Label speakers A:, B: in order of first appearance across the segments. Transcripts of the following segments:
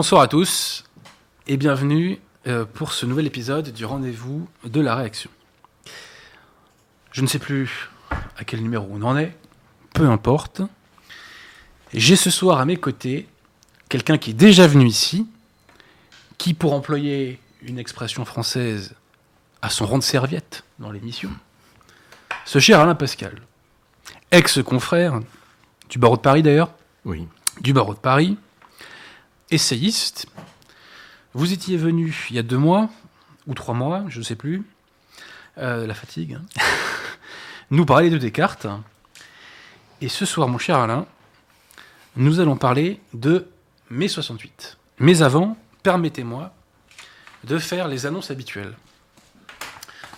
A: Bonsoir à tous et bienvenue euh, pour ce nouvel épisode du rendez-vous de la réaction. Je ne sais plus à quel numéro on en est, peu importe. J'ai ce soir à mes côtés quelqu'un qui est déjà venu ici, qui, pour employer une expression française, a son rang de serviette dans l'émission, ce cher Alain Pascal, ex-confrère du barreau de Paris d'ailleurs,
B: Oui.
A: du barreau de Paris, essayiste. Vous étiez venu il y a deux mois, ou trois mois, je ne sais plus, euh, la fatigue, hein, nous parler de Descartes. Et ce soir, mon cher Alain, nous allons parler de mai 68. Mais avant, permettez-moi de faire les annonces habituelles.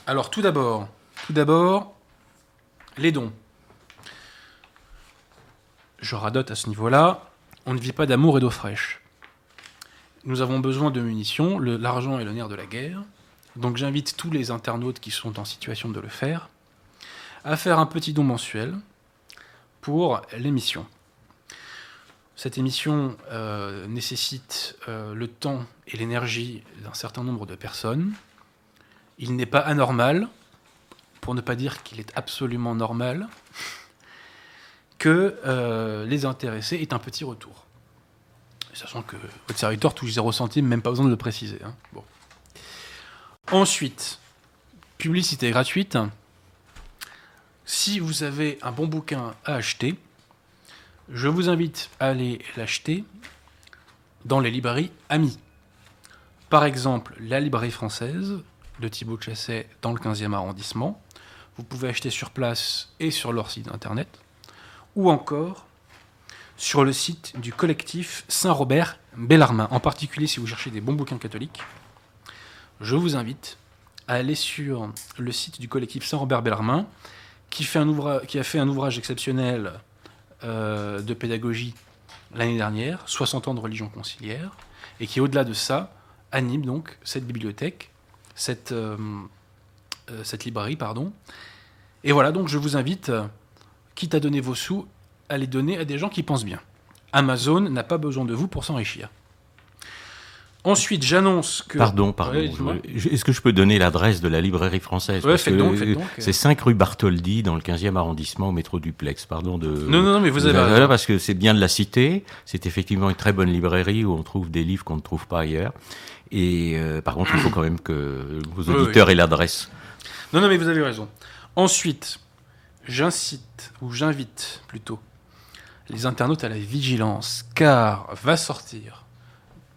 A: Alors tout d'abord, tout d'abord, les dons. Je radote à ce niveau-là. On ne vit pas d'amour et d'eau fraîche. Nous avons besoin de munitions. L'argent est le nerf de la guerre. Donc j'invite tous les internautes qui sont en situation de le faire à faire un petit don mensuel pour l'émission. Cette émission euh, nécessite euh, le temps et l'énergie d'un certain nombre de personnes. Il n'est pas anormal, pour ne pas dire qu'il est absolument normal, que euh, les intéressés aient un petit retour. Sachant que votre serviteur touche 0 centime, même pas besoin de le préciser. hein. Bon. Ensuite, publicité gratuite. Si vous avez un bon bouquin à acheter, je vous invite à aller l'acheter dans les librairies amies. Par exemple, la librairie française de Thibaut Chasset dans le 15e arrondissement. Vous pouvez acheter sur place et sur leur site internet. Ou encore sur le site du collectif Saint-Robert Bellarmin. En particulier si vous cherchez des bons bouquins catholiques, je vous invite à aller sur le site du collectif Saint-Robert Bellarmin qui, a fait un ouvrage exceptionnel euh, de pédagogie l'année dernière, 60 ans de religion conciliaire, et qui, au-delà de ça, anime donc cette bibliothèque, cette, euh, euh, librairie, pardon. Et voilà, donc je vous invite, quitte à donner vos sous, à les donner à des gens qui pensent bien. Amazon n'a pas besoin de vous pour s'enrichir. Ensuite, j'annonce que...
B: Pardon, pardon.
A: Ouais,
B: Est-ce que je peux donner l'adresse de la librairie française?
A: Ouais, faites donc, faites donc.
B: C'est 5 rue Bartholdi, dans le 15e arrondissement, au métro duplex. Pardon de.
A: Non, non, non, mais vous avez raison.
B: Parce que c'est bien de la citer. C'est effectivement une très bonne librairie où on trouve des livres qu'on ne trouve pas ailleurs. Et euh, par contre, il faut quand même que vos auditeurs aient l'adresse.
A: Non, non, mais vous avez raison. Ensuite, j'incite, ou j'invite plutôt, les internautes à la vigilance, car va sortir,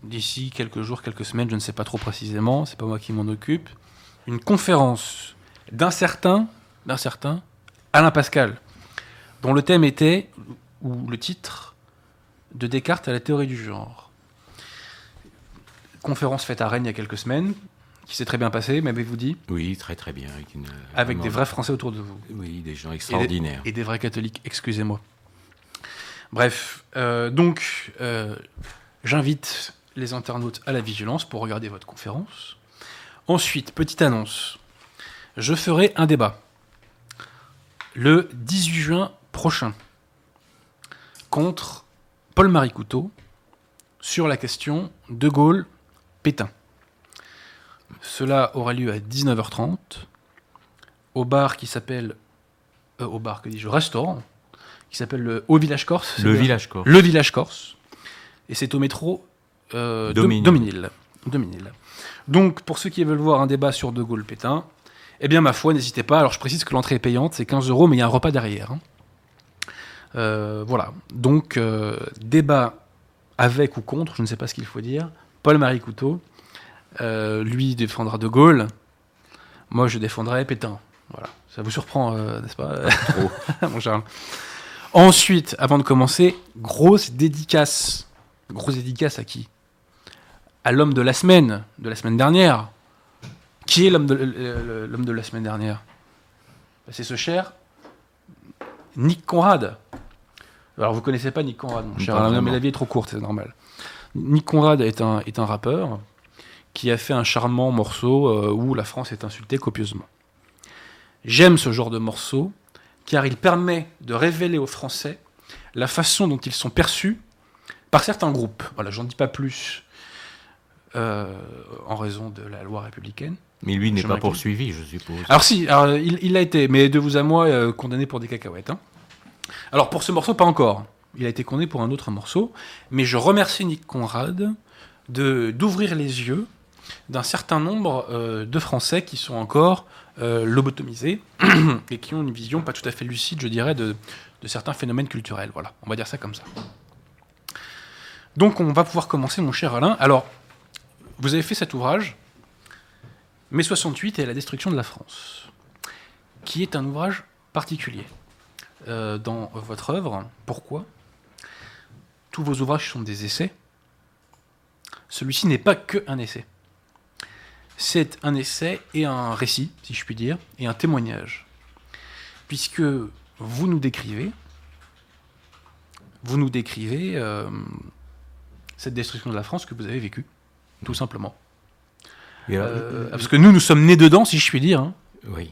A: d'ici quelques jours, quelques semaines, je ne sais pas trop précisément, c'est pas moi qui m'en occupe, une conférence d'un certain, d'un certain Alain Pascal, dont le thème était, ou le titre, de Descartes à la théorie du genre. Conférence faite à Rennes il y a quelques semaines, qui s'est très bien passée, m'avez-vous dit,
B: Oui, très très bien. Avec, une,
A: avec des vrais Français autour de vous.
B: Oui, des gens extraordinaires.
A: Et des vrais catholiques, excusez-moi. Bref, euh, donc, euh, j'invite les internautes à la vigilance pour regarder votre conférence. Ensuite, petite annonce, je ferai un débat le 18 juin prochain contre Paul-Marie Couteau sur la question De Gaulle-Pétain. Cela aura lieu à 19h30 au bar qui s'appelle euh, au bar que dis-je, au restaurant qui s'appelle le Haut Village Corse.
B: Le village corse.
A: Le Village Corse. Et c'est au métro euh, Dom-
B: Doménil.
A: Doménil. Doménil. Donc, pour ceux qui veulent voir un débat sur De Gaulle-Pétain, eh bien, ma foi, n'hésitez pas. Alors, je précise que l'entrée est payante, c'est 15 euros, mais il y a un repas derrière. hein. Euh, voilà. Donc, euh, débat avec ou contre, je ne sais pas ce qu'il faut dire. Paul-Marie Couteau, euh, lui défendra De Gaulle. Moi, je défendrai Pétain. Voilà. Ça vous surprend, n'est-ce pas?
B: Trop.
A: mon Charles. Ensuite, avant de commencer, grosse dédicace. Grosse dédicace à qui? À l'homme de la semaine, de la semaine dernière. Qui est l'homme de, euh, l'homme de la semaine dernière? Bah, C'est ce cher Nick Conrad. Alors, vous connaissez pas Nick Conrad, mon cher mais la vie est trop courte, c'est normal. Nick Conrad est un, est un rappeur qui a fait un charmant morceau euh, où la France est insultée copieusement. J'aime ce genre de morceau car il permet de révéler aux Français la façon dont ils sont perçus par certains groupes. Voilà, j'en dis pas plus en raison de la loi républicaine.
B: Mais lui n'est pas poursuivi, je suppose.
A: Alors si, il l'a été, mais de vous à moi, condamné pour des cacahuètes. Hein. Alors pour ce morceau, pas encore. Il a été condamné pour un autre morceau, mais je remercie Nick Conrad d'ouvrir les yeux d'un certain nombre euh, de Français qui sont encore euh, lobotomisés et qui ont une vision pas tout à fait lucide, je dirais, de, certains phénomènes culturels. Voilà, on va dire ça comme ça. Donc on va pouvoir commencer, mon cher Alain. Alors, vous avez fait cet ouvrage, Mai 68 et la destruction de la France, qui est un ouvrage particulier euh, dans votre œuvre. Pourquoi? Tous vos ouvrages sont des essais. Celui-ci n'est pas que un essai c'est un essai et un récit, si je puis dire, et un témoignage. Puisque vous nous décrivez, vous nous décrivez euh, cette destruction de la France que vous avez vécue, tout simplement. Euh, parce que nous, nous sommes nés dedans, si je puis dire. Hein.
B: Oui.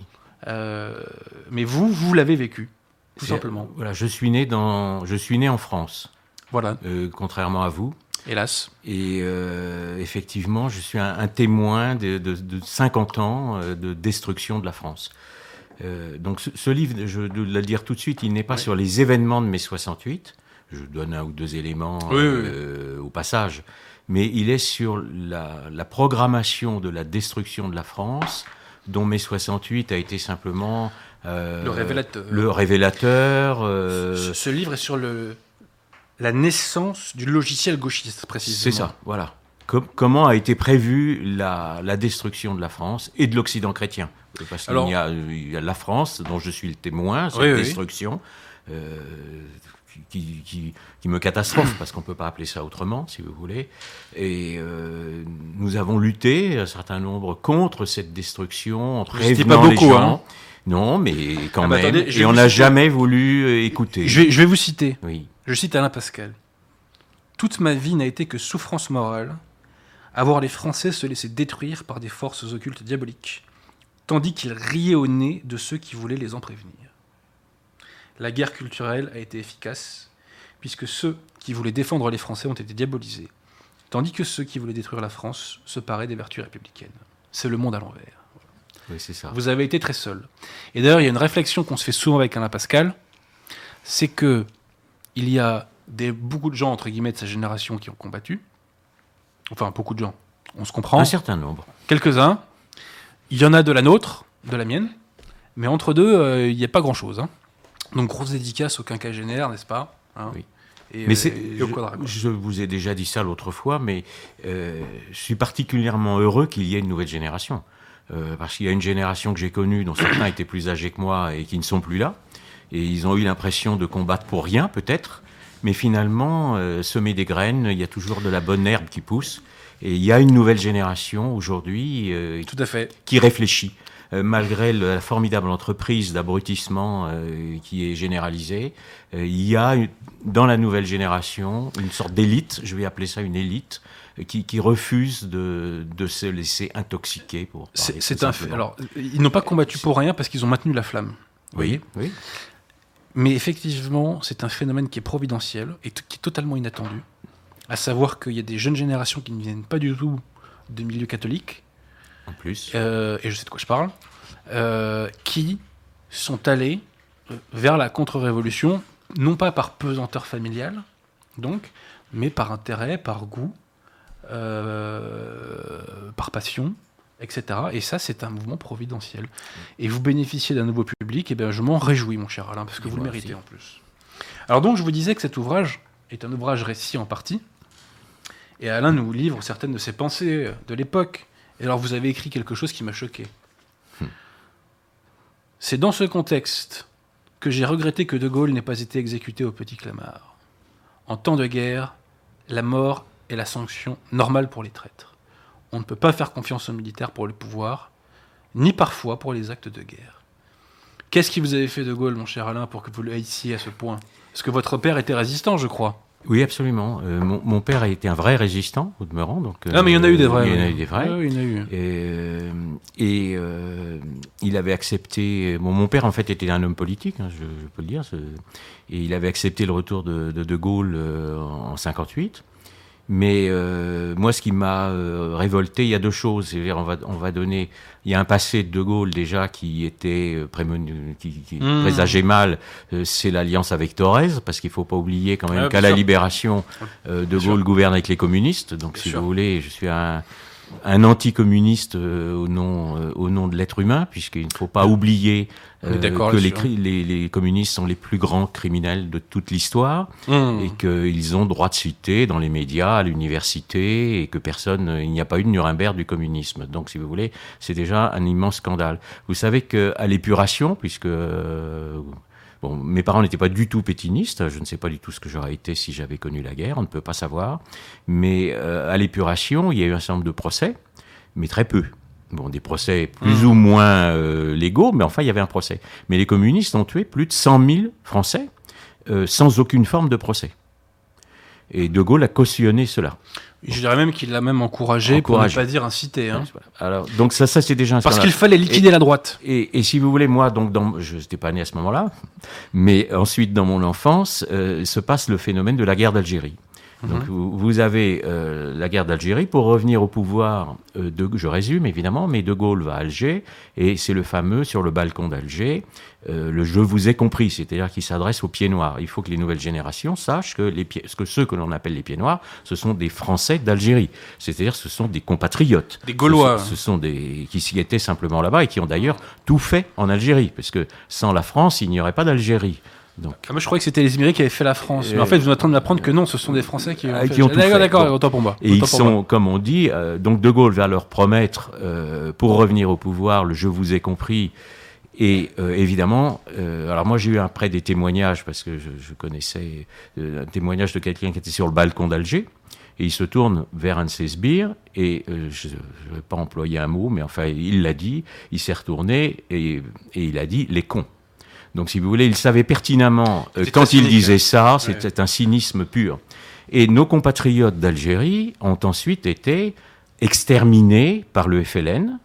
A: Euh, mais vous, vous l'avez vécu, tout simplement.
B: Voilà, je suis né dans, je suis né en France.
A: Voilà.
B: contrairement à vous.
A: Hélas.
B: Et euh, effectivement, je suis un, témoin de, 50 ans euh, de destruction de la France. Euh, donc ce, livre, je dois le dire tout de suite, il n'est pas sur les événements de mai 68. Je donne un ou deux éléments au passage. Mais il est sur la, programmation de la destruction de la France, dont mai 68 a été simplement
A: le révélateur.
B: Le révélateur
A: ce, livre est sur le, la naissance du logiciel gauchiste, précisément.
B: C'est ça, voilà. comment a été prévue la, destruction de la France et de l'Occident chrétien? Parce qu'il y, a la France, dont je suis le témoin, cette destruction, euh, qui, me catastrophe, parce qu'on ne peut pas appeler ça autrement, si vous voulez. Et euh, nous avons lutté, un certain nombre, contre cette destruction, en prévenant pas beaucoup, les gens. Hein. Non, mais quand ah bah même. et on n'a jamais voulu euh, écouter.
A: Je vais, je vais vous citer.
B: Oui.
A: Je cite Alain Pascal. Toute ma vie n'a été que souffrance morale, à voir les Français se laisser détruire par des forces occultes diaboliques, tandis qu'ils riaient au nez de ceux qui voulaient les en prévenir. La guerre culturelle a été efficace, puisque ceux qui voulaient défendre les Français ont été diabolisés, tandis que ceux qui voulaient détruire la France se paraient des vertus républicaines. C'est le monde à l'envers.
B: Oui, c'est ça.
A: Vous avez été très seul. Et d'ailleurs, il y a une réflexion qu'on se fait souvent avec Alain Pascal, c'est que il y a des, beaucoup de gens, entre guillemets, de sa génération qui ont combattu. Enfin, beaucoup de gens. On se comprend.
B: Un certain nombre.
A: Quelques-uns. Il y en a de la nôtre, de la mienne. Mais entre deux, euh, il n'y a pas grand-chose. Hein. Donc, grosse dédicace au quinquagénaire, n'est-ce pas
B: hein Oui. mais euh, je, vous ai déjà dit ça l'autre fois, mais euh, je suis particulièrement heureux qu'il y ait une nouvelle génération. parce qu'il y a une génération que j'ai connue, dont certains étaient plus âgés que moi et qui ne sont plus là et ils ont eu l'impression de combattre pour rien peut-être, mais finalement, euh, semer des graines, il y a toujours de la bonne herbe qui pousse, et il y a une nouvelle génération aujourd'hui
A: euh, Tout à fait.
B: qui réfléchit. Euh, malgré la formidable entreprise d'abrutissement qui est généralisée, il y a dans la nouvelle génération une sorte d'élite, je vais appeler ça une élite, qui, qui refuse de, de, se laisser intoxiquer. Pour
A: c'est un fait. Alors, ils n'ont pas combattu pour rien parce qu'ils ont maintenu la flamme.
B: Oui, oui.
A: Mais effectivement, c'est un phénomène qui est providentiel et qui est totalement inattendu. À savoir qu'il y a des jeunes générations qui ne viennent pas du tout de milieux catholiques.
B: En plus.
A: Euh, et je sais de quoi je parle. Euh, qui sont allés euh, vers la contre-révolution, non pas par pesanteur familiale, donc, mais par intérêt, par goût, par passion, etc. Et ça, c'est un mouvement providentiel. Et vous bénéficiez d'un nouveau public, et bien je m'en réjouis, mon cher Alain, parce que vous le méritez en plus. Alors donc, je vous disais que cet ouvrage est un ouvrage récit en partie, et Alain nous livre certaines de ses pensées de l'époque. Et alors, vous avez écrit quelque chose qui m'a choqué. Hmm. C'est dans ce contexte que j'ai regretté que De Gaulle n'ait pas été exécuté au Petit Clamart. En temps de guerre, la mort est la sanction normale pour les traîtres. On ne peut pas faire confiance aux militaires pour le pouvoir, ni parfois pour les actes de guerre. Qu'est-ce qui vous avait fait de Gaulle, mon cher Alain, pour que vous le haissiez à ce point? Parce que votre père était résistant, je crois.
B: Oui, absolument. Euh, mon, père a été un vrai résistant, au demeurant. Donc,
A: ah, mais il y en a eu des vrais.
B: Il y en a eu des vrais.
A: Ah il y en a eu.
B: Et, euh, il avait accepté. Bon, mon père, en fait, était un homme politique, hein, je, peux le dire. Et il avait accepté le retour de De, Gaulle euh, en 58. Mais euh, moi, ce qui m'a euh, révolté, il y a deux choses. C'est-à-dire, on va, on va donner. Il y a un passé de De Gaulle déjà qui était euh, qui, qui mmh. présageait mal. c'est l'alliance avec Thorez, parce qu'il faut pas oublier quand même qu'à la libération, De Gaulle gouverne avec les communistes. Donc, si vous voulez, je suis un un anticommuniste euh, au, nom, euh, au nom de l'être humain, puisqu'il ne faut pas oublier euh, que les, les, communistes sont les plus grands criminels de toute l'histoire mmh. et qu'ils ont droit de citer dans les médias, à l'université, et que personne, il n'y a pas eu de Nuremberg du communisme. Donc, si vous voulez, c'est déjà un immense scandale. Vous savez qu'à l'épuration, puisque Bon, mes parents n'étaient pas du tout pétinistes. Je ne sais pas du tout ce que j'aurais été si j'avais connu la guerre. On ne peut pas savoir. Mais euh, à l'épuration, il y a eu un certain nombre de procès, mais très peu. Bon, des procès plus mmh. ou moins euh, légaux, mais enfin, il y avait un procès. Mais les communistes ont tué plus de 100 000 Français euh, sans aucune forme de procès. Et De Gaulle a cautionné cela.
A: Je dirais même qu'il l'a même encouragé, pour ne pas dire incité. Hein.
B: Alors, donc ça, ça c'est déjà un
A: Parce qu'il fallait liquider la droite.
B: Et, et, si vous voulez, moi, donc, dans, je n'étais pas né à ce moment-là, mais ensuite, dans mon enfance, euh, se passe le phénomène de la guerre d'Algérie. Donc mhm. vous, avez euh, la guerre d'Algérie pour revenir au pouvoir. Euh, de, je résume évidemment, mais De Gaulle va à Alger et c'est le fameux sur le balcon d'Alger euh, le je vous ai compris, c'est-à-dire qu'il s'adresse aux pieds noirs. Il faut que les nouvelles générations sachent que, les pieds, que ceux que l'on appelle les pieds noirs, ce sont des Français d'Algérie, c'est-à-dire ce sont des compatriotes,
A: des Gaulois,
B: ce, sont des qui s'y étaient simplement là-bas et qui ont d'ailleurs tout fait en Algérie, parce que sans la France, il n'y aurait pas d'Algérie.
A: Donc. Ah, moi, je croyais que c'était les Émirats qui avaient fait la France. Mais en fait, vous êtes en train de m'apprendre que non, ce sont des Français qui, ont,
B: ah, qui ont tout fait.
A: D'accord, autant pour moi.
B: Et ils sont, comme on dit, euh, donc De Gaulle va leur promettre, euh, pour revenir au pouvoir, le je vous ai compris. Et euh, évidemment, alors moi j'ai eu après des témoignages, parce que je, connaissais un témoignage de quelqu'un qui était sur le balcon d'Alger, et il se tourne vers un de ses sbires, et je ne vais pas employer un mot, mais enfin il l'a dit, il s'est retourné, et, et il a dit les cons. Donc, si vous voulez, il savait pertinemment, euh, quand il disait ça, c'était un cynisme pur. Et nos compatriotes d'Algérie ont ensuite été exterminés par le FLN,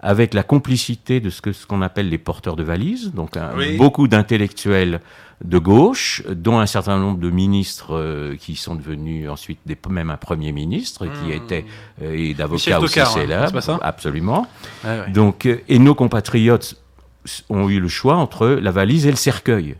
B: avec la complicité de ce qu'on ce qu'on appelle les porteurs de valises, donc beaucoup d'intellectuels de gauche, dont un certain nombre de ministres euh, qui sont devenus ensuite des, même un premier ministre, qui hmm. était euh, et d'avocats aussi hein, célèbres, absolument. Donc, et nos compatriotes ont eu le choix entre la valise et le cercueil.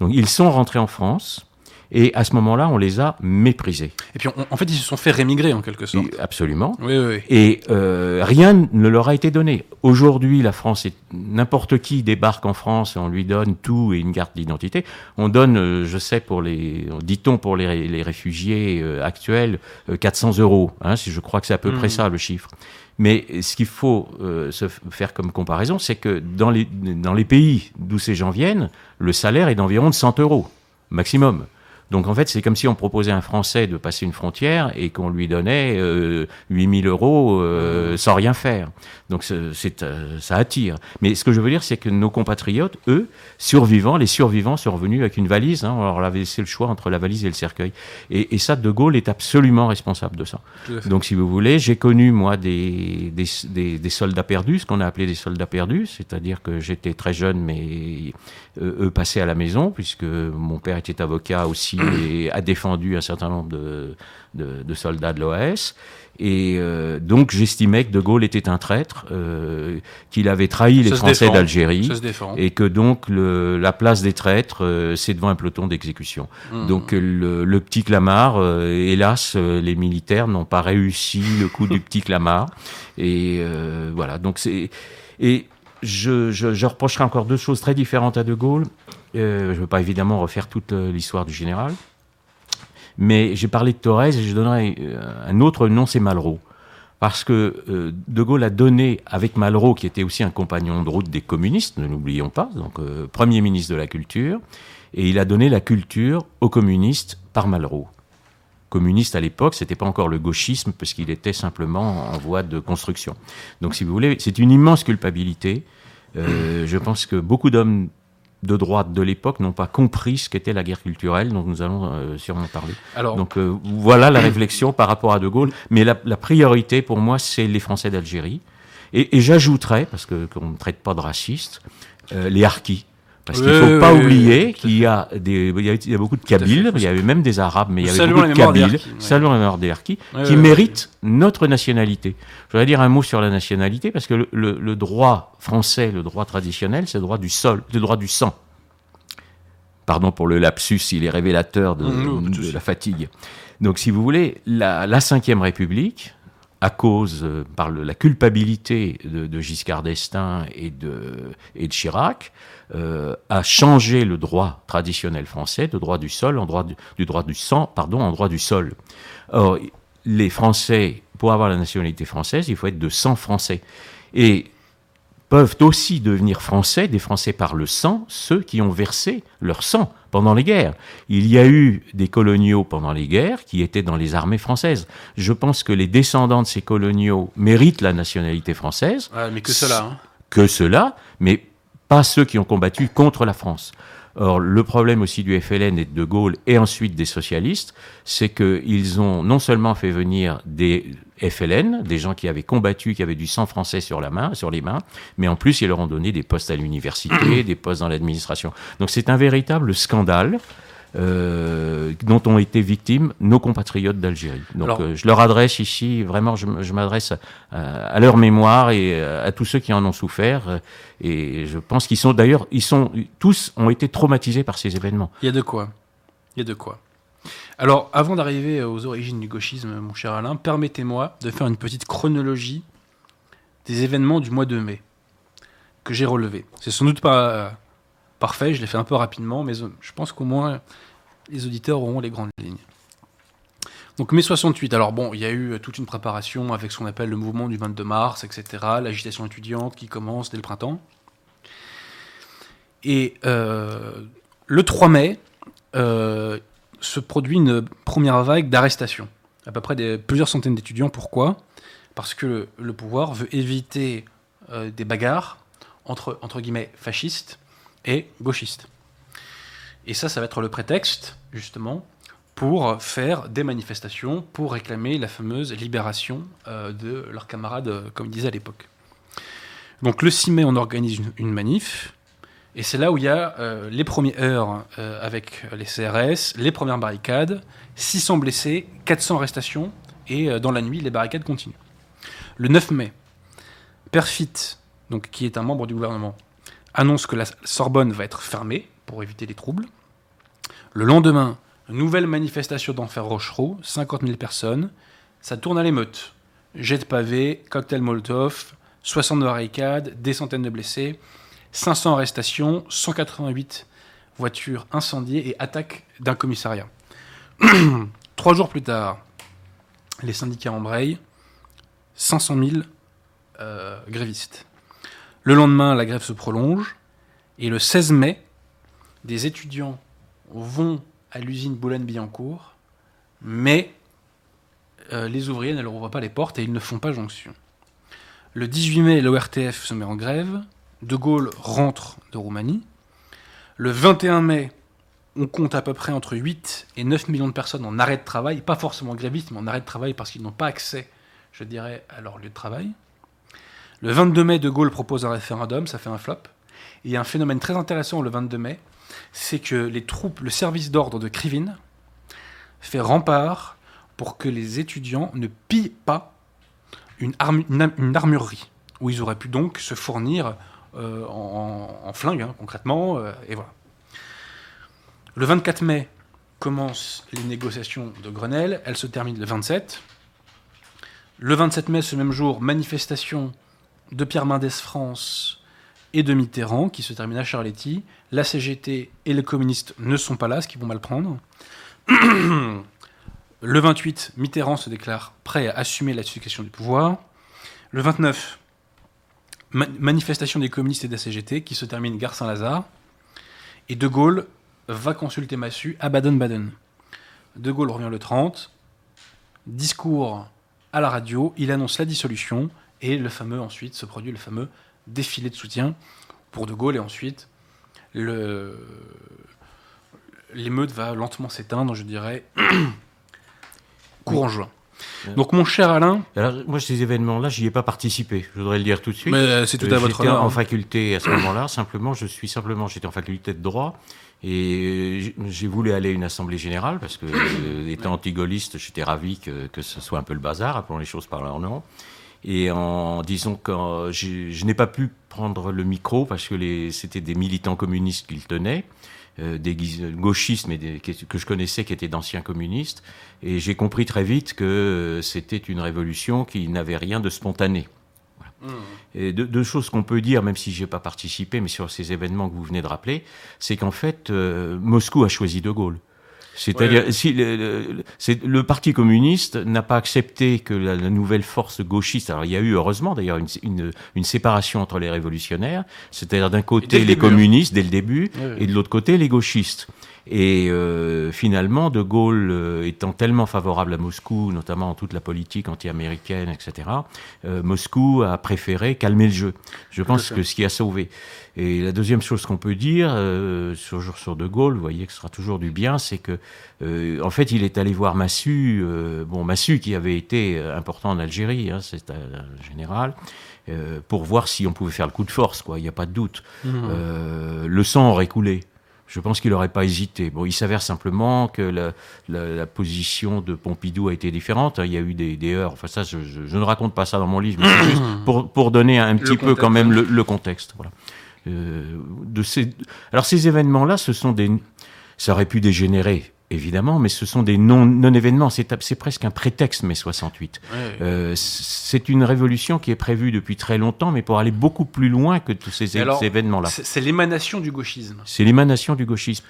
B: Donc ils sont rentrés en France. Et à ce moment-là, on les a méprisés.
A: Et puis, en fait, ils se sont fait rémigrer en quelque sorte.
B: absolument.
A: Oui, oui.
B: Et euh, rien ne leur a été donné. Aujourd'hui, la France, est n'importe qui débarque en France, on lui donne tout et une carte d'identité. On donne, euh, je sais, pour les, dit-on pour les, les réfugiés euh, actuels, 400 euros. Hein, si je crois que c'est à peu près hmm. ça le chiffre. Mais ce qu'il faut euh, se faire comme comparaison, c'est que dans les, pays d'où ces gens viennent, le salaire est d'environ de 100 euros maximum. Donc en fait, c'est comme si on proposait à un Français de passer une frontière et qu'on lui donnait euh, 8000 euros euh, sans rien faire. Donc c'est, euh, ça attire. Mais ce que je veux dire, c'est que nos compatriotes, eux, survivants, les survivants sont revenus avec une valise. Hein, on leur avait laissé le choix entre la valise et le cercueil. Et, et ça, De Gaulle est absolument responsable de ça. Donc si vous voulez, j'ai connu, moi, des, des, des, des soldats perdus, ce qu'on a appelé des soldats perdus, c'est-à-dire que j'étais très jeune, mais euh, eux passaient à la maison, puisque mon père était avocat aussi et a défendu un certain nombre de, de, soldats de l'OAS. Et euh, donc j'estimais que De Gaulle était un traître, euh, qu'il avait trahi les Français d'Algérie, et que donc le, la place des traîtres, c'est devant un peloton d'exécution. Mmh. Donc le, le, petit Clamart, hélas, les militaires n'ont pas réussi le coup du petit Clamart. Et voilà, donc c'est... Et je, je, reprocherai encore deux choses très différentes à De Gaulle. Euh, je ne veux pas évidemment refaire toute euh, l'histoire du général. Mais j'ai parlé de Torres et je donnerai euh, un autre nom, c'est Malraux. Parce que De Gaulle a donné, avec Malraux, qui était aussi un compagnon de route des communistes, ne l'oublions pas, donc Premier ministre de la Culture, et il a donné la culture aux communistes par Malraux communiste à l'époque, c'était pas encore le gauchisme parce qu'il était simplement en voie de construction. Donc, si vous voulez, c'est une immense culpabilité. Euh, je pense que beaucoup d'hommes de droite de l'époque n'ont pas compris ce qu'était la guerre culturelle, dont nous allons euh, sûrement parler. Alors, Donc euh, voilà la réflexion par rapport à De Gaulle. Mais la, priorité pour moi, c'est les Français d'Algérie. Et, et j'ajouterais, parce que qu'on ne traite pas de racistes, les harkis Parce qu'il ne faut pas oublier qu'il y a des, il y a, beaucoup de Kabyles, il y avait même des Arabes, mais il y avait beaucoup de Kabyles, saluons la mémoire des Harkis, qui méritent notre nationalité. Je voudrais dire un mot sur la nationalité, parce que le, droit français, le droit traditionnel, c'est le droit du sol, le droit du sang. Pardon pour le lapsus, il est révélateur de, mmh, la fatigue. Donc, si vous voulez, la, la Ve République, à cause, euh, par la culpabilité de, Giscard d'Estaing et de, et de Chirac, euh, a changé le droit traditionnel français de droit du sol en droit du, droit du sang, pardon, en droit du sol. Or, les Français, pour avoir la nationalité française, il faut être de sang français. Et peuvent aussi devenir français, des Français par le sang, ceux qui ont versé leur sang pendant les guerres. Il y a eu des coloniaux pendant les guerres qui étaient dans les armées françaises. Je pense que les descendants de ces coloniaux méritent la nationalité française.
A: mais que cela. Hein.
B: Que cela, mais pas ceux qui ont combattu contre la France. Or, le problème aussi du FLN et de De Gaulle et ensuite des socialistes, c'est qu'ils ont non seulement fait venir des FLN, des gens qui avaient combattu, qui avaient du sang français sur, la main, sur les mains, mais en plus, ils leur ont donné des postes à l'université, des postes dans l'administration. Donc c'est un véritable scandale. Euh, dont ont été victimes nos compatriotes d'Algérie. Donc euh, je leur adresse ici, vraiment, je, m'adresse à, leur mémoire et à tous ceux qui en ont souffert. Et je pense qu'ils sont d'ailleurs, ils sont tous ont été traumatisés par ces événements.
A: Il y a de quoi. Il y a de quoi. Alors, avant d'arriver aux origines du gauchisme, mon cher Alain, permettez-moi de faire une petite chronologie des événements du mois de mai que j'ai relevés. C'est sans doute pas parfait, je l'ai fait un peu rapidement, mais je pense qu'au moins les auditeurs auront les grandes lignes. Donc mai 68, alors bon, il y a eu toute une préparation avec ce qu'on appelle le mouvement du 22 mars, etc., l'agitation étudiante qui commence dès le printemps. Et euh, le 3 mai euh, se produit une première vague d'arrestations, à peu près plusieurs centaines d'étudiants. Pourquoi? Parce que le, pouvoir veut éviter euh, des bagarres entre, entre guillemets, fascistes et gauchistes. Et ça, ça va être le prétexte, justement, pour faire des manifestations, pour réclamer la fameuse libération euh, de leurs camarades, euh, comme ils disaient à l'époque. Donc le 6 mai, on organise une, manif, et c'est là où il y a euh, les premières heures avec les CRS, les premières barricades, 600 blessés, 400 arrestations, et dans la nuit, les barricades continuent. Le 9 mai, Perfit, donc, qui est un membre du gouvernement, annonce que la Sorbonne va être fermée pour éviter les troubles. Le lendemain, nouvelle manifestation d'Enfer Rochereau, 50 000 personnes. Ça tourne à l'émeute. Jet de pavé, cocktail Molotov, 60 barricades, des centaines de blessés, 500 arrestations, 188 voitures incendiées et attaque d'un commissariat. Trois jours plus tard, les syndicats embrayent, 500 000 euh, grévistes. Le lendemain, la grève se prolonge. Et le 16 mai, des étudiants vont à l'usine Boulogne-Billancourt, mais euh, les ouvriers ne leur ouvrent pas les portes et ils ne font pas jonction. Le 18 mai, l'ORTF se met en grève. De Gaulle rentre de Roumanie. Le 21 mai, on compte à peu près entre 8 et 9 millions de personnes en arrêt de travail, pas forcément grévistes, mais en arrêt de travail parce qu'ils n'ont pas accès, je dirais, à leur lieu de travail. Le 22 mai, De Gaulle propose un référendum, ça fait un flop. Et il y a un phénomène très intéressant le 22 mai, c'est que les troupes, le service d'ordre de Krivine fait rempart pour que les étudiants ne pillent pas une, armurerie, où ils auraient pu donc se fournir euh, en, flingue, hein, concrètement, euh, et voilà. Le 24 mai commencent les négociations de Grenelle, elles se terminent le 27. Le 27 mai, ce même jour, manifestation de Pierre Mendès France et de Mitterrand, qui se termine à Charletti. La CGT et les communistes ne sont pas là, ce qui vont mal prendre. Le 28, Mitterrand se déclare prêt à assumer la succession du pouvoir. Le 29, manifestation des communistes et de la CGT qui se termine gare Saint-Lazare. Et De Gaulle va consulter Massu à Baden-Baden. De Gaulle revient le 30, discours à la radio, il annonce la dissolution et le fameux, ensuite, se produit le fameux défilé de soutien pour De Gaulle. Et ensuite, l'émeute va lentement s'éteindre, je dirais, courant juin. Donc, mon cher Alain.
B: Alors, moi, ces événements-là, j'y ai pas participé. Je voudrais le dire tout de suite.
A: Mais c'est tout à votre honneur.
B: en
A: hein.
B: faculté à ce moment-là. Simplement, je suis simplement, j'étais en faculté de droit. Et j'ai voulu aller à une assemblée générale parce que, étant anti-gaulliste, j'étais ravi que, que, ce soit un peu le bazar, appelons les choses par leur nom. Et en disant que je n'ai pas pu prendre le micro parce que c'était des militants communistes qu'ils tenaient. Euh, des gauchistes, mais que je connaissais, qui étaient d'anciens communistes. Et j'ai compris très vite que euh, c'était une révolution qui n'avait rien de spontané. Mmh. Et deux, choses qu'on peut dire, même si je n'ai pas participé, mais sur ces événements que vous venez de rappeler, c'est qu'en fait, euh, Moscou a choisi De Gaulle. C'est-à-dire, si le, le, Parti communiste n'a pas accepté que la, nouvelle force gauchiste. Alors, il y a eu heureusement d'ailleurs une, une, une, séparation entre les révolutionnaires, c'est-à-dire d'un côté les hein. communistes dès le début, et de l'autre côté les gauchistes. Et euh, finalement, De Gaulle euh, étant tellement favorable à Moscou, notamment en toute la politique anti-américaine, etc., euh, Moscou a préféré calmer le jeu. Je pense que ce qui a sauvé. Et la deuxième chose qu'on peut dire euh, sur, sur De Gaulle, vous voyez que ce sera toujours du bien, c'est que euh, en fait il est allé voir Massu, euh, bon Massu qui avait été important en Algérie, hein, c'est un général, euh, pour voir si on pouvait faire le coup de force, quoi. Il n'y a pas de doute. Mmh. Euh, le sang aurait coulé. Je pense qu'il n'aurait pas hésité. Bon, il s'avère simplement que la, la, la, position de Pompidou a été différente. Il y a eu des, des heures. Enfin, ça, je, je, je, ne raconte pas ça dans mon livre, mais c'est juste pour, pour donner un petit peu quand même le, le contexte. Voilà. Euh, de ces... Alors ces événements-là, ce sont des... Ça aurait pu dégénérer, évidemment, mais ce sont des non-événements. c'est presque un prétexte, mai 68. Euh, c'est une révolution qui est prévue depuis très longtemps, mais pour aller beaucoup plus loin que tous ces, événements-là.
A: C'est l'émanation du gauchisme.
B: C'est l'émanation du gauchisme.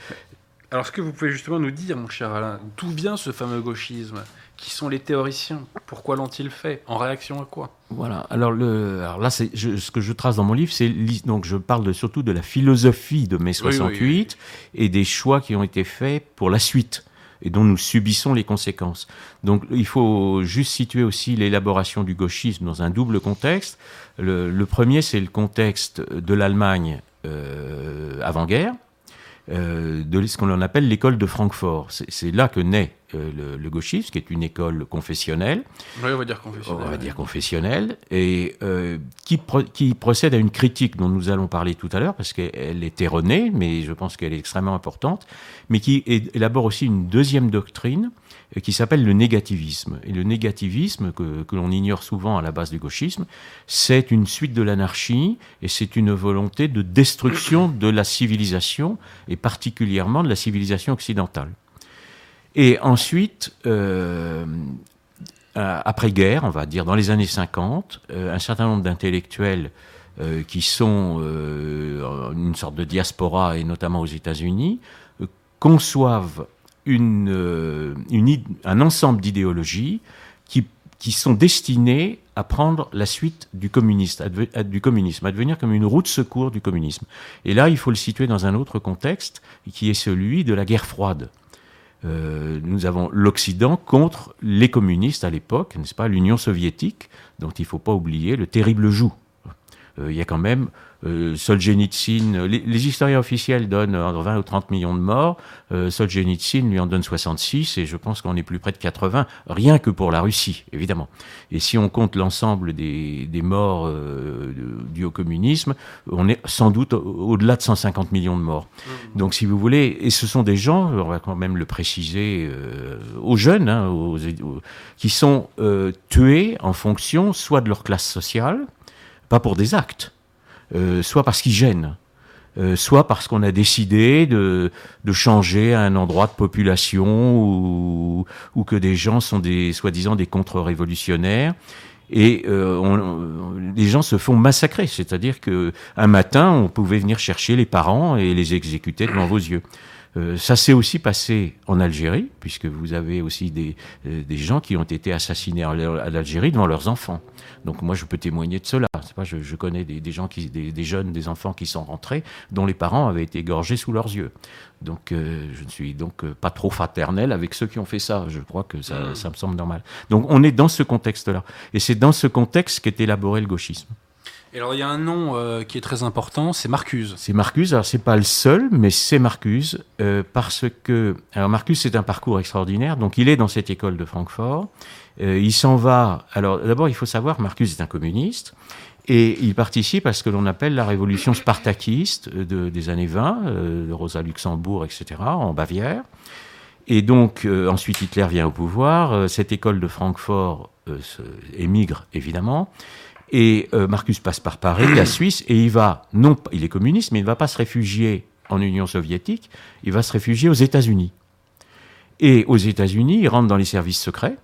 A: Alors, est-ce que vous pouvez justement nous dire, mon cher Alain, d'où vient ce fameux gauchisme? Qui sont les théoriciens Pourquoi l'ont-ils fait? En réaction à quoi?
B: Voilà. Alors, le, alors là, c'est ce que je trace dans mon livre, c'est donc je parle surtout de la philosophie de mai 68 et des choix qui ont été faits pour la suite et dont nous subissons les conséquences. Donc il faut juste situer aussi l'élaboration du gauchisme dans un double contexte. Le, le premier, c'est le contexte de l'Allemagne euh, avant-guerre, euh, de ce qu'on appelle l'école de Francfort. C'est là que naît euh, le, le, gauchisme, qui est une école confessionnelle.
A: Oui, on va dire confessionnelle.
B: On va dire confessionnelle, et euh, qui, pro qui, procède à une critique dont nous allons parler tout à l'heure, parce qu'elle est erronée, mais je pense qu'elle est extrêmement importante, mais qui élabore aussi une deuxième doctrine qui s'appelle le négativisme. Et le négativisme, que, que l'on ignore souvent à la base du gauchisme, c'est une suite de l'anarchie, et c'est une volonté de destruction de la civilisation, et particulièrement de la civilisation occidentale. Et ensuite, euh, après-guerre, on va dire dans les années 50, euh, un certain nombre d'intellectuels euh, qui sont euh, une sorte de diaspora, et notamment aux États-Unis, euh, conçoivent euh, un ensemble d'idéologies qui, qui sont destinées à prendre la suite du, à, du communisme, à devenir comme une roue de secours du communisme. Et là, il faut le situer dans un autre contexte, qui est celui de la guerre froide. Euh, nous avons l'Occident contre les communistes à l'époque, n'est-ce pas, l'Union soviétique, dont il ne faut pas oublier le terrible joug. Euh, il y a quand même euh, Solzhenitsyn, les, les, historiens officiels donnent entre 20 ou 30 millions de morts, euh, Solzhenitsyn lui en donne 66 et je pense qu'on est plus près de 80, rien que pour la Russie, évidemment. Et si on compte l'ensemble des, des, morts euh, dus au communisme, on est sans doute au-delà de 150 millions de morts. Mmh. Donc si vous voulez, et ce sont des gens, on va quand même le préciser euh, aux jeunes, hein, aux, aux, qui sont euh, tués en fonction soit de leur classe sociale, pas pour des actes, euh, soit parce qu'ils gênent, euh, soit parce qu'on a décidé de, de, changer un endroit de population ou, ou que des gens sont des soi-disant des contre-révolutionnaires. Et euh, on, les gens se font massacrer, c'est-à-dire que un matin, on pouvait venir chercher les parents et les exécuter devant vos yeux. Euh, ça s'est aussi passé en Algérie, puisque vous avez aussi des, euh, des gens qui ont été assassinés à l'Algérie devant leurs enfants. Donc moi, je peux témoigner de cela. Pas, je, connais des, gens, qui, des, jeunes, des enfants qui sont rentrés, dont les parents avaient été égorgés sous leurs yeux. Donc euh, je ne suis donc pas trop fraternel avec ceux qui ont fait ça. Je crois que ça me semble normal. Donc on est dans ce contexte-là. Et c'est dans ce contexte qu'est élaboré le gauchisme.
A: Et alors il y a un nom euh, qui est très important, c'est Marcuse.
B: C'est Marcuse, alors c'est pas le seul, mais c'est Marcuse, euh, parce que... Alors Marcuse c'est un parcours extraordinaire, donc il est dans cette école de Francfort, euh, il s'en va... Alors d'abord il faut savoir, Marcuse est un communiste, et il participe à ce que l'on appelle la révolution spartakiste de, des années 20, de Rosa Luxembourg, etc., en Bavière. Et donc, ensuite, Hitler vient au pouvoir. cette école de Francfort émigre, évidemment. Et euh, Marcus passe par Paris, la Suisse, et il va, non, il est communiste, mais il ne va pas se réfugier en Union soviétique, il va se réfugier aux États-Unis. Et aux États-Unis, il rentre dans les services secrets,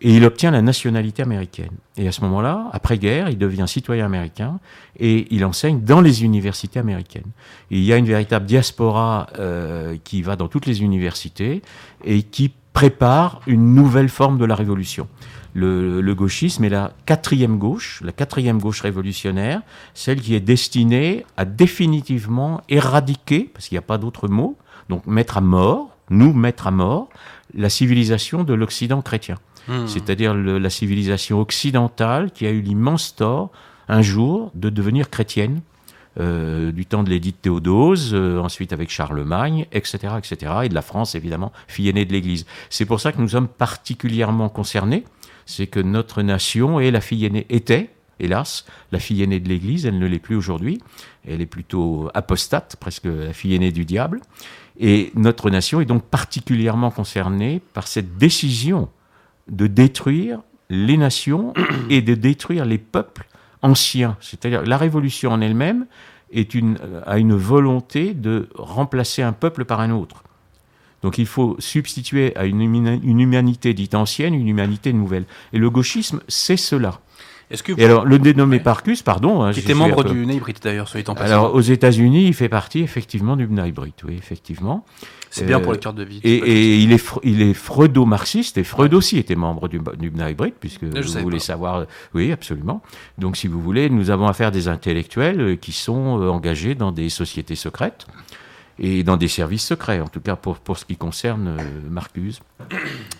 B: et il obtient la nationalité américaine. Et à ce moment-là, après-guerre, il devient citoyen américain, et il enseigne dans les universités américaines. Il y a une véritable diaspora euh, qui va dans toutes les universités, et qui prépare une nouvelle forme de la révolution le, gauchisme est la quatrième gauche, la quatrième gauche révolutionnaire, celle qui est destinée à définitivement éradiquer, parce qu'il n'y a pas d'autre mot, donc mettre à mort, nous mettre à mort, la civilisation de l'Occident chrétien. Hmm. C'est-à-dire la civilisation occidentale qui a eu l'immense tort un jour de devenir chrétienne. Euh, du temps de l'édite Théodose, euh, ensuite avec Charlemagne, etc., etc., et de la France évidemment, fille aînée de l'Église. C'est pour ça que nous sommes particulièrement concernés c'est que notre nation est la fille aînée, était, hélas, la fille aînée de l'Église, elle ne l'est plus aujourd'hui, elle est plutôt apostate, presque la fille aînée du diable, et notre nation est donc particulièrement concernée par cette décision de détruire les nations et de détruire les peuples anciens. C'est-à-dire la révolution en elle-même est une, a une volonté de remplacer un peuple par un autre. Donc il faut substituer à une, humanité dite ancienne une humanité nouvelle. Et le gauchisme, c'est cela. Est-ce que Et alors, le dénommé Parcus, pardon.
A: Hein, qui était membre du Neibrit d'ailleurs, soit
B: étant passé. Alors, aux États-Unis, il fait partie effectivement du Neibrit, oui, effectivement.
A: C'est bien pour les cartes de vie.
B: Et, il est, il est freudo-marxiste, et Freud aussi était membre du, du puisque vous voulez savoir. Oui, absolument. Donc, si vous voulez, nous avons affaire à des intellectuels euh, qui sont euh, engagés dans des sociétés secrètes et dans des services secrets, en tout cas pour, pour ce qui concerne euh, Marcuse.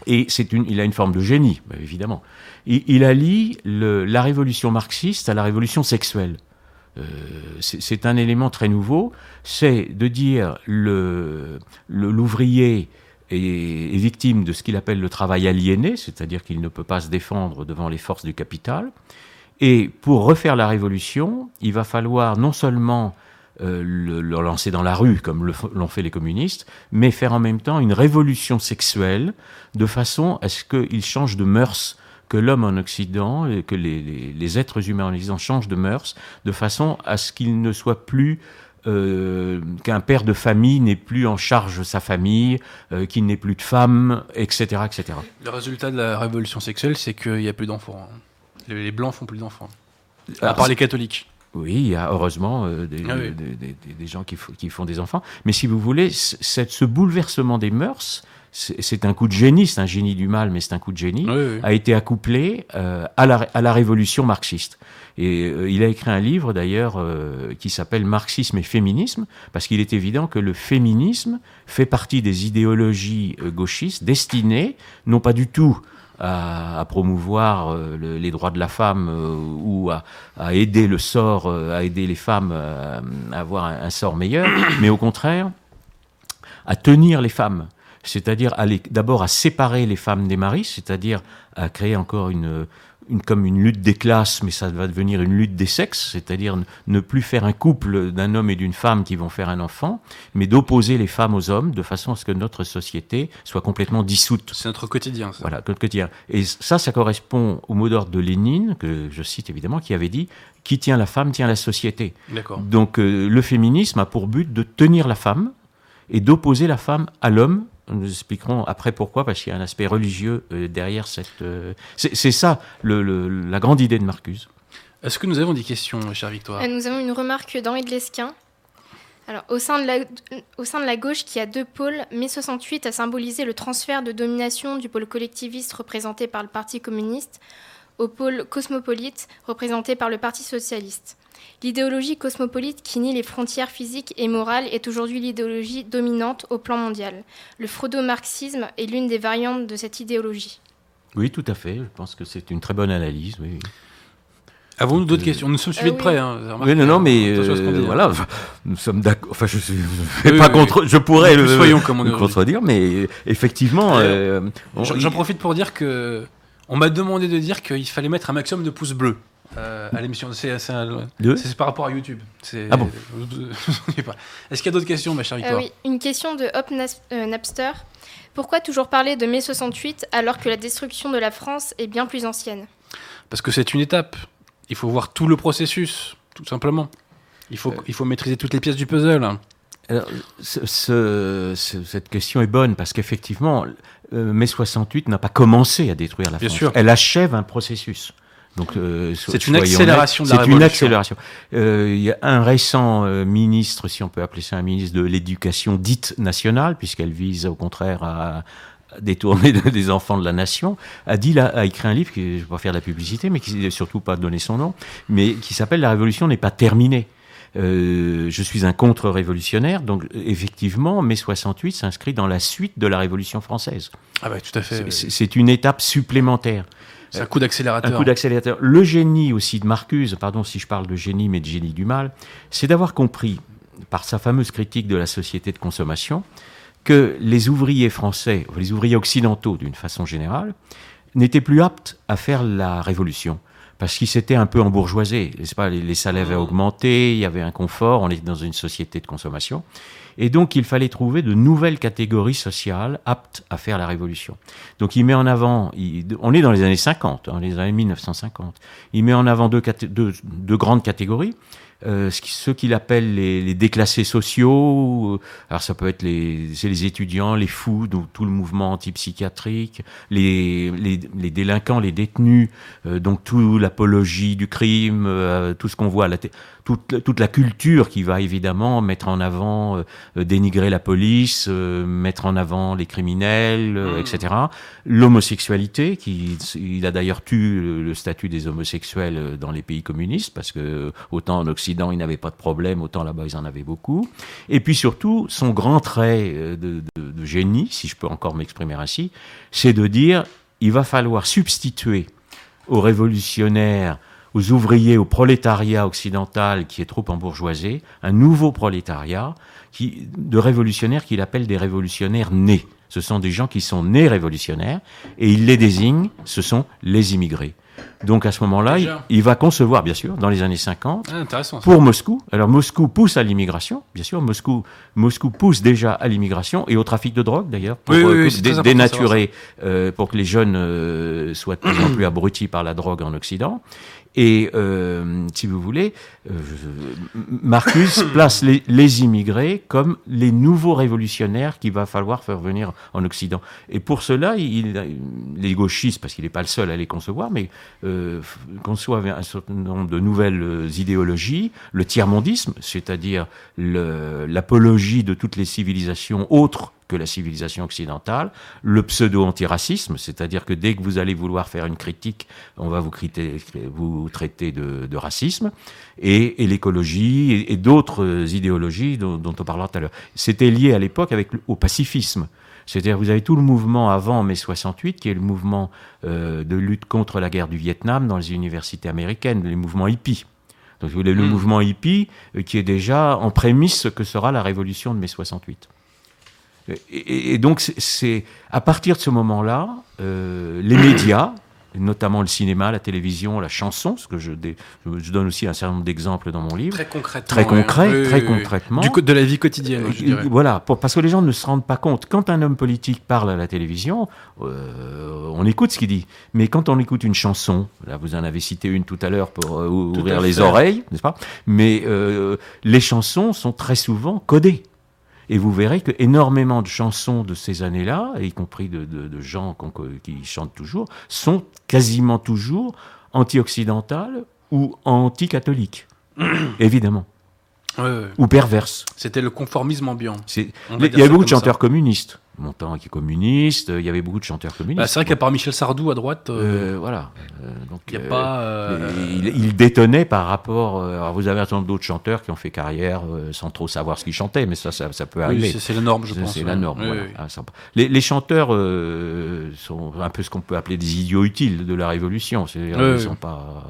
B: Et c'est une, il a une forme de génie, bah, évidemment. Il, il allie le, la révolution marxiste à la révolution sexuelle. Euh, c'est un élément très nouveau, c'est de dire le l'ouvrier est, est, victime de ce qu'il appelle le travail aliéné, c'est-à-dire qu'il ne peut pas se défendre devant les forces du capital. Et pour refaire la révolution, il va falloir non seulement euh, le, lancer dans la rue, comme l'ont fait les communistes, mais faire en même temps une révolution sexuelle, de façon à ce qu'il change de mœurs, que l'homme en Occident, et que les, êtres humains en Occident changent de mœurs, de façon à ce qu'il ne soit plus euh, qu'un père de famille n'est plus en charge de sa famille, euh, qu'il n'ait plus de femme, etc., etc.
A: Le résultat de la révolution sexuelle, c'est qu'il n'y a plus d'enfants. Hein. Les, blancs font plus d'enfants. À part les catholiques.
B: Oui, il y a heureusement euh, ah des, gens qui, qui, font des enfants. Mais si vous voulez, ce bouleversement des mœurs, c'est un coup de génie, c'est un génie du mal, mais c'est un coup de génie, a été accouplé euh, à, la, à, la, révolution marxiste. Et euh, il a écrit un livre d'ailleurs qui s'appelle Marxisme et féminisme, parce qu'il est évident que le féminisme fait partie des idéologies gauchistes destinées, non pas du tout à, promouvoir euh, les droits de la femme euh, ou à, aider le sort, euh, à aider les femmes à avoir un, sort meilleur, mais au contraire à tenir les femmes, c'est-à-dire d'abord à séparer les femmes des maris, c'est-à-dire à créer encore une, une, comme une lutte des classes, mais ça va devenir une lutte des sexes, c'est-à-dire ne plus faire un couple d'un homme et d'une femme qui vont faire un enfant, mais d'opposer les femmes aux hommes de façon à ce que notre société soit complètement dissoute.
A: C'est notre quotidien. Ça.
B: Voilà, notre quotidien. Et ça, ça correspond au mot d'ordre de Lénine, que je cite évidemment, qui avait dit qui tient la femme tient la société. Donc euh, le féminisme a pour but de tenir la femme et d'opposer la femme à l'homme nous expliquerons après pourquoi, parce qu'il y a un aspect religieux euh, derrière cette. Euh, c'est ça la grande idée de Marcuse.
A: Est-ce que nous avons des questions, chère Victoire?
C: Euh, Nous avons une remarque d'Henri de Lesquin. Alors, au sein de, la, au sein de la gauche qui a deux pôles, mai 68 a symbolisé le transfert de domination du pôle collectiviste représenté par le Parti communiste au pôle cosmopolite représenté par le Parti socialiste. L'idéologie cosmopolite qui nie les frontières physiques et morales est aujourd'hui l'idéologie dominante au plan mondial. Le freudo-marxisme est l'une des variantes de cette idéologie.
B: Oui, tout à fait. Je pense que c'est une très bonne analyse.
A: Avons-nous d'autres questions? Nous sommes suivis de près. Hein,
B: oui, non, non, mais voilà, nous sommes d'accord. Enfin, je suis pas contre. Je pourrais le,
A: soyons comme on
B: contredire, mais effectivement.
A: J'en profite pour dire que on m'a demandé de dire qu'il fallait mettre un maximum de pouces bleus. Euh, à l'émission. C'est par rapport à YouTube.
B: Ah bon
A: Est-ce qu'il y a d'autres questions, ma chère Victoire
C: euh, Oui, une question de Hop euh, Napster. Pourquoi toujours parler de mai 68 alors que la destruction de la France est bien plus ancienne?
A: Parce que c'est une étape. Il faut voir tout le processus, tout simplement. Il faut, il faut maîtriser toutes les pièces du puzzle.
B: Alors, cette question est bonne parce qu'effectivement, mai 68 n'a pas commencé à détruire la
A: Bien
B: France.
A: Sûr.
B: Elle achève un processus. Donc,
A: euh, c'est une accélération de la
B: C'est une accélération. Euh, il y a un récent euh, ministre, si on peut appeler ça un ministre de l'éducation dite nationale, puisqu'elle vise au contraire à, détourner des enfants de la nation, a dit là, a écrit un livre qui, je vais pas faire de la publicité, mais qui surtout pas donner son nom, mais qui s'appelle La Révolution n'est pas terminée. Euh, je suis un contre-révolutionnaire, donc effectivement, mai 68 s'inscrit dans la suite de la Révolution française.
A: Ah bah tout à fait.
B: C'est une étape supplémentaire.
A: C'est un coup d'accélérateur.
B: Un coup d'accélérateur. Le génie aussi de Marcuse, pardon si je parle de génie, mais de génie du mal, c'est d'avoir compris, par sa fameuse critique de la société de consommation, que les ouvriers français, les ouvriers occidentaux d'une façon générale, n'étaient plus aptes à faire la révolution parce qu'ils s'étaient un peu embourgeoisés. Pas, les, salaires avaient augmenté, il y avait un confort, on était dans une société de consommation. Et donc, il fallait trouver de nouvelles catégories sociales aptes à faire la révolution. Donc, il met en avant, on est dans les années 50, hein, les années 1950, il met en avant deux, deux grandes catégories. Euh, ceux qu'il appelle les, les, déclassés sociaux. Euh, alors ça peut être les, les étudiants, les fous, donc tout le mouvement antipsychiatrique, les, les, les délinquants, les détenus, euh, donc toute l'apologie du crime, euh, tout ce qu'on voit à la toute, toute, la culture qui va évidemment mettre en avant, dénigrer la police, mettre en avant les criminels, mmh. etc. L'homosexualité, qui il a d'ailleurs tué le, le statut des homosexuels dans les pays communistes, parce que autant en Occident Occident, il n'avait pas de problème, autant là-bas, ils en avaient beaucoup. Et puis surtout, son grand trait euh, de, génie, si je peux encore m'exprimer ainsi, c'est de dire, il va falloir substituer aux révolutionnaires, aux ouvriers, au prolétariat occidental qui est trop embourgeoisé, un nouveau prolétariat de révolutionnaires qu'il appelle des révolutionnaires nés. Ce sont des gens qui sont nés révolutionnaires et il les désigne, ce sont les immigrés. Donc à ce moment-là, il, va concevoir, bien sûr, dans les années 50,
A: ah,
B: pour Moscou. Alors Moscou pousse à l'immigration, bien sûr, Moscou, Moscou pousse déjà à l'immigration et au trafic de drogue d'ailleurs, pour euh, dénaturer, euh, pour que les jeunes euh, soient de plus en plus abrutis par la drogue en Occident. Et euh, si vous voulez, euh, Marcus place les, les, immigrés comme les nouveaux révolutionnaires qu'il va falloir faire venir en Occident. Et pour cela, il, les gauchistes, parce qu'il n'est pas le seul à les concevoir, mais euh, conçoivent un certain nombre de nouvelles euh, idéologies, le tiers-mondisme, c'est-à-dire l'apologie de toutes les civilisations autres que la civilisation occidentale, le pseudo-antiracisme, c'est-à-dire que dès que vous allez vouloir faire une critique, on va vous, vous traiter de, racisme, et, l'écologie et, d'autres idéologies dont, on parlera tout à l'heure. C'était lié à l'époque avec au pacifisme. C'est-à-dire vous avez tout le mouvement avant mai 68, qui est le mouvement euh, de lutte contre la guerre du Vietnam dans les universités américaines, les mouvements hippies. Donc vous avez le hmm. mouvement hippie euh, qui est déjà en prémisse ce que sera la révolution de mai 68. Et, donc, c'est à partir de ce moment-là, euh, les médias, notamment le cinéma, la télévision, la chanson, ce que je, je donne aussi un certain nombre d'exemples dans mon livre.
A: Très concrètement.
B: Très concret, très concrètement.
A: Du de la vie quotidienne, je dirais.
B: Voilà, parce que les gens ne se rendent pas compte. Quand un homme politique parle à la télévision, euh, on écoute ce qu'il dit. Mais quand on écoute une chanson, là vous en avez cité une tout à l'heure pour euh, ouvrir les oreilles, n'est-ce pas? Mais les chansons sont très souvent codées. Et vous verrez que énormément de chansons de ces années-là, y compris de, gens qui chantent toujours, sont quasiment toujours anti-occidentales ou anti-catholiques. Évidemment. Ou perverses.
A: C'était le conformisme ambiant.
B: Il y avait beaucoup de chanteurs communistes. Montand qui est communiste, il y avait beaucoup de chanteurs communistes.
A: Bah, c'est vrai qu'à part Michel Sardou à droite.
B: Euh, euh, voilà.
A: Euh, donc, y a pas,
B: il, détonnait par rapport. alors vous avez un certain nombre d'autres chanteurs qui ont fait carrière sans trop savoir ce qu'ils chantaient, mais ça, ça, peut arriver.
A: c'est la norme, je pense.
B: C'est la norme. voilà. Ah, les, les, chanteurs sont un peu ce qu'on peut appeler des idiots utiles de la Révolution. Ils sont pas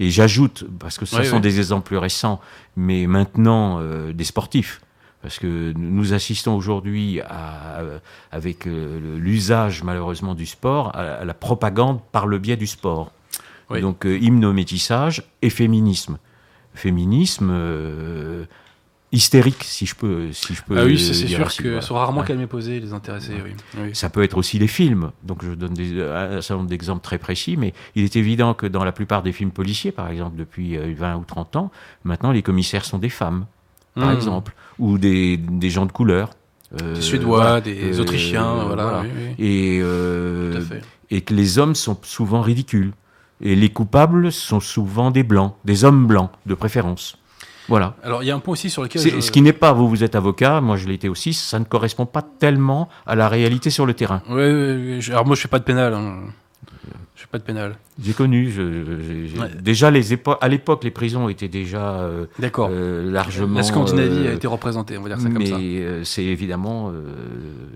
B: Et j'ajoute, parce que ce sont des exemples plus récents, mais maintenant des sportifs parce que nous assistons aujourd'hui avec l'usage malheureusement du sport à, la propagande par le biais du sport. Donc euh, hymno-métissage et féminisme. Féminisme euh, hystérique, si je peux, si je peux.
A: Ah oui, c'est sûr que sont rarement calmés posés les intéressés. Oui.
B: Ça peut être aussi les films. Donc je donne des, un certain nombre d'exemples très précis, mais il est évident que dans la plupart des films policiers, par exemple depuis 20 euh, ou 30 ans, maintenant les commissaires sont des femmes, par hmm. exemple ou des, des gens de couleur.
A: Euh, des Suédois, des euh, Autrichiens, voilà.
B: Et, euh, et que les hommes sont souvent ridicules. Et les coupables sont souvent des blancs, des hommes blancs, de préférence. Voilà.
A: Alors il y a un point aussi sur lequel.
B: Ce qui n'est pas, vous, vous êtes avocat, moi je l'ai été aussi, ça ne correspond pas tellement à la réalité sur le terrain.
A: Oui, oui. alors moi je fais pas de pénal. Hein. Je fais pas de pénal.
B: J'ai connu. Déjà, les à l'époque, les prisons étaient déjà euh, euh, largement. La
A: Scandinavie a euh, été représentée, on va dire ça comme ça.
B: Mais c'est évidemment.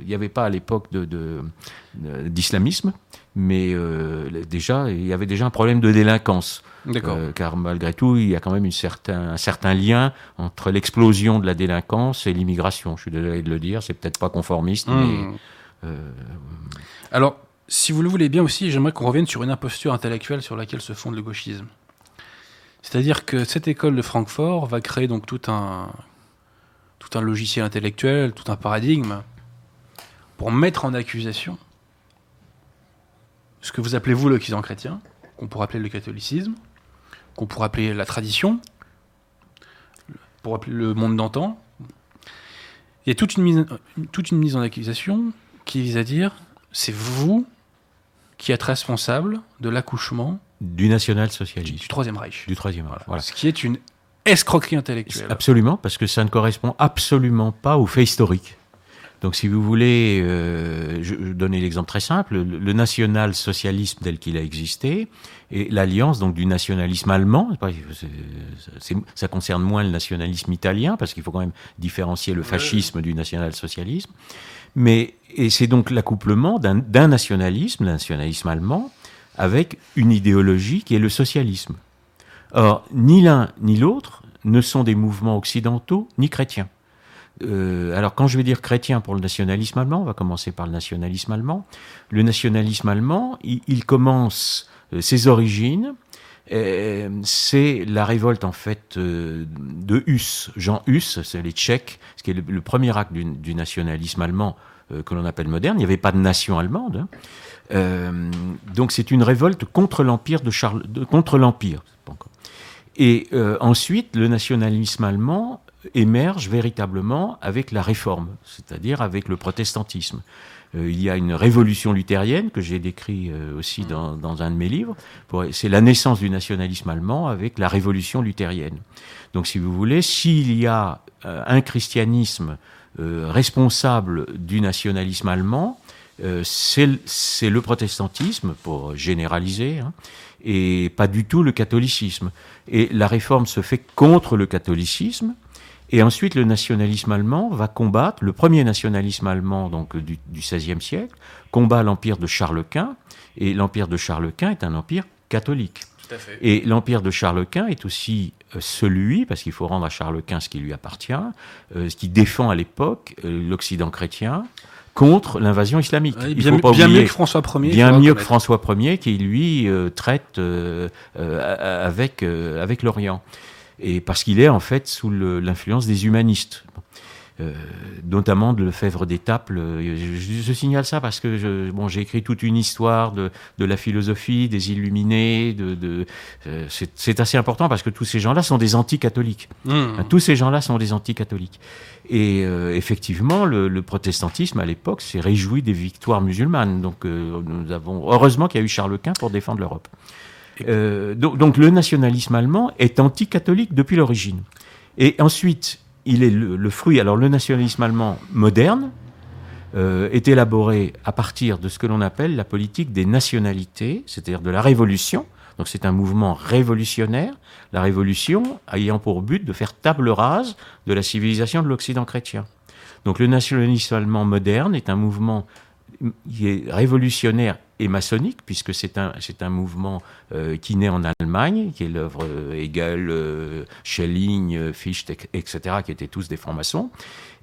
B: Il n'y avait pas à l'époque d'islamisme, de, mais déjà, il y avait déjà un problème de délinquance. D'accord. car malgré tout, il y a quand même une certain, un certain lien entre l'explosion de la délinquance et l'immigration. Je suis désolé de le dire, c'est peut-être pas conformiste, hmm. mais.
A: Alors, si vous le voulez bien aussi, j'aimerais qu'on revienne sur une imposture intellectuelle sur laquelle se fonde le gauchisme. C'est-à-dire que cette école de Francfort va créer donc tout un, tout un logiciel intellectuel, tout un paradigme pour mettre en accusation ce que vous appelez vous l'Occident chrétien, qu'on pourrait appeler le catholicisme, qu'on pourrait appeler la tradition, pour appeler le monde d'antan. Il y a toute une mise, toute une mise en accusation qui vise à dire c'est vous qui êtes responsable de l'accouchement
B: du national-socialisme.
A: Du Troisième Reich.
B: Du Troisième Reich,
A: voilà. Ce qui est une escroquerie intellectuelle.
B: Absolument, parce que ça ne correspond absolument pas aux faits historiques. Donc, si vous voulez, euh, je, je donnais l'exemple très simple, le, national-socialisme tel qu'il a existé, et l'alliance donc du nationalisme allemand, ça concerne moins le nationalisme italien, parce qu'il faut quand même différencier le fascisme du national-socialisme, mais et c'est donc l'accouplement d'un nationalisme, le nationalisme allemand, avec une idéologie qui est le socialisme. Or, ni l'un ni l'autre ne sont des mouvements occidentaux ni chrétiens. Euh, alors, quand je vais dire chrétien pour le nationalisme allemand, on va commencer par le nationalisme allemand. Le nationalisme allemand, il, commence euh, ses origines. Euh, c'est la révolte en fait de Hus, Jean Hus, c'est les Tchèques, ce qui est le, premier acte du nationalisme allemand euh, que l'on appelle moderne. Il n'y avait pas de nation allemande. Hein. Euh, donc c'est une révolte contre l'empire de Charles, contre l'empire. Et euh, ensuite, le nationalisme allemand émerge véritablement avec la réforme, c'est-à-dire avec le protestantisme. Il y a une révolution luthérienne que j'ai décrit aussi dans, dans, un de mes livres. C'est la naissance du nationalisme allemand avec la révolution luthérienne. Donc, si vous voulez, s'il y a un christianisme euh, responsable du nationalisme allemand, euh, c'est le protestantisme, pour généraliser, hein, et pas du tout le catholicisme. Et la réforme se fait contre le catholicisme, et ensuite le nationalisme allemand va combattre, le premier nationalisme allemand donc du, XVIe siècle, combat l'empire de Charles Quint, et l'empire de Charles Quint est un empire catholique. Et l'empire de Charles Quint est aussi euh, celui, parce qu'il faut rendre à Charles Quint ce qui lui appartient, euh, ce qui défend à l'époque euh, l'Occident chrétien contre l'invasion islamique.
A: bien, mieux que François Ier.
B: Bien mieux que François Ier, qui lui traite avec, avec l'Orient. Et parce qu'il est en fait sous l'influence des humanistes. Euh, notamment de Lefebvre d'Étaples. Je, je, signale ça parce que bon, j'ai écrit toute une histoire de, de, la philosophie, des illuminés. De, de euh, c'est assez important parce que tous ces gens-là sont des anti-catholiques. Mmh. tous ces gens-là sont des anti-catholiques. Et euh, effectivement, le, le, protestantisme à l'époque s'est réjoui des victoires musulmanes. Donc nous avons heureusement qu'il y a eu Charles Quint pour défendre l'Europe. Donc, donc le nationalisme allemand est anti-catholique depuis l'origine. Et ensuite, il est le, fruit. Alors, le nationalisme allemand moderne euh, est élaboré à partir de ce que l'on appelle la politique des nationalités, c'est-à-dire de la révolution. Donc, c'est un mouvement révolutionnaire. La révolution ayant pour but de faire table rase de la civilisation de l'Occident chrétien. Donc, le nationalisme allemand moderne est un mouvement qui est révolutionnaire et maçonnique, puisque c'est un, c'est un mouvement euh, qui naît en Allemagne, qui est l'œuvre euh, Hegel, euh, Schelling, Fichte, etc., qui étaient tous des francs-maçons,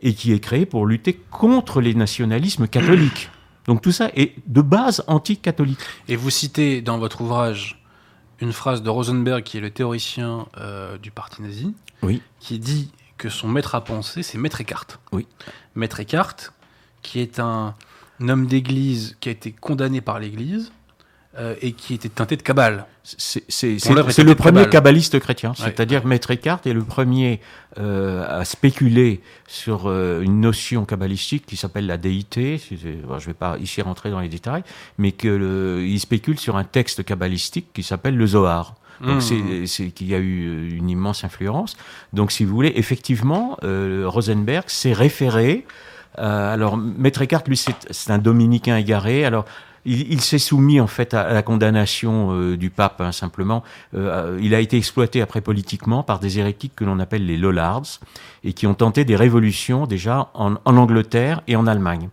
B: et qui est créé pour lutter contre les nationalismes catholiques. Donc tout ça est de base anti-catholique.
A: Et vous citez dans votre ouvrage une phrase de Rosenberg, qui est le théoricien du parti nazi,
B: oui.
A: qui dit que son maître à penser, c'est Maître Eckhart.
B: Oui.
A: Maître Eckhart, qui est un un homme d'église qui a été condamné par l'église euh, et qui était teinté de cabale.
B: C'est le premier kabbaliste chrétien, c'est-à-dire que Maître Eckhart est le premier euh, à spéculer sur euh, une notion kabbalistique qui s'appelle la déité. je ne vais pas ici rentrer dans les détails, mais qu'il spécule sur un texte kabbalistique qui s'appelle le Zohar. Donc mmh. c'est qu'il y a eu une immense influence. Donc si vous voulez, effectivement, Rosenberg s'est référé euh, alors, Maître Eckhart, lui, c'est un dominicain égaré. Alors, il, s'est soumis en fait à, la condamnation euh, du pape hein, simplement. Euh, il a été exploité après politiquement par des hérétiques que l'on appelle les Lollards et qui ont tenté des révolutions déjà en, Angleterre et en Allemagne.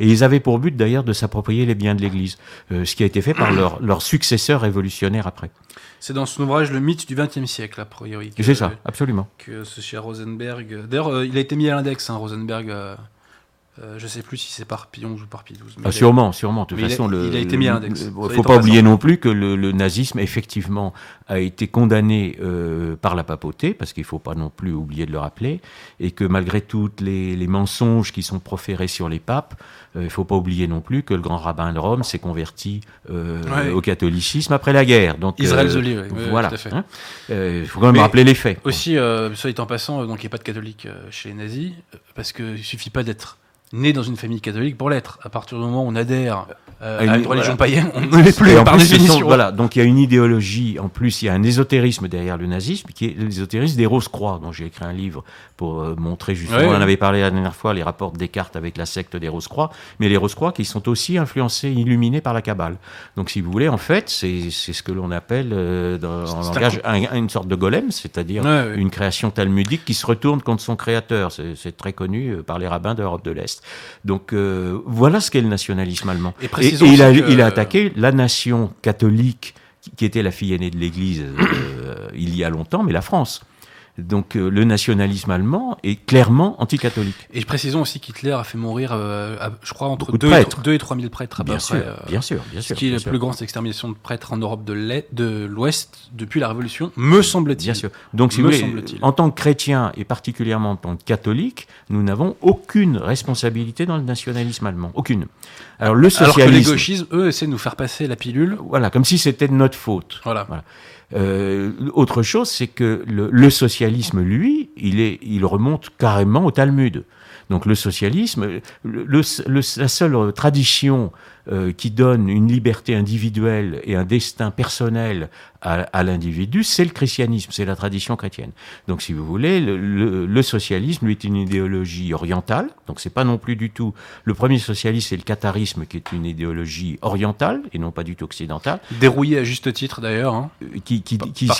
B: Et ils avaient pour but d'ailleurs de s'approprier les biens de l'Église, ce qui a été fait par leurs leur successeurs révolutionnaires après.
A: C'est dans son ouvrage Le mythe du XXe siècle, a priori.
B: C'est ça, absolument.
A: Que ce cher Rosenberg. D'ailleurs, il a été mis à l'index, hein, Rosenberg. Euh, je ne sais plus si c'est par Pi 11 ou par Pi 12.
B: Ah, sûrement, sûrement. De toute façon,
A: il a, le, été mis à l'index.
B: Il ne faut pas oublier non plus que le, nazisme, effectivement, a été condamné euh, par la papauté, parce qu'il ne faut pas non plus oublier de le rappeler, et que malgré tous les, mensonges qui sont proférés sur les papes, euh, il ne faut pas oublier non plus que le grand rabbin de Rome s'est converti au catholicisme après la guerre. Donc,
A: Israël Zoli,
B: oui. voilà. Hein. Il faut quand même rappeler les faits.
A: Aussi, soit en passant, donc il n'y a pas de catholique chez les nazis, parce qu'il ne suffit pas d'être né dans une famille catholique pour l'être. À partir du moment où on adhère euh, à une, religion païenne, on ne l'est plus par définition.
B: voilà, donc il y a une idéologie, en plus il y a un ésotérisme derrière le nazisme, qui est l'ésotérisme des Rose-Croix, dont j'ai écrit un livre pour euh, montrer justement, on en avait parlé la dernière fois, les rapports de Descartes avec la secte des Rose-Croix, mais les Rose-Croix qui sont aussi influencés, illuminés par la Kabbale. Donc si vous voulez, en fait, c'est ce que l'on appelle euh, dans, en langage une sorte de golem, c'est-à-dire une création talmudique qui se retourne contre son créateur. C'est très connu par les rabbins d'Europe de l'Est. Donc euh, voilà ce qu'est le nationalisme allemand. Et, il, a, il, a, attaqué la nation catholique qui était la fille aînée de l'Église euh, il y a longtemps, mais la France. Donc euh, le nationalisme allemand est clairement anticatholique.
A: Et précisons aussi qu'Hitler a fait mourir, euh, je crois, entre 2 et, 3 000 prêtres à
B: bien sûr, euh, bien sûr, bien sûr.
A: Ce qui est la plus grande extermination de prêtres en Europe de l'Ouest depuis la Révolution, me semble-t-il.
B: Bien sûr. Donc si vous voulez, en tant que chrétien et particulièrement en tant que catholique, nous n'avons aucune responsabilité dans le nationalisme allemand. Aucune.
A: Alors le socialisme... Alors que les gauchistes, eux, essaient de nous faire passer la pilule.
B: Voilà, comme si c'était de notre faute.
A: voilà. voilà.
B: Euh, autre chose, c'est que le, le, socialisme, lui, il, est, il remonte carrément au Talmud. Donc le socialisme, le, le, la seule tradition euh, qui donne une liberté individuelle et un destin personnel à, l'individu, c'est le christianisme, c'est la tradition chrétienne. Donc, si vous voulez, le, socialisme, lui, est une idéologie orientale. Donc, c'est pas non plus du tout. Le premier socialisme, c'est le catharisme, qui est une idéologie orientale et non pas du tout occidentale.
A: Dérouillé à juste titre, d'ailleurs. Hein.
B: Euh, qui, qui, qui, est,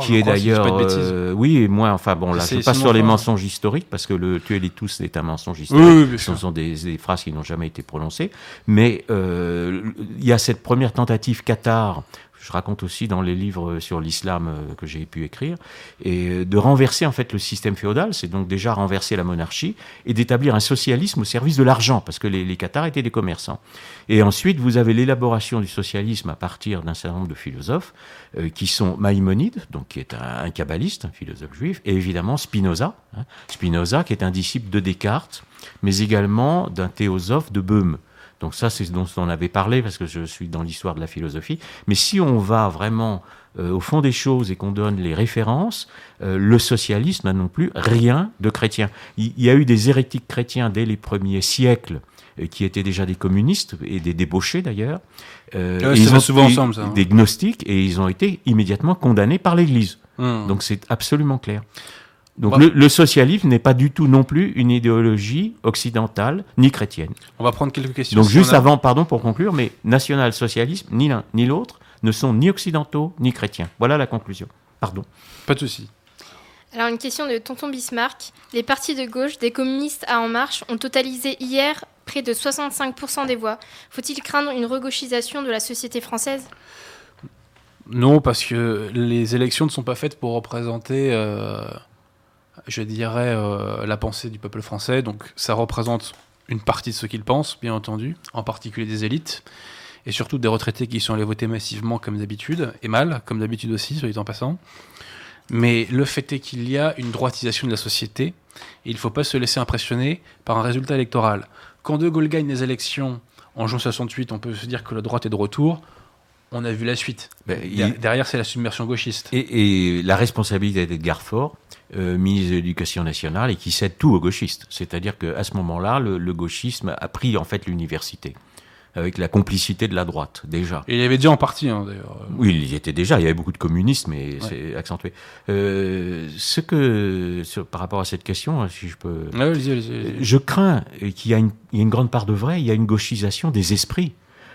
B: qui est d'ailleurs. Euh, oui, et moi, enfin, bon, là, je passe sur les mensonges historiques, parce que le tuer les tous est un mensonge historique. Ce sont des, des phrases qui n'ont jamais été prononcées. Mais euh, il y a cette première tentative cathare je raconte aussi dans les livres sur l'islam euh, que j'ai pu écrire, et euh, de renverser en fait le système féodal, c'est donc déjà renverser la monarchie, et d'établir un socialisme au service de l'argent, parce que les, les Qatars étaient des commerçants. Et ensuite, vous avez l'élaboration du socialisme à partir d'un certain nombre de philosophes, qui sont Maïmonide, donc qui est un, kabbaliste, un philosophe juif, et évidemment Spinoza, hein, Spinoza qui est un disciple de Descartes, mais également d'un théosophe de Böhme. Donc ça, c'est ce dont on avait parlé, parce que je suis dans l'histoire de la philosophie. Mais si on va vraiment euh, au fond des choses et qu'on donne les références, euh, le socialisme n'a non plus rien de chrétien. Il, y a eu des hérétiques chrétiens dès les premiers siècles euh, qui étaient déjà des communistes et des débauchés d'ailleurs.
A: ils ont souvent ensemble, ça, hein.
B: Des gnostiques et ils ont été immédiatement condamnés par l'Église. Hmm. Donc c'est absolument clair. Donc le, socialisme n'est pas du tout non plus une idéologie occidentale ni chrétienne.
A: On va prendre quelques questions.
B: Donc juste avant, pardon pour conclure, mais national-socialisme, ni l'un ni l'autre, ne sont ni occidentaux ni chrétiens. Voilà la conclusion. Pardon.
A: Pas de souci.
C: Alors une question de Tonton Bismarck. Les partis de gauche des communistes à En Marche ont totalisé hier près de 65% des voix. Faut-il craindre une regauchisation de la société française?
A: Non, parce que les élections ne sont pas faites pour représenter, euh, je dirais, euh, la pensée du peuple français. Donc ça représente une partie de ce qu'ils pensent, bien entendu, en particulier des élites, et surtout des retraités qui sont allés voter massivement comme d'habitude, et mal, comme d'habitude aussi, soit dit en passant. Mais le fait est qu'il y a une droitisation de la société, et il ne faut pas se laisser impressionner par un résultat électoral. Quand De Gaulle gagne les élections en juin 68, on peut se dire que la droite est de retour. On a vu la suite. Ben, derrière, c'est la submersion gauchiste.
B: Et, la responsabilité d'Edgar Faure, euh, ministre de l'Éducation nationale, et qui cède tout aux gauchistes. C'est-à-dire qu'à ce moment-là, le, gauchisme a pris en fait l'université avec la complicité de la droite, déjà.
A: Et il y avait déjà en partie, hein, d'ailleurs.
B: Oui, il y était déjà, il y avait beaucoup de communistes, mais c'est accentué. Euh, ce que, par rapport à cette question, hein, si je peux... Je crains qu'il y, a une grande part de vrai, il y a une gauchisation des esprits.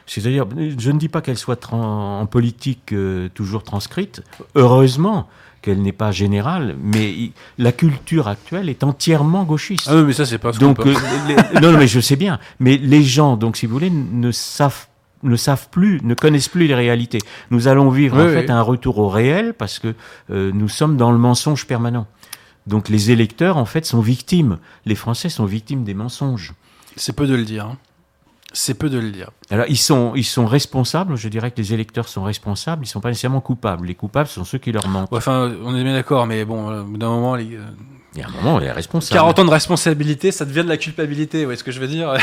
B: C'est-à-dire, je ne dis pas qu'elle soit en politique euh, toujours transcrite, heureusement, qu'elle n'est pas générale, mais la culture actuelle est entièrement gauchiste.
A: Ah oui, mais ça, c'est pas ce
B: donc, euh, Non, non, mais je sais bien. Mais les gens, donc, si vous voulez, ne savent ne savent plus, ne connaissent plus les réalités. Nous allons vivre en fait un retour au réel parce que euh, nous sommes dans le mensonge permanent. Donc les électeurs en fait sont victimes. Les Français sont victimes des mensonges.
A: C'est peu de le dire. Hein. C'est peu de le dire.
B: Alors, ils sont, ils sont responsables, je dirais que les électeurs sont responsables, ils ne sont pas nécessairement coupables. Les coupables sont ceux qui leur mentent.
A: enfin, on est bien d'accord, mais bon, euh, d'un moment, les,
B: euh, il y a un moment, il est responsable.
A: 40 ans de responsabilité, ça devient de la culpabilité, vous voyez ce que je veux dire?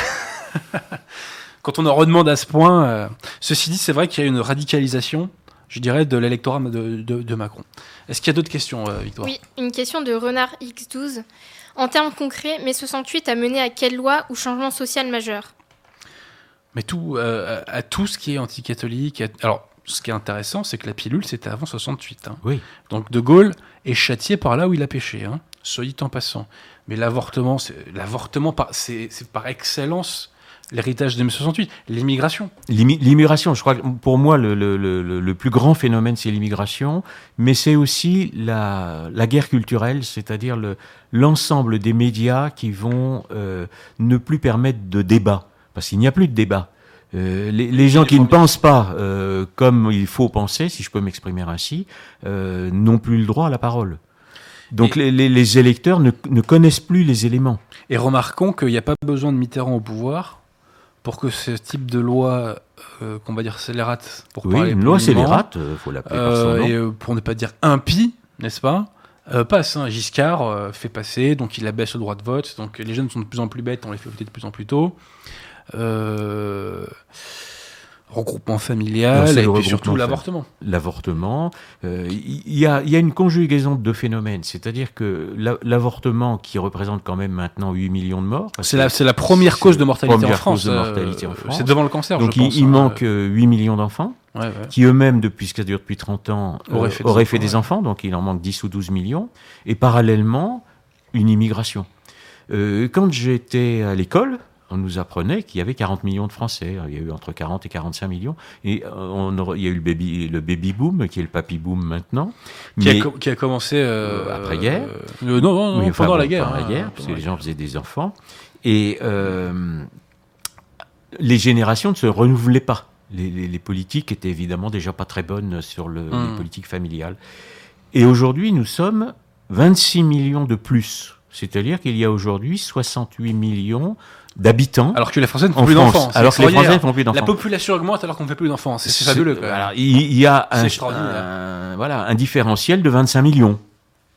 A: Quand on en redemande à ce point, euh, ceci dit, c'est vrai qu'il y a une radicalisation, je dirais, de l'électorat de, de, Macron. Est-ce qu'il y a d'autres questions, Victoire?
C: Oui, une question de Renard X12. En termes concrets, mai 68 a mené à quelle loi ou changement social majeur?
A: Mais tout, euh, à tout ce qui est anticatholique. Alors, ce qui est intéressant, c'est que la pilule, c'était avant 68. Hein.
B: Oui.
A: Donc De Gaulle est châtié par là où il a péché, hein, soit dit en passant. Mais l'avortement, l'avortement, c'est par excellence l'héritage de 68, l'immigration.
B: L'immigration, je crois que pour moi, le, le, le, le plus grand phénomène, c'est l'immigration, mais c'est aussi la, la, guerre culturelle, c'est-à-dire l'ensemble des médias qui vont euh, ne plus permettre de débat parce qu'il n'y a plus de débat. Euh, les, gens qui ne pensent pas euh, comme il faut penser, si je peux m'exprimer ainsi, euh, n'ont plus le droit à la parole. Donc les, électeurs ne, connaissent plus les éléments.
A: Et remarquons qu'il n'y a pas besoin de Mitterrand au pouvoir pour que ce type de loi, qu'on va dire scélérate, pour
B: oui, une loi scélérate, faut l'appeler par son nom.
A: Et pour ne pas dire impie, n'est-ce pas passe. Hein. Giscard fait passer, donc il abaisse le droit de vote. Donc les jeunes sont de plus en plus bêtes, on les fait voter de plus en plus tôt. Euh, regroupement familial et surtout l'avortement.
B: L'avortement, euh, il y, a, une conjugaison de deux phénomènes, c'est-à-dire que l'avortement qui représente quand même maintenant 8 millions de morts.
A: C'est la, la, première cause de mortalité, en France. Euh, c'est devant le cancer,
B: Donc
A: je
B: il, il, manque 8 millions d'enfants. qui eux-mêmes, depuis ce qui dure depuis 30 ans, auraient fait, des, enfants, donc il en manque 10 ou 12 millions, et parallèlement, une immigration. quand j'étais à l'école, on nous apprenait qu'il y avait 40 millions de Français. Il y a eu entre 40 et 45 millions. Et euh, on, il y a eu le baby, le baby boom, qui est le papy boom maintenant.
A: Qui, a, qui a, commencé euh,
B: euh, après-guerre.
A: non, non, non pendant la guerre.
B: Pendant la guerre, parce que les gens faisaient des enfants. Et les générations ne se renouvelaient pas. Les, politiques étaient évidemment déjà pas très bonnes sur le, les hmm. politiques familiales. Et aujourd'hui, nous sommes 26 millions de plus. C'est-à-dire qu'il y a aujourd'hui 68 millions d'habitants.
A: Alors que les Français ne font plus d'enfants.
B: Alors que les Français ne font plus d'enfants.
A: La population augmente alors qu'on ne fait plus d'enfants. C'est fabuleux.
B: Alors, il y a un, voilà, un différentiel de 25 millions.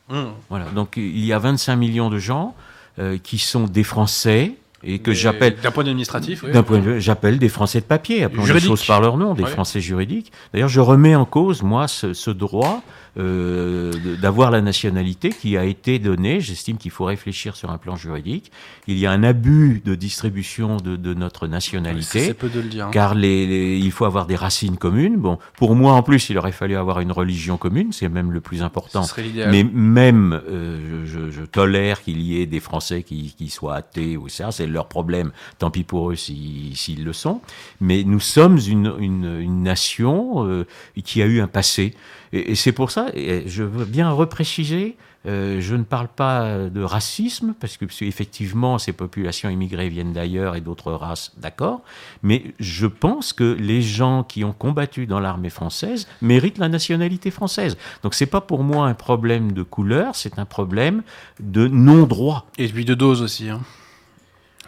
B: Mmh. Voilà, donc il y a 25 millions de gens euh, qui sont des Français et que j'appelle
A: d'un point administratif,
B: d'un point de vue, j'appelle des Français de papier, appelons les choses par leur nom, des Français juridiques. D'ailleurs, je remets en cause moi ce, ce droit d'avoir la nationalité qui a été donnée. J'estime qu'il faut réfléchir sur un plan juridique. Il y a un abus de distribution de, de notre nationalité.
A: C'est peu de le dire. Hein.
B: Car les, il faut avoir des racines communes. Bon, pour moi en plus, il aurait fallu avoir une religion commune. C'est même le plus important.
A: Ce serait
B: Mais même, euh, je, je, tolère qu'il y ait des Français qui, qui soient athées ou ça. C'est leur problème. Tant pis pour eux s'ils si, le sont. Mais nous sommes une, une, une nation euh, qui a eu un passé. Et, c'est pour ça, et je veux bien repréciser, Euh, je ne parle pas de racisme, parce que effectivement, ces populations immigrées viennent d'ailleurs et d'autres races, d'accord. Mais je pense que les gens qui ont combattu dans l'armée française méritent la nationalité française. Donc c'est pas pour moi un problème de couleur, c'est un problème de non-droit.
A: Et puis de dose aussi. Hein.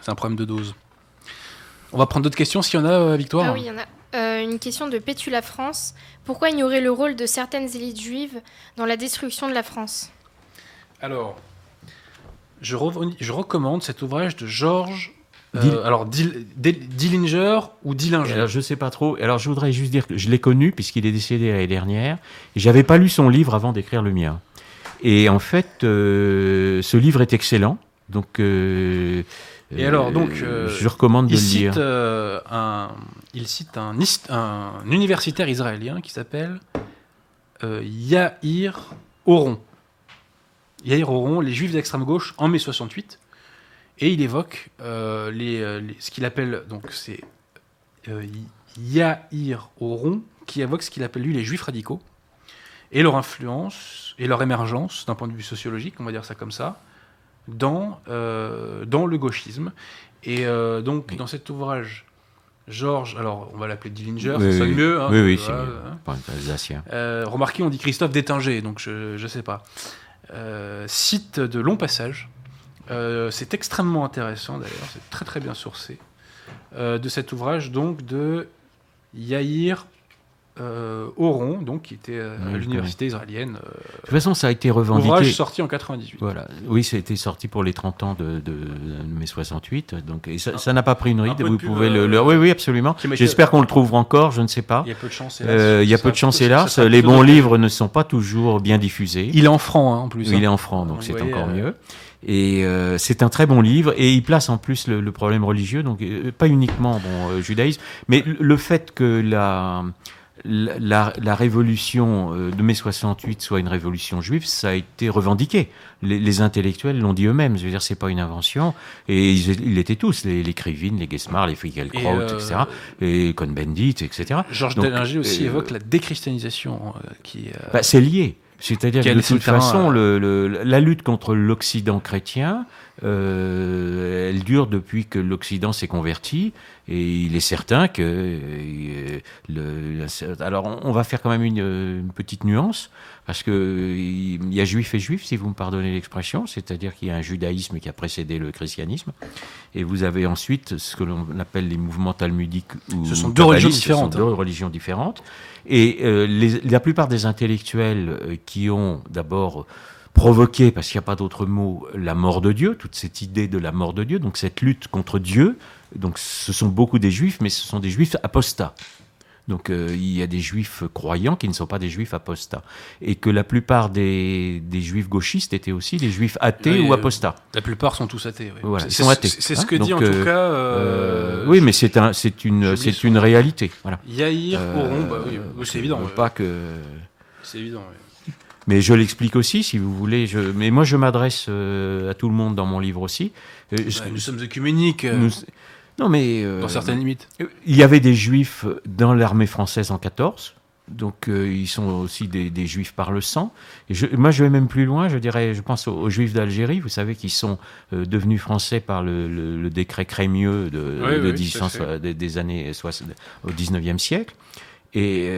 A: C'est un problème de dose. On va prendre d'autres questions s'il y en a, euh, Victoire?
C: Ah oui, il y en a. Euh, une question de Pétula France. Pourquoi ignorer le rôle de certaines élites juives dans la destruction de la France?
A: Alors, je, je, recommande cet ouvrage de Georges. Euh, alors, Dillinger ou Dillinger
B: Alors, je sais pas trop. Alors, je voudrais juste dire que je l'ai connu puisqu'il est décédé l'année dernière. J'avais pas lu son livre avant d'écrire le mien. Et en fait, ce livre est excellent. Donc,
A: et alors, donc,
B: euh, je recommande de le
A: lire. Euh, un, il cite un, un, universitaire israélien qui s'appelle euh, Yair Oron. Yair Oron, les Juifs d'extrême gauche en mai 68, et il évoque les, ce qu'il appelle donc c'est Yair Oron qui évoque ce qu'il appelle lui les Juifs radicaux et leur influence et leur émergence d'un point de vue sociologique, on va dire ça comme ça dans, euh, dans le gauchisme. Et euh, donc, dans cet ouvrage, Georges, alors on va l'appeler Dillinger, ça sonne mieux.
B: Hein, oui, oui, c'est. Hein.
A: Euh, remarquez, on dit Christophe Détinger, donc je ne sais pas. cite de longs passages. c'est extrêmement intéressant d'ailleurs, c'est très très bien sourcé. de cet ouvrage donc de Yair euh, Oron, donc, qui était euh, à l'université israélienne. Euh,
B: de toute façon, ça a été revendiqué.
A: Ouvrage sorti en 98.
B: Voilà. Oui, ça a été sorti pour les 30 ans de, mai 68. Donc, et ça n'a pas pris une ride. Vous pouvez le, Oui, oui, absolument. J'espère qu'on le trouvera encore, je ne sais pas.
A: Il y a peu de chance, hélas.
B: il y a peu de chance, hélas. Les bons livres ne sont pas toujours bien diffusés.
A: Il est en franc, hein, en plus.
B: il hein. est en franc, donc c'est encore mieux. Et c'est un très bon livre et il place en plus le, problème religieux, donc pas uniquement bon judaïsme, mais le fait que la la, révolution euh, de mai 68 soit une révolution juive, ça a été revendiqué. Les, intellectuels l'ont dit eux-mêmes. Je veux dire, c'est pas une invention. Et ils, étaient tous, les, les Krivine, les Gesmar, les Frickelkraut, etc., et Cohn-Bendit, etc.
A: Georges Dellinger aussi euh, évoque la déchristianisation. Euh, qui,
B: bah, c'est lié. C'est-à-dire que de toute façon, la lutte contre l'Occident chrétien, elle dure depuis que l'Occident s'est converti et il est certain que. Euh, le, alors, on va faire quand même une, petite nuance, parce qu'il y a juif et juif, si vous me pardonnez l'expression, c'est-à-dire qu'il y a un judaïsme qui a précédé le christianisme, et vous avez ensuite ce que l'on appelle les mouvements talmudiques. Ou
A: ce sont deux religions différentes.
B: Ce sont deux religions différentes. Et euh, la plupart des intellectuels euh, qui ont d'abord provoqué, parce qu'il n'y a pas d'autre mot, la mort de Dieu, toute cette idée de la mort de Dieu, donc cette lutte contre Dieu, donc ce sont beaucoup des juifs, mais ce sont des juifs apostats. Donc euh, il y a des juifs croyants qui ne sont pas des juifs apostats. Et que la plupart des, des juifs gauchistes étaient aussi des juifs athées ou apostats.
A: La plupart sont tous athés. Oui.
B: Voilà, ils sont athées.
A: C'est ce hein. que dit en tout euh, cas. Euh,
B: oui, mais c'est un, une, une réalité. Voilà.
A: Yair Oron, bah, oui, c'est évident.
B: Pas que.
A: C'est évident.
B: Mais je l'explique aussi, si vous voulez. Je... Mais moi, je m'adresse à tout le monde dans mon livre aussi.
A: nous sommes œcuméniques.
B: Non, mais.
A: Euh, dans certaines limites.
B: Il y avait des juifs dans l'armée française en 14. Donc euh, ils sont aussi des, juifs par le sang. Et je, moi je vais même plus loin, je dirais, je pense aux, juifs d'Algérie, vous savez, qui sont euh, devenus français par le, décret Crémieux de, des, années 60, au 19e siècle. Et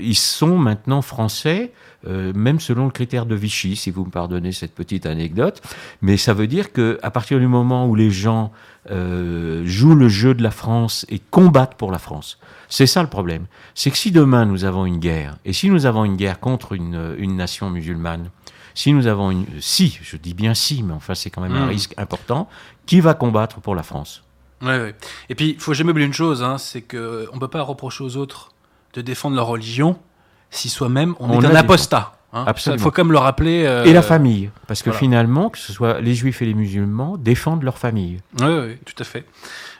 B: ils sont maintenant français, même selon le critère de Vichy, si vous me pardonnez cette petite anecdote. Mais ça veut dire qu'à partir du moment où les gens euh, jouent le jeu de la France et combattent pour la France. C'est ça le problème. C'est que si demain nous avons une guerre, et si nous avons une guerre contre une, une nation musulmane, si nous avons une... Si, je dis bien si, mais enfin c'est quand même un hmm. risque important, qui va combattre pour la France?
A: Ouais, ouais. Et puis, il faut jamais oublier une chose, hein, c'est qu'on ne peut pas reprocher aux autres de défendre leur religion si soi-même on, est un apostat. Hein. Il faut quand même le rappeler. Euh,
B: et la famille, parce que finalement, que ce soit les juifs et les musulmans, défendent leur famille.
A: Oui, oui, tout à fait.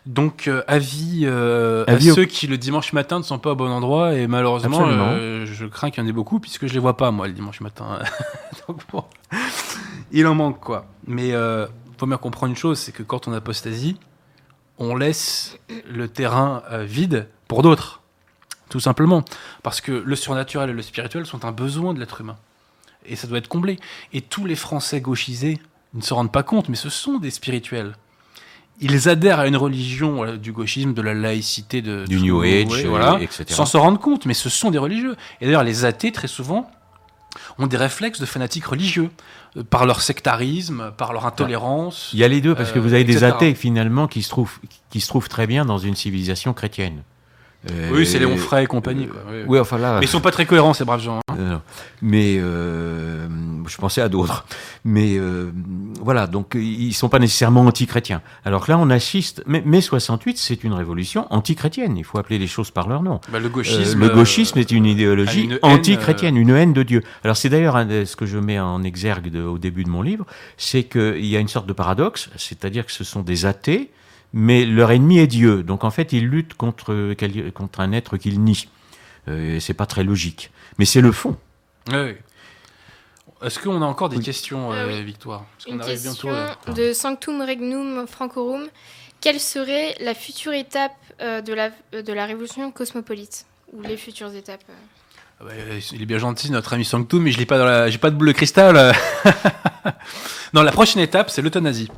A: Donc, euh, avis, euh, à ceux qui le dimanche matin ne sont pas au bon endroit, et malheureusement, je crains qu'il y en ait beaucoup, puisque je les vois pas, moi, le dimanche matin. Donc, bon, il en manque, quoi. Mais il faut bien comprendre une chose, c'est que quand on apostasie, on laisse le terrain vide pour d'autres tout simplement. Parce que le surnaturel et le spirituel sont un besoin de l'être humain. et ça doit être comblé. Et tous les Français gauchisés ne se rendent pas compte, mais ce sont des spirituels. Ils adhèrent à une religion du gauchisme, de la laïcité, de,
B: du New Age,
A: voilà, etc. Sans se rendre compte, mais ce sont des religieux. Et d'ailleurs, les athées, très souvent, ont des réflexes de fanatiques religieux, euh, par leur sectarisme, par leur intolérance.
B: Il y a les deux, parce que vous avez des athées, finalement, qui se, trouvent, qui se trouvent très bien dans une civilisation chrétienne.
A: Oui, c'est Léon Fray et compagnie.
B: Oui. enfin là.
A: Mais ils sont pas très cohérents, ces braves gens. Hein.
B: mais euh, je pensais à d'autres. Mais euh, voilà, donc ils sont pas nécessairement anti-chrétiens. Alors que là, on assiste. Mais, mai 68, c'est une révolution anti-chrétienne. Il faut appeler les choses par leur nom.
A: Bah, le gauchisme.
B: le gauchisme est une idéologie anti-chrétienne, une haine de Dieu. Alors c'est d'ailleurs ce que je mets en exergue au début de mon livre, c'est qu'il y a une sorte de paradoxe, c'est-à-dire que ce sont des athées mais leur ennemi est Dieu. Donc en fait, ils luttent contre, contre un être qu'ils nient. Euh, c'est pas très logique. Mais c'est le fond.
A: Oui. Est-ce qu'on a encore des questions, euh, ah Victoire?
C: Une question de Sanctum Regnum Francorum. Quelle serait la future étape euh, de, la, de la révolution cosmopolite? Ou les futures étapes
A: ah bah, Il est bien gentil, notre ami Sanctum, mais je n'ai pas, pas de boule de cristal. non, la prochaine étape, c'est l'euthanasie.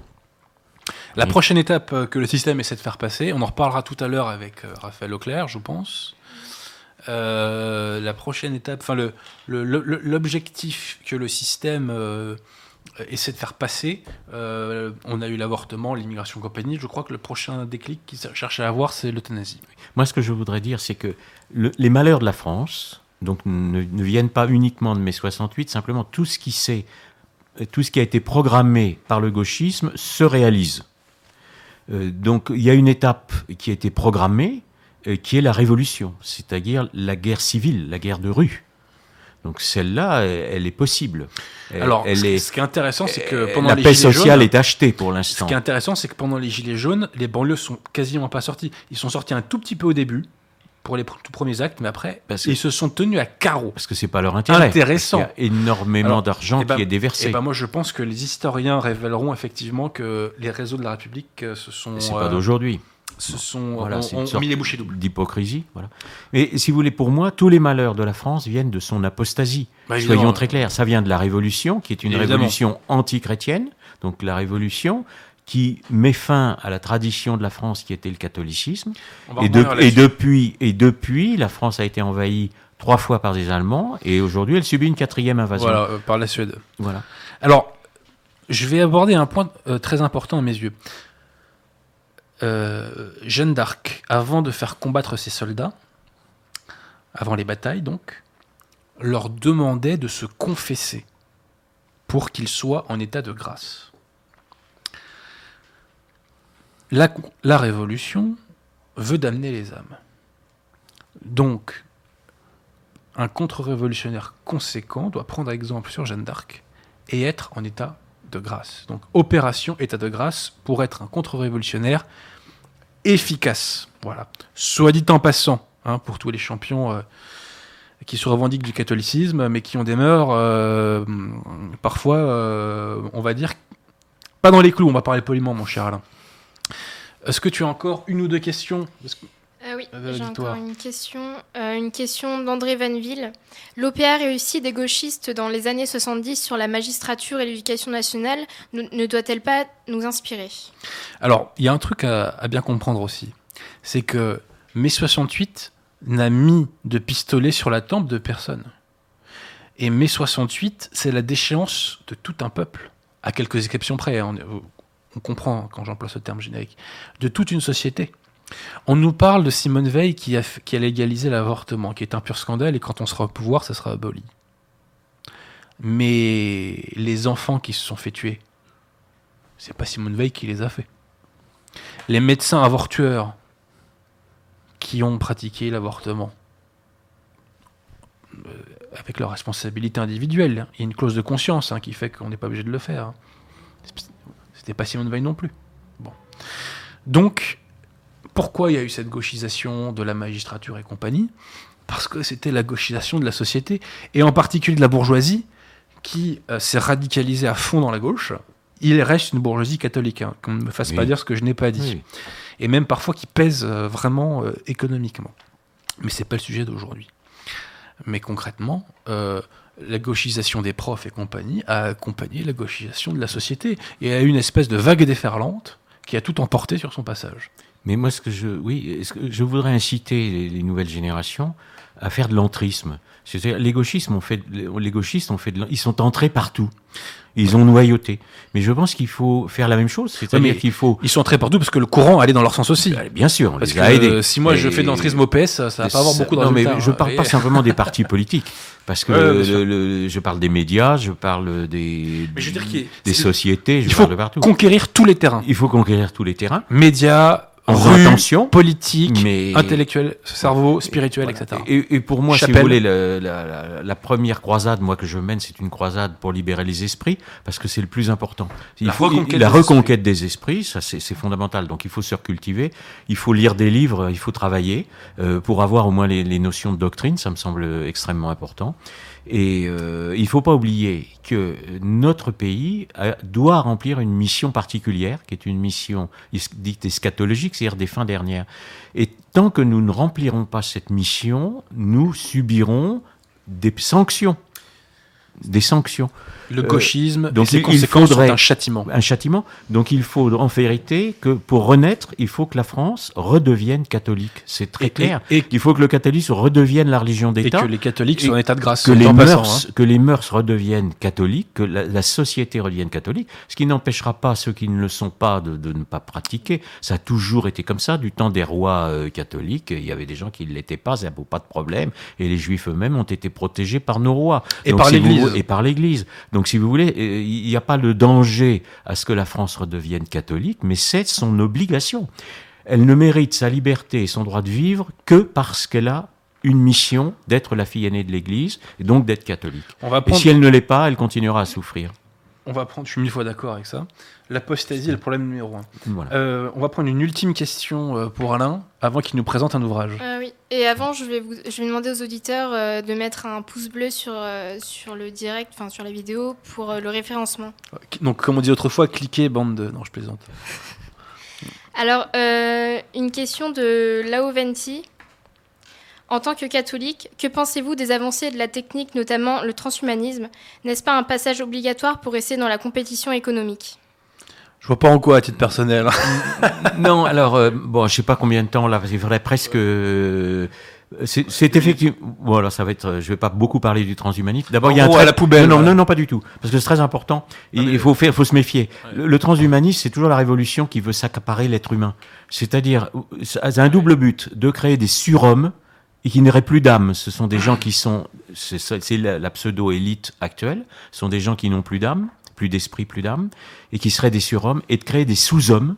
A: La prochaine étape euh, que le système essaie de faire passer, on en reparlera tout à l'heure avec euh, Raphaël Auclair, je pense. Euh, la prochaine étape, enfin l'objectif que le système essaie de faire passer, on a eu l'avortement, l'immigration compagnie. Je crois que le prochain déclic qu'il cherche à avoir, c'est l'euthanasie.
B: Moi, ce que je voudrais dire, c'est que les malheurs de la France, donc ne, viennent pas uniquement de mai 68, simplement tout ce qui tout ce qui a été programmé par le gauchisme se réalise. Euh, donc il y a une étape qui a été programmée, euh, qui est la révolution, c'est-à-dire la guerre civile, la guerre de rue. Donc celle-là, elle est possible.
A: Alors, ce, est, ce, qui est intéressant, c'est que pendant
B: la
A: les
B: paix sociale est achetée pour l'instant.
A: Ce qui est intéressant, c'est que pendant les gilets jaunes, les banlieues sont quasiment pas sorties. Ils sont sortis un tout petit peu au début, pour les tout premiers actes, mais après, ils se sont tenus à carreau.
B: Parce que c'est pas leur intérêt.
A: Intéressant.
B: Il y a énormément d'argent eh qui ben, est déversé.
A: Et eh ben moi, je pense que les historiens révéleront effectivement que les réseaux de la République euh, se sont.
B: C'est pas euh, d'aujourd'hui.
A: Ce sont voilà, ont, mis les bouchées doubles.
B: D'hypocrisie, voilà. Mais si vous voulez, pour moi, tous les malheurs de la France viennent de son apostasie. Bah, Soyons très clairs, ça vient de la Révolution, qui est une révolution anti-chrétienne. Donc la Révolution, qui met fin à la tradition de la France qui était le catholicisme. Et, depuis, et depuis, la France a été envahie trois fois par des Allemands et aujourd'hui elle subit une quatrième invasion.
A: Voilà, euh, par la Suède. Voilà. Alors, je vais aborder un point euh, très important à mes yeux. Euh, Jeanne d'Arc, avant de faire combattre ses soldats, avant les batailles donc, leur demandait de se confesser pour qu'ils soient en état de grâce. La, révolution veut damner les âmes. Donc, un contre-révolutionnaire conséquent doit prendre exemple sur Jeanne d'Arc et être en état de grâce. Donc, opération état de grâce pour être un contre-révolutionnaire efficace. Voilà. Soit dit en passant, hein, pour tous les champions euh, qui se revendiquent du catholicisme, mais qui ont des mœurs euh, parfois, euh, on va dire, pas dans les clous, on va parler poliment, mon cher Alain. Est-ce que tu as encore une ou deux questions
C: euh, oui, euh, j'ai encore une question. Euh, une question d'André Vanville. L'OPA réussit des gauchistes dans les années 70 sur la magistrature et l'éducation nationale ne, doit-elle pas nous inspirer?
A: Alors, il y a un truc à, bien comprendre aussi. C'est que mai 68 n'a mis de pistolet sur la tempe de personne. Et mai 68, c'est la déchéance de tout un peuple, à quelques exceptions près. Hein on comprend quand j'emploie ce terme générique, de toute une société. On nous parle de Simone Veil qui a, légalisé l'avortement, qui est un pur scandale, et quand on sera au pouvoir, ça sera aboli. Mais les enfants qui se sont fait tuer, c'est pas Simone Veil qui les a fait. Les médecins avortueurs qui ont pratiqué l'avortement, euh, avec leur responsabilité individuelle, il y a une clause de conscience hein, qui fait qu'on n'est pas obligé de le faire. C'était pas Simone Veil non plus. Bon. Donc, pourquoi il y a eu cette gauchisation de la magistrature et compagnie? Parce que c'était la gauchisation de la société, et en particulier de la bourgeoisie, qui euh, s'est radicalisée à fond dans la gauche. Il reste une bourgeoisie catholique, hein, qu'on ne me fasse pas dire ce que je n'ai pas dit. Et même parfois qui pèse euh, vraiment euh, économiquement. Mais c'est pas le sujet d'aujourd'hui. Mais concrètement, la gauchisation des profs et compagnie a accompagné la gauchisation de la société et a eu une espèce de vague déferlante qui a tout emporté sur son passage.
B: Mais moi, ce que je, oui, je voudrais inciter les, nouvelles générations à faire de l'entrisme. Les gauchistes ont fait, les gauchistes ils sont entrés partout. Ils ont noyauté. Mais je pense qu'il faut faire la même chose. C'est-à-dire qu'il faut.
A: Ils sont entrés partout parce que le courant allait dans leur sens aussi. Bah,
B: bien sûr, on
A: parce les a que, si moi je fais de l'entrisme au PS, ça va pas avoir beaucoup de
B: non, mais je parle pas simplement des partis politiques. Parce que je parle des médias, je parle des, des sociétés, je parle de partout.
A: Conquérir tous les terrains.
B: Il faut conquérir tous les terrains.
A: Médias, en rue, politique, mais... intellectuel, cerveau, spirituel, etc.
B: Et, pour moi, si vous voulez, la, première croisade, moi que je mène, c'est une croisade pour libérer les esprits, parce que c'est le plus important. Il la faut reconquête la des reconquête esprits. des esprits, ça c'est fondamental. Donc il faut se recultiver, il faut lire des livres, il faut travailler euh, pour avoir au moins les, les notions de doctrine. Ça me semble extrêmement important. Et euh, il ne faut pas oublier que notre pays doit remplir une mission particulière, qui est une mission dite eschatologique, c'est-à-dire des fins dernières. Et tant que nous ne remplirons pas cette mission, nous subirons des sanctions. Des sanctions.
A: Le euh, gauchisme, donc et ses il faudrait un châtiment.
B: Un châtiment. Donc il faut en vérité que pour renaître, il faut que la France redevienne catholique. C'est très clair. Et, qu'il faut que le catholicisme redevienne la religion d'État.
A: Et que les catholiques soient en état de grâce.
B: Que les, mœurs, hein. que les mœurs redeviennent catholiques, que la, société redevienne catholique. Ce qui n'empêchera pas ceux qui ne le sont pas de, de, ne pas pratiquer. Ça a toujours été comme ça. Du temps des rois euh, catholiques, il y avait des gens qui ne l'étaient pas, ça n'a pas de problème. Et les juifs eux-mêmes ont été protégés par nos rois.
A: Et par l'Église.
B: Et par l'Église. Donc, si vous voulez, euh, il n'y a pas le danger à ce que la France redevienne catholique, mais c'est son obligation. Elle ne mérite sa liberté et son droit de vivre que parce qu'elle a une mission d'être la fille aînée de l'Église et donc d'être catholique. Et si elle ne l'est pas, elle continuera à souffrir
A: on va prendre, je suis mille fois d'accord avec ça. L'apostasie est le problème numéro un. Euh, on va prendre une ultime question euh, pour Alain avant qu'il nous présente un ouvrage.
C: Euh, oui, et avant, je vais, vous, je vais demander aux auditeurs de mettre un pouce bleu sur, sur le direct, enfin sur la vidéo, pour le référencement.
A: Donc, comme on dit autrefois, cliquez, bande de. Non, je plaisante.
C: Alors, une question de Laoventi. En tant que catholique, que pensez-vous des avancées de la technique, notamment le transhumanisme? N'est-ce pas un passage obligatoire pour rester dans la compétition économique?
A: Je vois pas en quoi à titre personnel.
B: non, alors euh, bon, je sais pas combien de temps là, c'est vrai presque. Euh, c'est effectivement. Voilà, ça va être. Je vais pas beaucoup parler du transhumanisme. D'abord, il y a un
A: à la poubelle.
B: Non, non, non, pas du tout, parce que c'est très important. il faut faire, faut se méfier. Le, transhumanisme, c'est toujours la révolution qui veut s'accaparer l'être humain. C'est-à-dire, c'est un double but de créer des surhommes et qui n'auraient plus d'âme. Ce sont des gens qui sont, c'est la, pseudo-élite actuelle, ce sont des gens qui n'ont plus d'âme, plus d'esprit, plus d'âme, et qui seraient des surhommes, et de créer des sous-hommes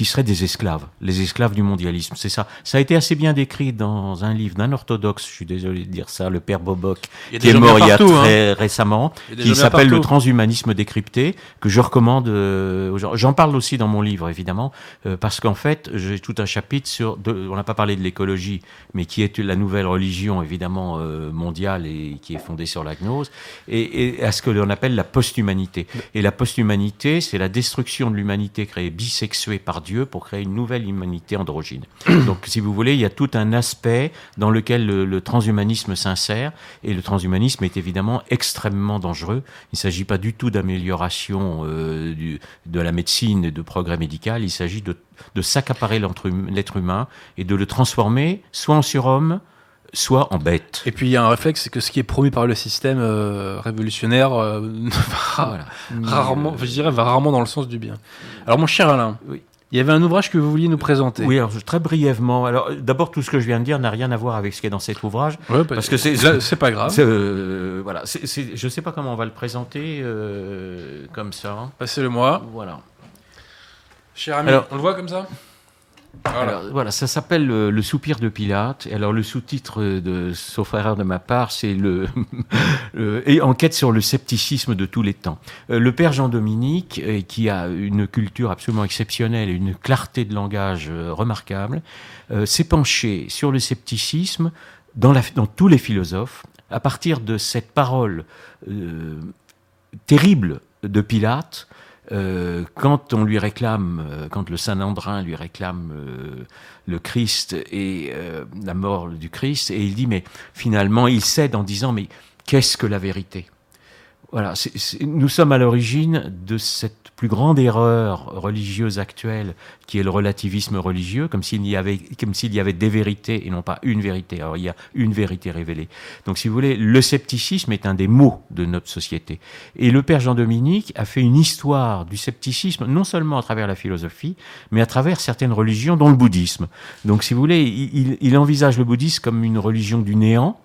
B: qui seraient des esclaves, les esclaves du mondialisme. C'est ça. Ça a été assez bien décrit dans un livre d'un orthodoxe, je suis désolé de dire ça, le père Boboc, qui est mort il y a très hein. récemment, qui s'appelle Le transhumanisme décrypté, que je recommande euh, aux gens. J'en parle aussi dans mon livre, évidemment, euh, parce qu'en fait, j'ai tout un chapitre sur, on n'a pas parlé de l'écologie, mais qui est la nouvelle religion, évidemment, euh, mondiale et qui est fondée sur la gnose, et, et à ce que l'on appelle la post-humanité. Et la post-humanité, c'est la destruction de l'humanité créée bisexuée par Dieu pour créer une nouvelle humanité androgyne. Donc, si vous voulez, il y a tout un aspect dans lequel le, transhumanisme s'insère, et le transhumanisme est évidemment extrêmement dangereux. Il ne s'agit pas du tout d'amélioration euh, de la médecine et de progrès médical, il s'agit de, de s'accaparer l'être humain et de le transformer soit en surhomme, soit en bête.
A: Et puis il y a un réflexe, c'est que ce qui est promu par le système euh, révolutionnaire euh, rarement, je dirais, va rarement dans le sens du bien. Alors mon cher Alain, oui. Il y avait un ouvrage que vous vouliez nous présenter.
B: Oui, alors très brièvement. Alors d'abord, tout ce que je viens de dire n'a rien à voir avec ce qui est dans cet ouvrage,
A: parce que c'est c'est pas grave.
B: Euh, voilà, je ne sais pas comment on va le présenter euh, comme ça.
A: Passez-le-moi.
B: Voilà.
A: Cher ami, on le voit comme ça?
B: Voilà. ça s'appelle le, soupir de Pilate. Alors le sous-titre de, sauf erreur de ma part, c'est le, et enquête sur le scepticisme de tous les temps. Euh, le père Jean-Dominique, euh, qui a une culture absolument exceptionnelle et une clarté de langage euh, remarquable, s'est penché sur le scepticisme dans tous les philosophes à partir de cette parole terrible de Pilate euh, quand on lui réclame, euh, quand le Saint-Andrin lui réclame euh, le Christ et la mort du Christ, et il dit, mais finalement, il cède en disant, mais qu'est-ce que la vérité? Voilà, nous sommes à l'origine de cette plus grande erreur religieuse actuelle, qui est le relativisme religieux, comme s'il y avait, y avait des vérités et non pas une vérité. Alors il y a une vérité révélée. Donc si vous voulez, le scepticisme est un des mots de notre société. Et le père Jean-Dominique a fait une histoire du scepticisme, non seulement à travers la philosophie, mais à travers certaines religions, dont le bouddhisme. Donc si vous voulez, il envisage le bouddhisme comme une religion du néant,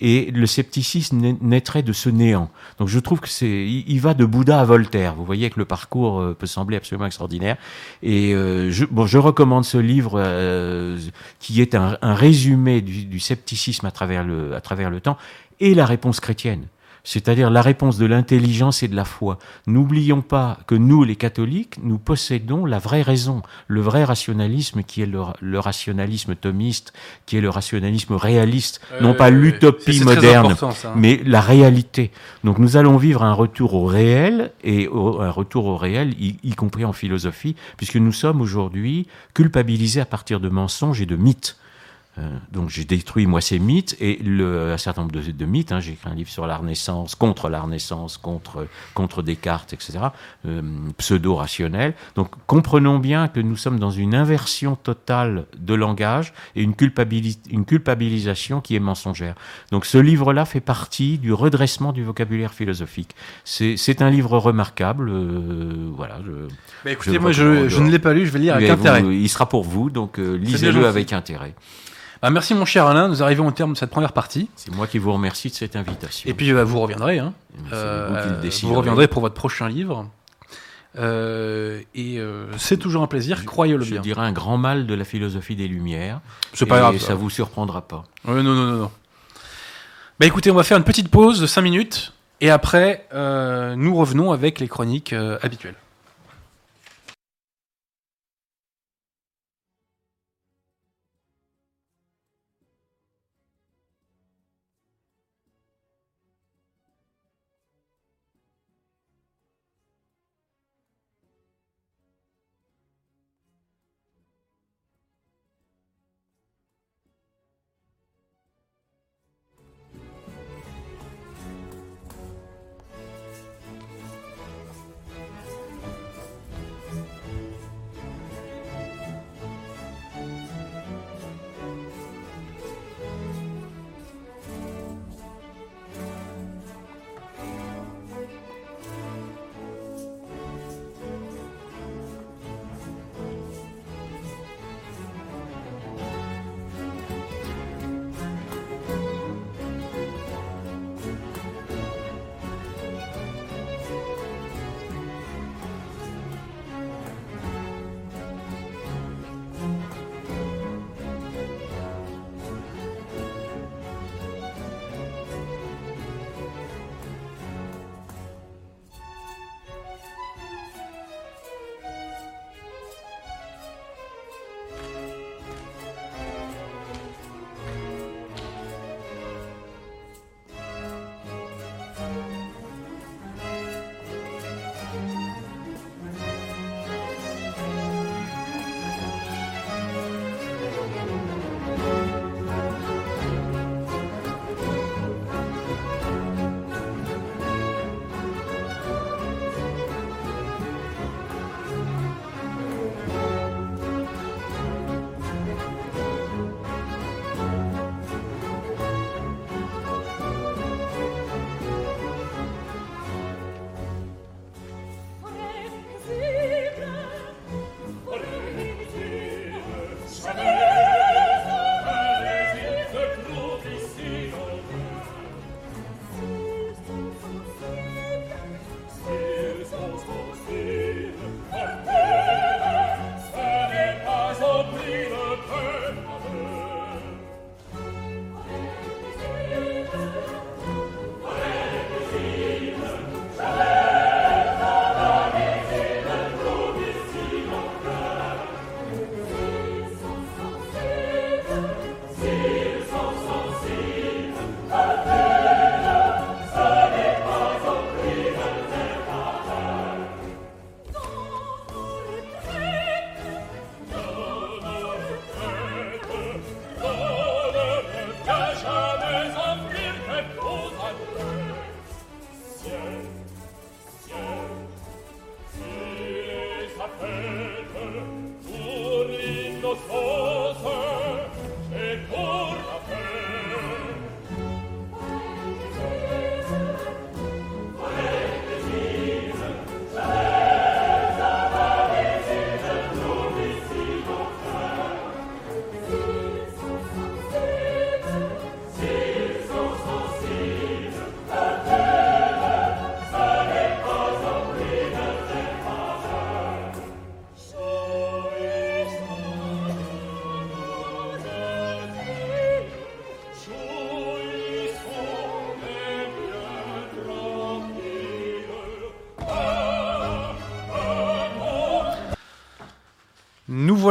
B: et le scepticisme naîtrait de ce néant. Donc je trouve que c'est, il, va de Bouddha à Voltaire. Vous voyez que le parcours euh, peut sembler absolument extraordinaire. Et euh, je, bon, je recommande ce livre euh, qui est un, résumé du, du, scepticisme à travers le, à travers le temps et la réponse chrétienne c'est-à-dire la réponse de l'intelligence et de la foi. N'oublions pas que nous, les catholiques, nous possédons la vraie raison, le vrai rationalisme qui est le, rationalisme thomiste, qui est le rationalisme réaliste, non pas l'utopie moderne, hein. mais la réalité. Donc nous allons vivre un retour au réel, et un retour au réel, y compris en philosophie, puisque nous sommes aujourd'hui culpabilisés à partir de mensonges et de mythes. Euh, donc j'ai détruit moi ces mythes et le, un certain nombre de, de mythes. Hein, j'ai écrit un livre sur la Renaissance, contre la Renaissance, contre contre Descartes, etc. Euh, pseudo-rationnel. Donc comprenons bien que nous sommes dans une inversion totale de langage et une, une culpabilisation qui est mensongère. Donc ce livre-là fait partie du redressement du vocabulaire philosophique. C'est un livre remarquable. Euh, voilà. Je,
A: bah écoutez, moi je, je, ne l'ai pas lu, je vais lire avec intérêt.
B: il sera pour vous, donc euh, lisez-le avec intérêt.
A: Ah, merci mon cher Alain, nous arrivons au terme de cette première partie.
B: C'est moi qui vous remercie de cette invitation.
A: Et puis bah, vous reviendrez. Hein. Euh, vous, reviendrez pour votre prochain livre. Euh, et euh, c'est toujours un plaisir, croyez-le bien.
B: Je dirais un grand mal de la philosophie des Lumières. C'est pas grave. Ça vous surprendra pas.
A: non, non, non, non. Bah écoutez, on va faire une petite pause de 5 minutes. Et après, nous revenons avec les chroniques habituelles.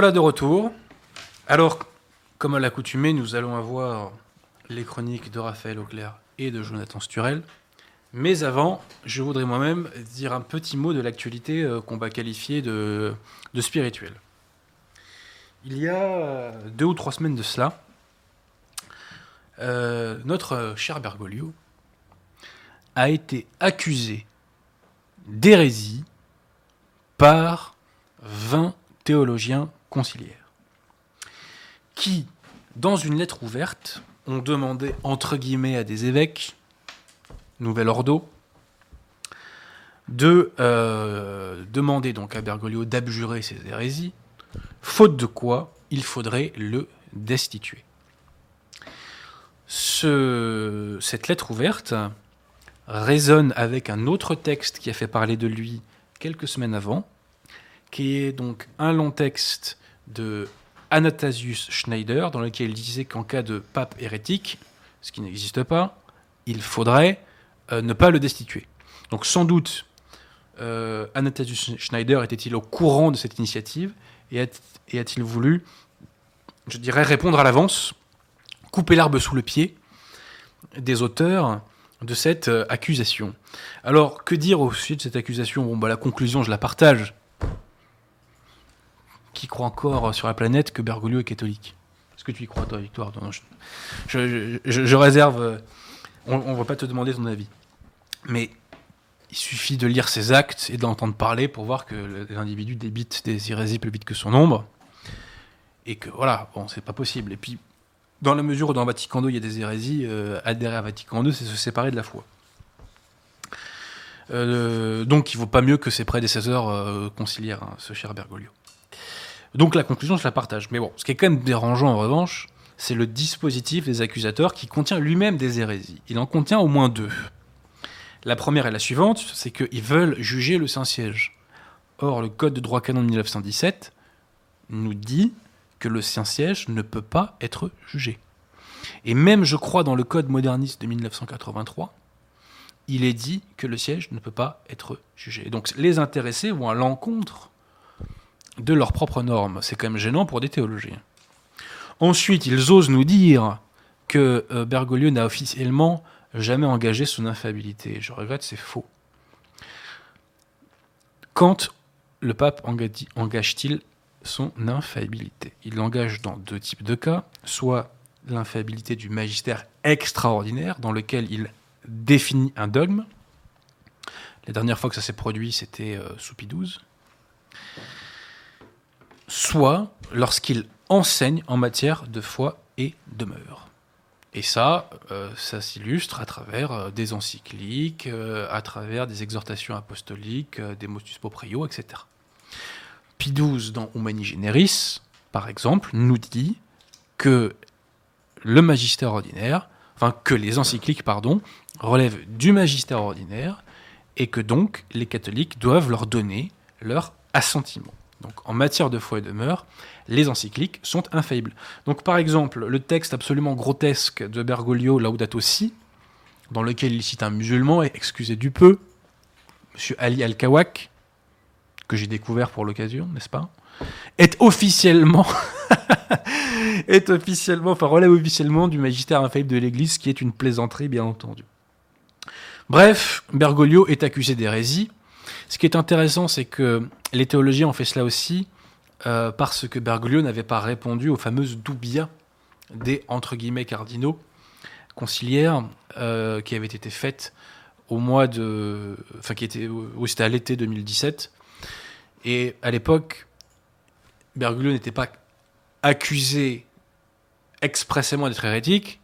A: Voilà de retour. Alors, comme à l'accoutumée, nous allons avoir les chroniques de Raphaël Auclair et de Jonathan Sturel. Mais avant, je voudrais moi-même dire un petit mot de l'actualité euh, qu'on va qualifier de, spirituelle. Il y a deux ou trois semaines de cela, euh, notre cher Bergoglio a été accusé d'hérésie par 20 théologiens conciliaires qui, dans une lettre ouverte, ont demandé entre guillemets à des évêques, nouvel ordo, de euh, demander donc à Bergoglio d'abjurer ses hérésies, faute de quoi il faudrait le destituer. Ce, cette lettre ouverte résonne avec un autre texte qui a fait parler de lui quelques semaines avant, qui est donc un long texte de Anastasius Schneider, dans lequel il disait qu'en cas de pape hérétique, ce qui n'existe pas, il faudrait euh, ne pas le destituer. Donc sans doute, euh, Anastasius Schneider était-il au courant de cette initiative et a-t-il voulu, je dirais, répondre à l'avance, couper l'arbre sous le pied des auteurs de cette euh, accusation. Alors, que dire au sujet de cette accusation? Bon, bah, la conclusion, je la partage qui croit encore sur la planète que Bergoglio est catholique Est-ce que tu y crois, toi, Victoire? Je, réserve. Euh, on ne va pas te demander ton avis. Mais il suffit de lire ses actes et d'entendre parler pour voir que l'individu débite des hérésies plus vite que son ombre. Et que voilà, bon, c'est pas possible. Et puis, dans la mesure où dans Vatican II il y a des hérésies, euh, adhérer à Vatican II, c'est se séparer de la foi. Euh, donc il vaut pas mieux que ses prédécesseurs conciliaires, hein, ce cher Bergoglio. Donc la conclusion, je la partage. Mais bon, ce qui est quand même dérangeant en revanche, c'est le dispositif des accusateurs qui contient lui-même des hérésies. Il en contient au moins deux. La première est la suivante, c'est qu'ils veulent juger le Saint-Siège. Or, le Code de droit canon de 1917 nous dit que le Saint-Siège ne peut pas être jugé. Et même, je crois, dans le Code moderniste de 1983, il est dit que le siège ne peut pas être jugé. Donc les intéressés vont à l'encontre de leurs propres normes. C'est quand même gênant pour des théologiens. Ensuite, ils osent nous dire que euh, Bergoglio n'a officiellement jamais engagé son infaillibilité. Je regrette, c'est faux. Quand le pape engage-t-il son infaillibilité Il l'engage dans deux types de cas, soit l'infaillibilité du magistère extraordinaire, dans lequel il définit un dogme. La dernière fois que ça s'est produit, c'était euh, sous Pie XII soit lorsqu'il enseigne en matière de foi et de mœurs. Et ça, euh, ça s'illustre à travers euh, des encycliques, euh, à travers des exhortations apostoliques, des motus proprio, etc. Pie XII, dans Humani Generis, par exemple, nous dit que le magistère ordinaire, enfin que les encycliques, pardon, relèvent du magistère ordinaire et que donc les catholiques doivent leur donner leur assentiment. Donc en matière de foi et de mœurs, les encycliques sont infaillibles. Donc par exemple, le texte absolument grotesque de Bergoglio Laudato Si, dans lequel il cite un musulman, et excusez du peu, M. Ali Al-Kawak, que j'ai découvert pour l'occasion, n'est-ce pas est officiellement, est officiellement, enfin relève officiellement du magistère infaillible de l'Église, qui est une plaisanterie, bien entendu. Bref, Bergoglio est accusé d'hérésie, ce qui est intéressant, c'est que les théologiens ont fait cela aussi euh, parce que Bergoglio n'avait pas répondu aux fameuses doubias des entre guillemets cardinaux conciliaires euh, qui avaient été faites au mois de, enfin qui était, c'était à l'été 2017. Et à l'époque, Bergoglio n'était pas accusé expressément d'être hérétique,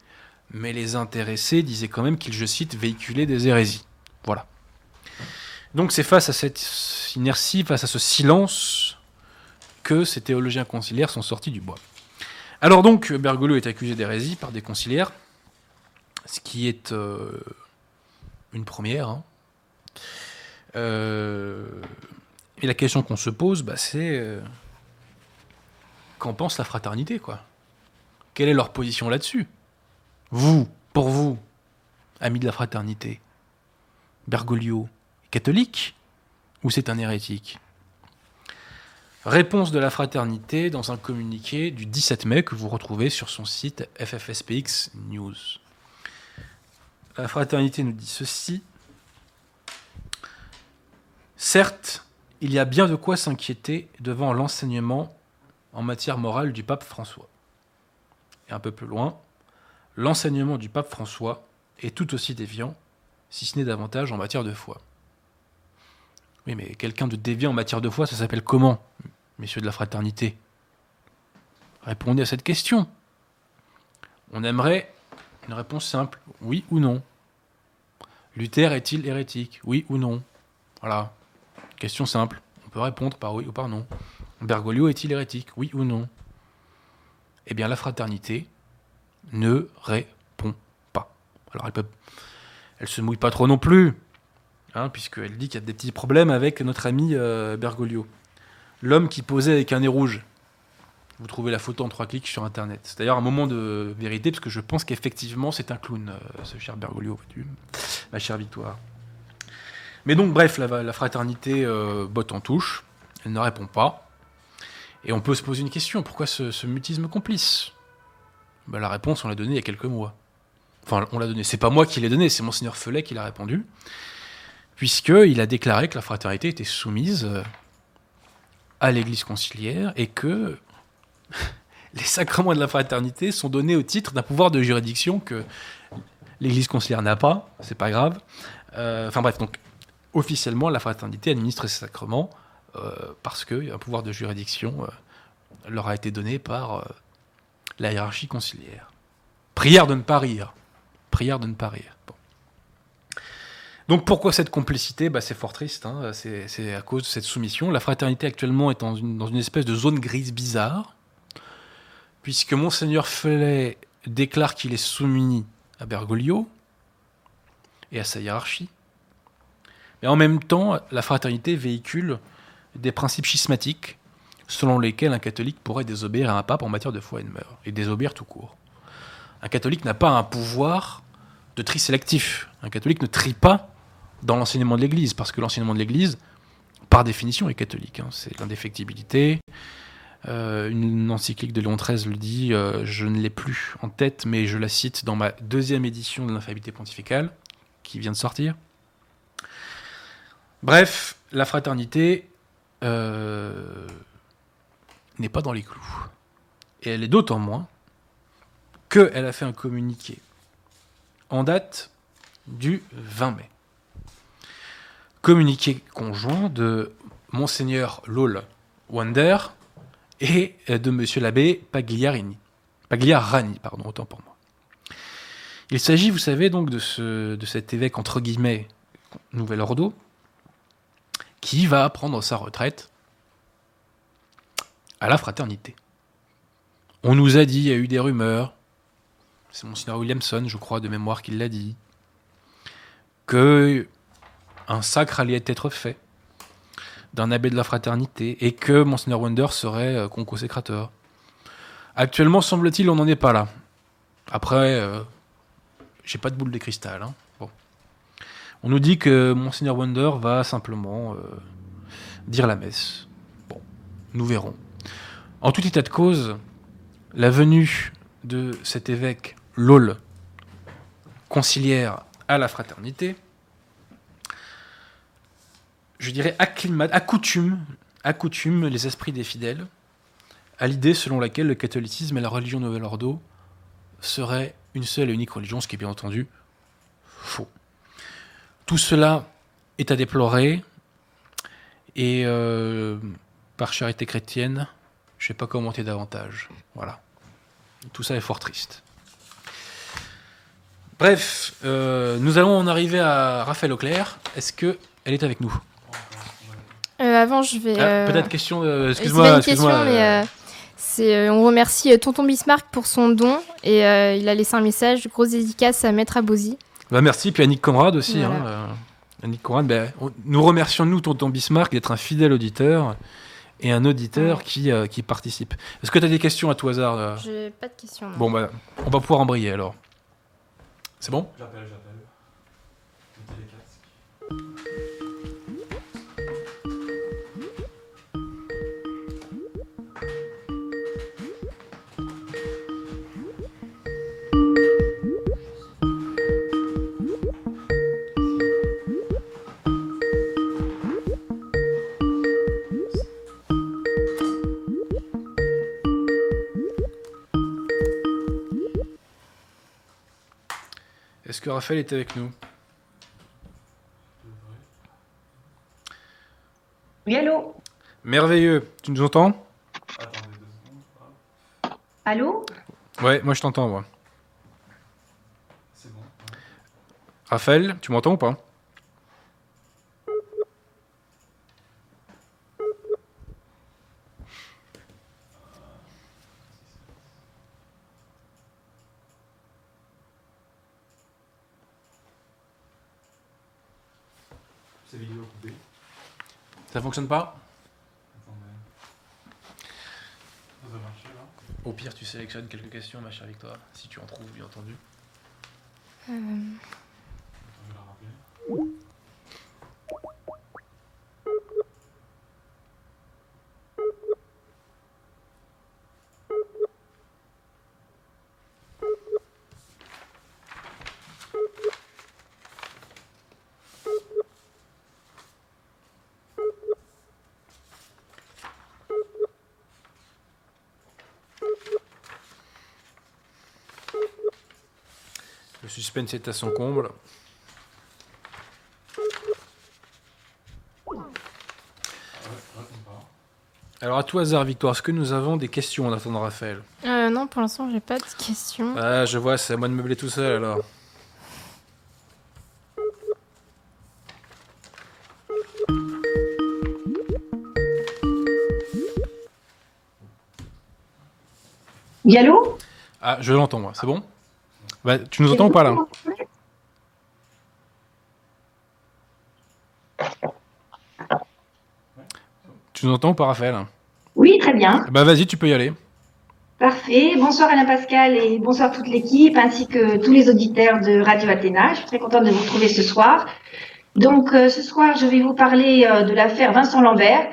A: mais les intéressés disaient quand même qu'il, je cite, véhiculait des hérésies. Voilà. Donc c'est face à cette inertie, face à ce silence, que ces théologiens conciliaires sont sortis du bois. Alors donc, Bergoglio est accusé d'hérésie par des conciliaires, ce qui est euh, une première. Hein. Euh, et la question qu'on se pose, bah, c'est euh, qu'en pense la fraternité, quoi? Quelle est leur position là-dessus? Vous, pour vous, amis de la fraternité, Bergoglio, catholique ou c'est un hérétique? Réponse de la fraternité dans un communiqué du 17 mai que vous retrouvez sur son site FFSPX News. La fraternité nous dit ceci. Certes, il y a bien de quoi s'inquiéter devant l'enseignement en matière morale du pape François. Et un peu plus loin, l'enseignement du pape François est tout aussi déviant, si ce n'est davantage en matière de foi. Oui, mais quelqu'un de déviant en matière de foi, ça s'appelle comment, messieurs de la fraternité? Répondez à cette question. On aimerait une réponse simple, oui ou non. Luther est-il hérétique? Oui ou non Voilà. Question simple. On peut répondre par oui ou par non. Bergoglio est-il hérétique? Oui ou non Eh bien, la fraternité ne répond pas. Alors, elle peut, elle se mouille pas trop non plus, hein, puisqu'elle dit qu'il y a des petits problèmes avec notre ami euh, Bergoglio. L'homme qui posait avec un nez rouge. Vous trouvez la photo en trois clics sur Internet. C'est d'ailleurs un moment de vérité, parce que je pense qu'effectivement, c'est un clown, euh, ce cher Bergoglio, ma chère Victoire. Mais donc, bref, la, fraternité euh, botte en touche. Elle ne répond pas. Et on peut se poser une question pourquoi ce, mutisme complice? Ben, La réponse, on l'a donnée il y a quelques mois. Enfin, on l'a donné. C'est pas moi qui l'ai donné, c'est Monseigneur Felet qui l'a répondu. Puisqu'il a déclaré que la fraternité était soumise euh, à l'Église conciliaire et que les sacrements de la fraternité sont donnés au titre d'un pouvoir de juridiction que l'Église conciliaire n'a pas, c'est pas grave. Euh, enfin bref, donc officiellement, la fraternité administre ces sacrements euh, parce qu'un pouvoir de juridiction leur a été donné par la hiérarchie conciliaire. Prière de ne pas rire prière de ne pas rire. Donc pourquoi cette complicité? Bah, C'est fort triste, hein. c'est à cause de cette soumission. La fraternité actuellement est dans une, espèce de zone grise bizarre, puisque monseigneur Felet déclare qu'il est soumis à Bergoglio et à sa hiérarchie. Mais en même temps, la fraternité véhicule des principes schismatiques selon lesquels un catholique pourrait désobéir à un pape en matière de foi et de mœurs, et désobéir tout court. Un catholique n'a pas un pouvoir de tri sélectif. Un catholique ne trie pas dans l'enseignement de l'Église, parce que l'enseignement de l'Église, par définition, est catholique. Hein. C'est l'indéfectibilité. Euh, une encyclique de Léon XIII le dit, euh, je ne l'ai plus en tête, mais je la cite dans ma deuxième édition de l'infaillibilité pontificale, qui vient de sortir. Bref, la fraternité euh, n'est pas dans les clous. Et elle est d'autant moins qu'elle a fait un communiqué en date du 20 mai. Communiqué conjoint de Monseigneur Lol Wander et de Monsieur l'abbé Pagliarini. Pagliarani, pardon, autant pour moi. Il s'agit, vous savez, donc de, ce, de cet évêque, entre guillemets, Nouvel Ordo, qui va prendre sa retraite à la fraternité. On nous a dit, il y a eu des rumeurs, c'est Monseigneur Williamson, je crois, de mémoire, qui l'a dit, que un sacre allait être fait d'un abbé de la fraternité et que Monseigneur Wonder serait euh, conco-sécrateur. Actuellement, semble-t-il, on n'en est pas là. Après, euh, j'ai pas de boule de cristal. Hein. On nous dit que Monseigneur Wonder va simplement euh, dire la messe. Bon, nous verrons. En tout état de cause, la venue de cet évêque LOL, conciliaire à la fraternité, je dirais acclimate, accoutume, accoutume les esprits des fidèles à l'idée selon laquelle le catholicisme et la religion Nouvel Ordo seraient une seule et unique religion, ce qui est bien entendu faux. Tout cela est à déplorer et euh, par charité chrétienne, je ne vais pas commenter davantage. Voilà. Tout ça est fort triste. Bref, euh, nous allons en arriver à Raphaël Auclair. Est-ce qu'elle est avec nous?
C: Avant, je vais.
A: Ah, peut-être question. excuse-moi.
C: Excuse-moi. mais c'est, on remercie Tonton Bismarck pour son don et il a laissé un message. Grosse dédicace à Maître Abosi.
A: Bah, merci. Puis Annick Conrad aussi. Hein, Annick Conrad, ben, nous remercions, nous, Tonton Bismarck, d'être un fidèle auditeur et un auditeur qui, qui participe. Est-ce que tu as des questions à tout hasard
C: J'ai pas de questions.
A: Bon, bah, on va pouvoir embrayer alors. C'est bon?
D: J'appelle,
A: Est-ce que Raphaël est avec nous?
D: Oui, allô?
A: Merveilleux. Tu nous entends?
D: Allô?
A: Ouais, moi je t'entends, moi. C'est bon. Raphaël, tu m'entends ou pas? Fonctionne pas Au pire, tu sélectionnes quelques questions, ma chère Victoire, si tu en trouves, bien entendu. Euh... Le suspense est à son comble. Alors à tout hasard, Victoire, est-ce que nous avons des questions en attendant Raphaël
C: euh, Non, pour l'instant, j'ai pas de questions.
A: Ah, je vois, c'est à moi de meubler tout seul alors.
D: Allô
A: Ah, je l'entends moi, c'est bon? Bah, tu nous entends ou pas là Tu nous entends ou pas, Raphaël
D: Oui, très bien.
A: Bah vas-y, tu peux y aller.
D: Parfait. Bonsoir Alain Pascal et bonsoir toute l'équipe ainsi que tous les auditeurs de Radio Athéna. Je suis très contente de vous retrouver ce soir. Donc euh, ce soir, je vais vous parler euh, de l'affaire Vincent Lambert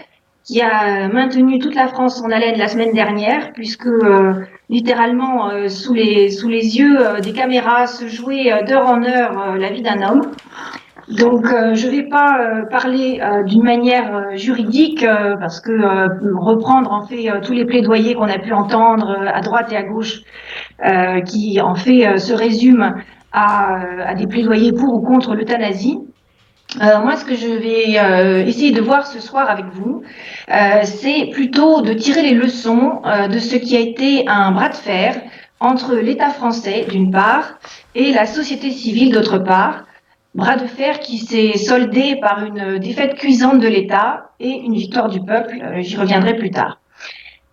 D: qui a maintenu toute la France en haleine la semaine dernière puisque euh, littéralement sous les sous les yeux des caméras se jouait d'heure en heure la vie d'un homme. Donc, euh, je ne vais pas euh, parler euh, d'une manière juridique parce que reprendre en fait tous les plaidoyers qu'on a pu entendre à droite et à gauche, qui en fait se résument à, à, des plaidoyers pour ou contre l'euthanasie. moi, ce que je vais essayer de voir ce soir avec vous, c'est plutôt de tirer les leçons de ce qui a été un bras de fer entre l'État français d'une part et la société civile d'autre part Bras de fer qui s'est soldé par une défaite cuisante de l'État et une victoire du peuple. Euh, j'y reviendrai plus tard.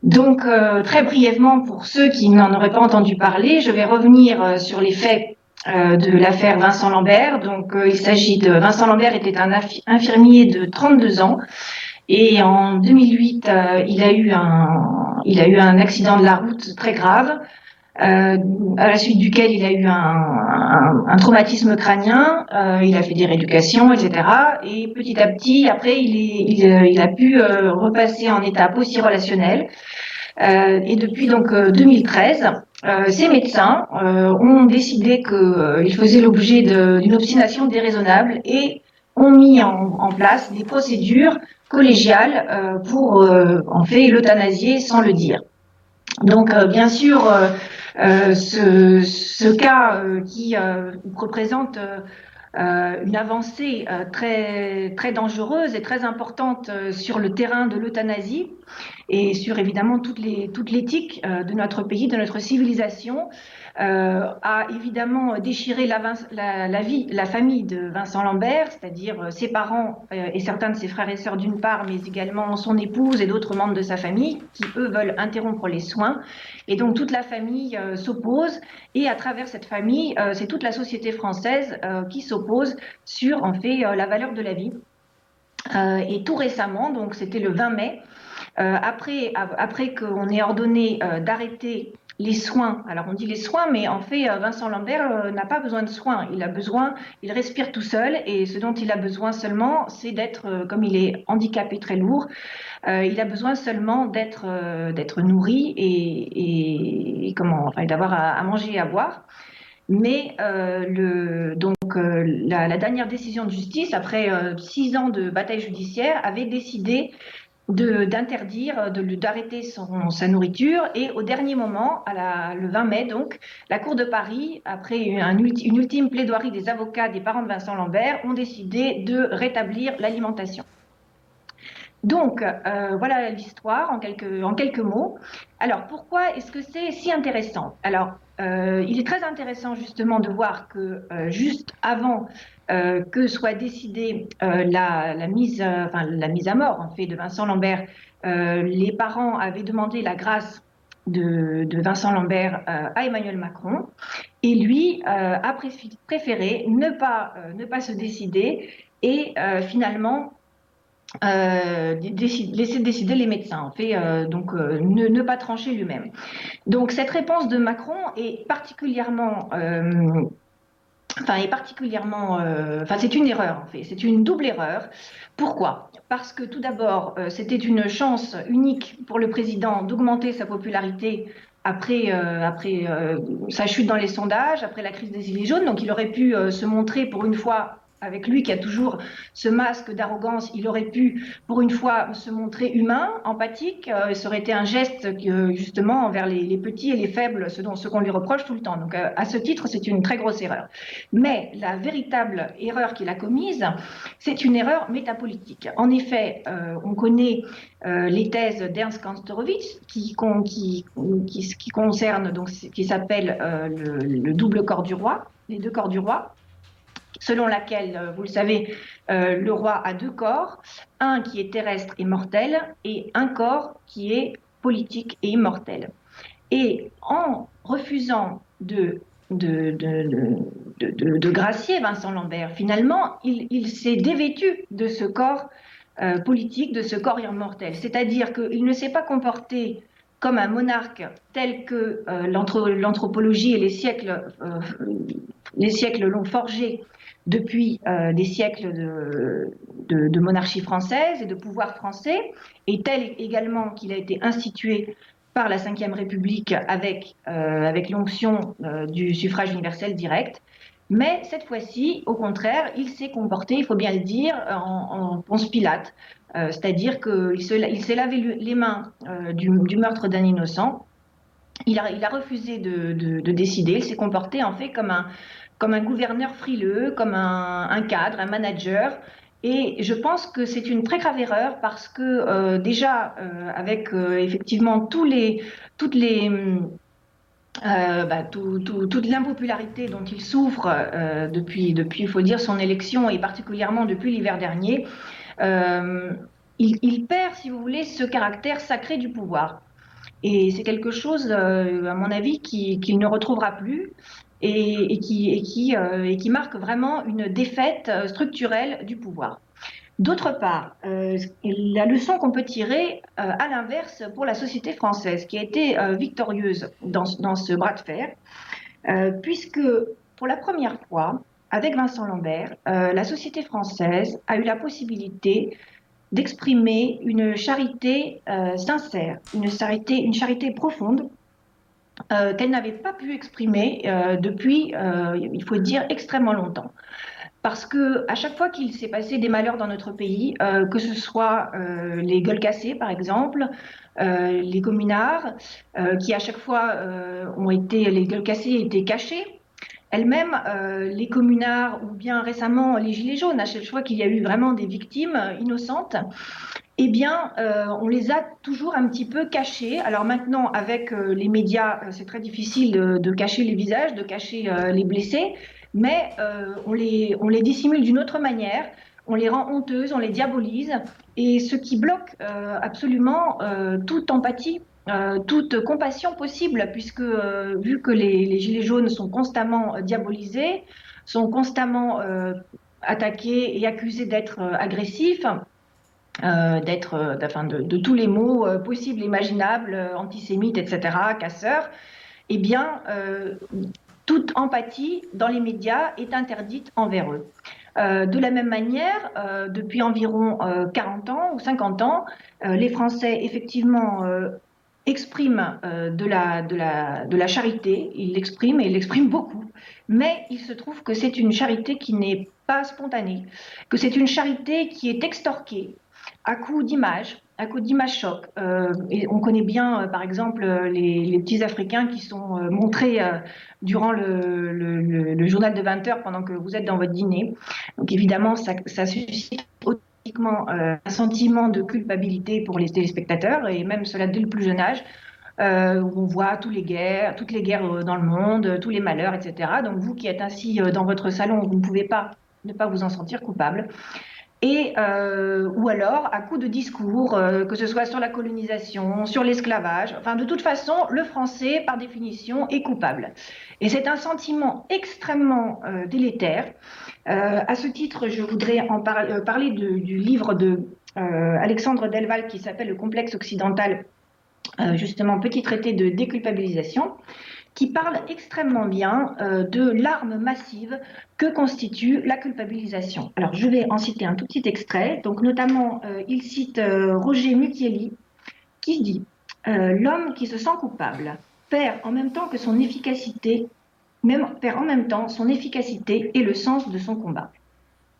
D: Donc, euh, très brièvement, pour ceux qui n'en auraient pas entendu parler, je vais revenir euh, sur les faits de l'affaire Vincent Lambert. Donc, il s'agit de Vincent Lambert était un infirmier de 32 ans et en 2008, il a eu un il a eu un accident de la route très grave euh, à la suite duquel il a eu un, un, un traumatisme crânien, euh, il a fait des rééducations, etc. Et petit à petit, après, il, est, il, euh, il a pu euh, repasser en état post-relationnel. Euh, et depuis donc 2013, ces médecins ont décidé qu'il faisait l'objet d'une obstination déraisonnable et ont mis en, en place des procédures collégiales pour en fait l'euthanasier sans le dire. Donc bien sûr, euh, ce, ce, cas euh, qui euh, représente une avancée très, très dangereuse et très importante sur le terrain de l'euthanasie et sur évidemment toute l'éthique toute de notre pays, de notre civilisation. Euh, a évidemment déchiré la, vie, la famille de Vincent Lambert, c'est-à-dire euh, ses parents euh, et certains de ses frères et sœurs d'une part, mais également son épouse et d'autres membres de sa famille, qui eux veulent interrompre les soins. Et donc toute la famille s'oppose, et à travers cette famille, c'est toute la société française qui s'oppose sur en fait la valeur de la vie. et tout récemment, donc c'était le 20 mai, après, après qu'on ait ordonné d'arrêter les soins. Alors on dit les soins, mais en fait, euh, Vincent Lambert euh, n'a pas besoin de soins. Il a besoin, il respire tout seul, et ce dont il a besoin seulement, c'est d'être, euh, comme il est handicapé très lourd, il a besoin seulement d'être nourri et, d'avoir à, manger et à boire. Mais donc la, dernière décision de justice, après six ans de bataille judiciaire, avait décidé d'interdire, d'arrêter sa nourriture. Et au dernier moment, à la, le 20 mai, donc, la Cour de Paris, après une ultime plaidoirie des avocats des parents de Vincent Lambert, ont décidé de rétablir l'alimentation. Donc, euh, voilà l'histoire en quelques, en quelques mots. Alors, pourquoi est-ce que c'est si intéressant? Alors, euh, il est très intéressant justement de voir que euh, juste avant que soit décidée la, mise, enfin, la mise à mort en fait de Vincent Lambert, les parents avaient demandé la grâce de, Vincent Lambert à Emmanuel Macron, et lui a préféré ne pas, se décider et finalement euh, laisser décider les médecins, en fait, euh, donc euh, ne, pas trancher lui-même. Donc cette réponse de Macron est particulièrement, euh, particulièrement, enfin c'est une erreur en fait, c'est une double erreur. Pourquoi? Parce que tout d'abord c'était une chance unique pour le président d'augmenter sa popularité après, après sa chute dans les sondages, après la crise des Gilets jaunes. Donc il aurait pu se montrer pour une fois avec lui qui a toujours ce masque d'arrogance, il aurait pu, pour une fois, se montrer humain, empathique. Euh, ça aurait été un geste justement envers les, petits et les faibles, ce, dont, qu'on lui reproche tout le temps. Donc, euh, à ce titre, c'est une très grosse erreur. Mais la véritable erreur qu'il a commise, c'est une erreur métapolitique. En effet, euh, on connaît les thèses d'Ernst Kantorowicz qui, concernent donc qui s'appelle le, le double corps du roi, les deux corps du roi selon laquelle, euh, vous le savez, euh, le roi a deux corps, un qui est terrestre et mortel et un corps qui est politique et immortel. Et en refusant de, de, gracier Vincent Lambert, finalement, il, s'est dévêtu de ce corps euh, politique, de ce corps immortel. C'est-à-dire qu'il ne s'est pas comporté comme un monarque tel que l'anthropologie et les siècles, les siècles l'ont forgé depuis euh, des siècles de, monarchie française et de pouvoir français, et tel également qu'il a été institué par la Ve République avec, euh, avec l'onction euh, du suffrage universel direct. Mais cette fois-ci, au contraire, il s'est comporté, il faut bien le dire, en, en Ponce Pilate, c'est-à-dire qu'il s'est lavé les mains du, meurtre d'un innocent. Il a, refusé de décider, il s'est comporté en fait comme un, comme un gouverneur frileux, comme un, cadre, un manager. Et je pense que c'est une très grave erreur parce que euh, déjà, euh, avec euh, effectivement toutes les... Bah, toute l'impopularité dont il souffre depuis, depuis, il faut dire, son élection et particulièrement depuis l'hiver dernier, il, perd, si vous voulez, ce caractère sacré du pouvoir. Et c'est quelque chose, à mon avis, qu'il ne retrouvera plus et, qui, qui, euh, et qui marque vraiment une défaite euh, structurelle du pouvoir. D'autre part, euh, la leçon qu'on peut tirer à l'inverse pour la société française, qui a été victorieuse dans, ce bras de fer, puisque pour la première fois, avec Vincent Lambert, la société française a eu la possibilité d'exprimer une charité sincère, une charité profonde, euh, qu'elle n'avait pas pu exprimer euh, depuis, euh, il faut dire, extrêmement longtemps. Parce que à chaque fois qu'il s'est passé des malheurs dans notre pays, que ce soit les gueules cassées par exemple, les communards, qui à chaque fois ont été, les gueules cassées étaient cachées, elles-mêmes, les communards ou bien récemment les gilets jaunes, à chaque fois qu'il y a eu vraiment des victimes innocentes, eh bien, euh, on les a toujours un petit peu cachés. Alors maintenant, avec euh, les médias, euh, c'est très difficile de, cacher les visages, de cacher les blessés, mais on les dissimule d'une autre manière. On les rend honteuses, on les diabolise, et ce qui bloque absolument toute empathie, toute compassion possible, puisque vu que les, gilets jaunes sont constamment diabolisés, sont constamment attaqués et accusés d'être agressifs, euh, d'être, euh, de, tous les mots euh, possibles, imaginables, antisémites, etc., casseurs, eh bien, toute empathie dans les médias est interdite envers eux. de la même manière, depuis environ 40 ans ou 50 ans, les Français, effectivement, expriment de, la, de, la, de la charité, ils l'expriment et ils l'expriment beaucoup, mais il se trouve que c'est une charité qui n'est pas spontanée, que c'est une charité qui est extorquée, à coup d'images, à coup d'images choc. et on connaît bien, par exemple, les, petits Africains qui sont montrés durant le, journal de 20 heures pendant que vous êtes dans votre dîner. Donc évidemment, ça, ça suscite automatiquement un sentiment de culpabilité pour les téléspectateurs et même cela dès le plus jeune âge. Euh, où on voit toutes les guerres, toutes les guerres euh, dans le monde, euh, tous les malheurs, etc. Donc vous qui êtes assis dans votre salon, vous ne pouvez pas ne pas vous en sentir coupable. Et ou alors à coup de discours, que ce soit sur la colonisation, sur l'esclavage, enfin de toute façon, le français par définition est coupable. Et c'est un sentiment extrêmement délétère. À ce titre, je voudrais en parler du livre de Alexandre Delval qui s'appelle Le complexe occidental euh, justement petit traité de déculpabilisation qui parle extrêmement bien euh, de l'arme massive que constitue la culpabilisation. Alors je vais en citer un tout petit extrait. Donc notamment, euh, il cite Roger Mutielli qui dit L'homme qui se sent coupable perd en même temps que son efficacité, même, perd en même temps son efficacité et le sens de son combat.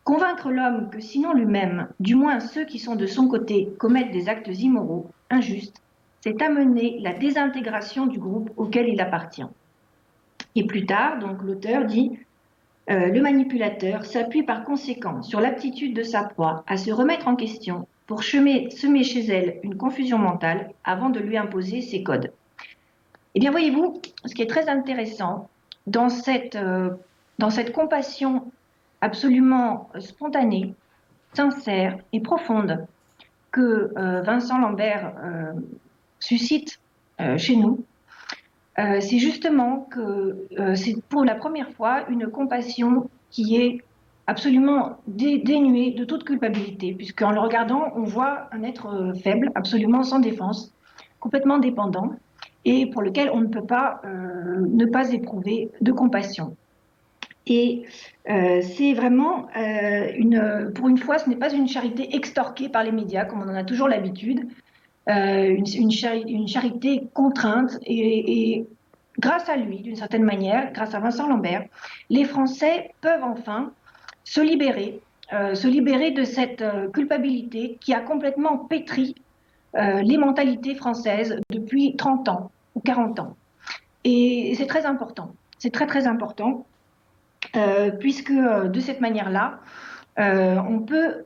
D: Convaincre l'homme que sinon lui-même, du moins ceux qui sont de son côté, commettent des actes immoraux, injustes, c'est amener la désintégration du groupe auquel il appartient. Et plus tard, donc l'auteur dit euh, le manipulateur s'appuie par conséquent sur l'aptitude de sa proie à se remettre en question pour semer, chez elle une confusion mentale avant de lui imposer ses codes. Eh bien, voyez-vous, ce qui est très intéressant dans cette, euh, dans cette compassion absolument spontanée, sincère et profonde que euh, Vincent Lambert suscite euh, chez nous, c'est justement que c'est pour la première fois une compassion qui est absolument dénuée de toute culpabilité, puisqu'en le regardant, on voit un être faible, absolument sans défense, complètement dépendant, et pour lequel on ne peut pas ne pas éprouver de compassion. Et c'est vraiment une, pour une fois, ce n'est pas une charité extorquée par les médias, comme on en a toujours l'habitude. Euh, une, une, charité contrainte et, grâce à lui, d'une certaine manière, grâce à Vincent Lambert, les Français peuvent enfin se libérer, euh, se libérer de cette euh, culpabilité qui a complètement pétri les mentalités françaises depuis 30 ans ou 40 ans. Et, c'est très important. C'est très très important puisque de cette manière-là, on peut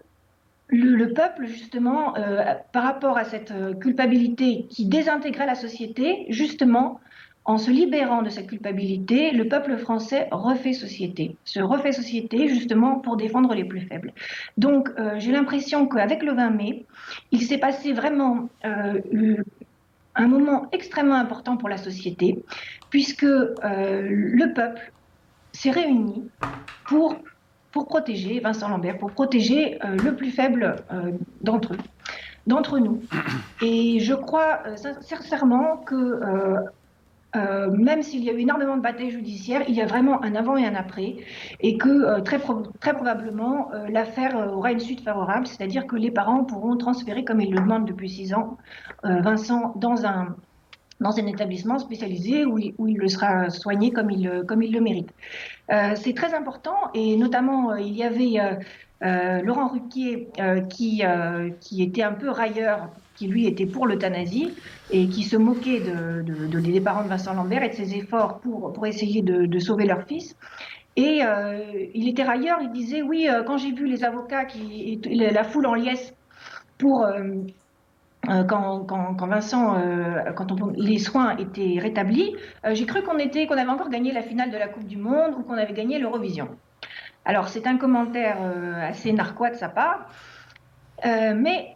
D: le, peuple, justement, euh, par rapport à cette euh, culpabilité qui désintégrait la société, justement, en se libérant de cette culpabilité, le peuple français refait société, se refait société justement pour défendre les plus faibles. Donc euh, j'ai l'impression qu'avec le 20 mai, il s'est passé vraiment un moment extrêmement important pour la société, puisque le peuple s'est réuni pour pour protéger, Vincent Lambert, pour protéger euh, le plus faible euh, d'entre eux, d'entre nous. Et je crois euh, sincèrement que même s'il y a eu énormément de batailles judiciaires, il y a vraiment un avant et un après, et que très, très probablement l'affaire aura une suite favorable, c'est-à-dire que les parents pourront transférer, comme ils le demandent depuis six ans, Vincent dans un dans un établissement spécialisé où il, où il le sera soigné comme il, comme il le mérite. Euh, c'est très important et notamment euh, il y avait euh, euh Laurent Ruquier euh, qui, qui était un peu railleur, qui lui était pour l'euthanasie et qui se moquait de, de, de, des parents de Vincent Lambert et de ses efforts pour, pour essayer de, sauver leur fils. Et il était railleur, il disait oui, quand j'ai vu les avocats qui la foule en liesse pour euh, quand, quand, Vincent, euh, quand les soins étaient rétablis, euh, j'ai cru qu'on était, qu'on avait encore gagné la finale de la Coupe du Monde ou qu'on avait gagné l'Eurovision. Alors c'est un commentaire assez narquois de sa part, mais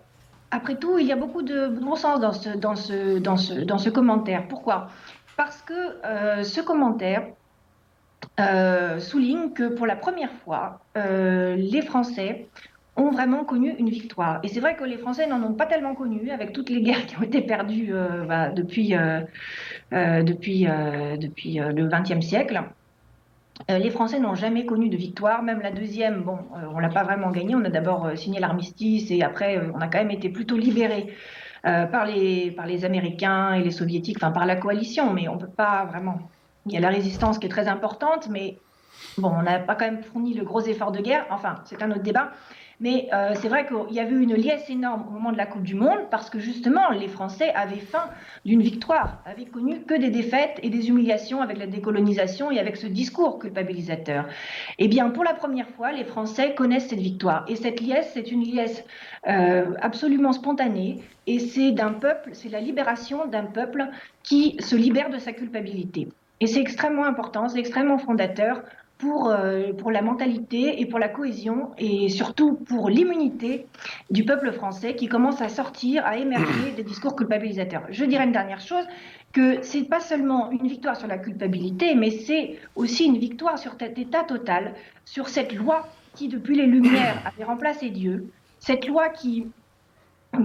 D: après tout, il y a beaucoup de bon sens dans ce, dans ce, dans ce, dans ce commentaire. Pourquoi? Parce que ce commentaire souligne que pour la première fois, les Français ont vraiment connu une victoire. Et c'est vrai que les Français n'en ont pas tellement connu, avec toutes les guerres qui ont été perdues euh, bah, depuis, euh, euh, depuis, depuis le XXe siècle. Les Français n'ont jamais connu de victoire, même la deuxième, bon, on l'a pas vraiment gagnée. On a d'abord signé l'armistice et après, on a quand même été plutôt libérés par, les, par les Américains et les Soviétiques, enfin par la coalition, mais on peut pas vraiment. Il y a la résistance qui est très importante, mais bon, on n'a pas quand même fourni le gros effort de guerre. Enfin, c'est un autre débat. Mais euh, c'est vrai qu'il y avait eu une liesse énorme au moment de la Coupe du Monde parce que justement, les Français avaient faim d'une victoire, avaient connu que des défaites et des humiliations avec la décolonisation et avec ce discours culpabilisateur. Eh bien, pour la première fois, les Français connaissent cette victoire. Et cette liesse, c'est une liesse euh, absolument spontanée. Et c'est d'un peuple, c'est la libération d'un peuple qui se libère de sa culpabilité. Et c'est extrêmement important, c'est extrêmement fondateur pour, euh, pour la mentalité et pour la cohésion et surtout pour l'immunité du peuple français qui commence à sortir, à émerger des discours culpabilisateurs. Je dirais une dernière chose, que c'est pas seulement une victoire sur la culpabilité, mais c'est aussi une victoire sur cet état total, sur cette loi qui, depuis les Lumières, avait remplacé Dieu, cette loi qui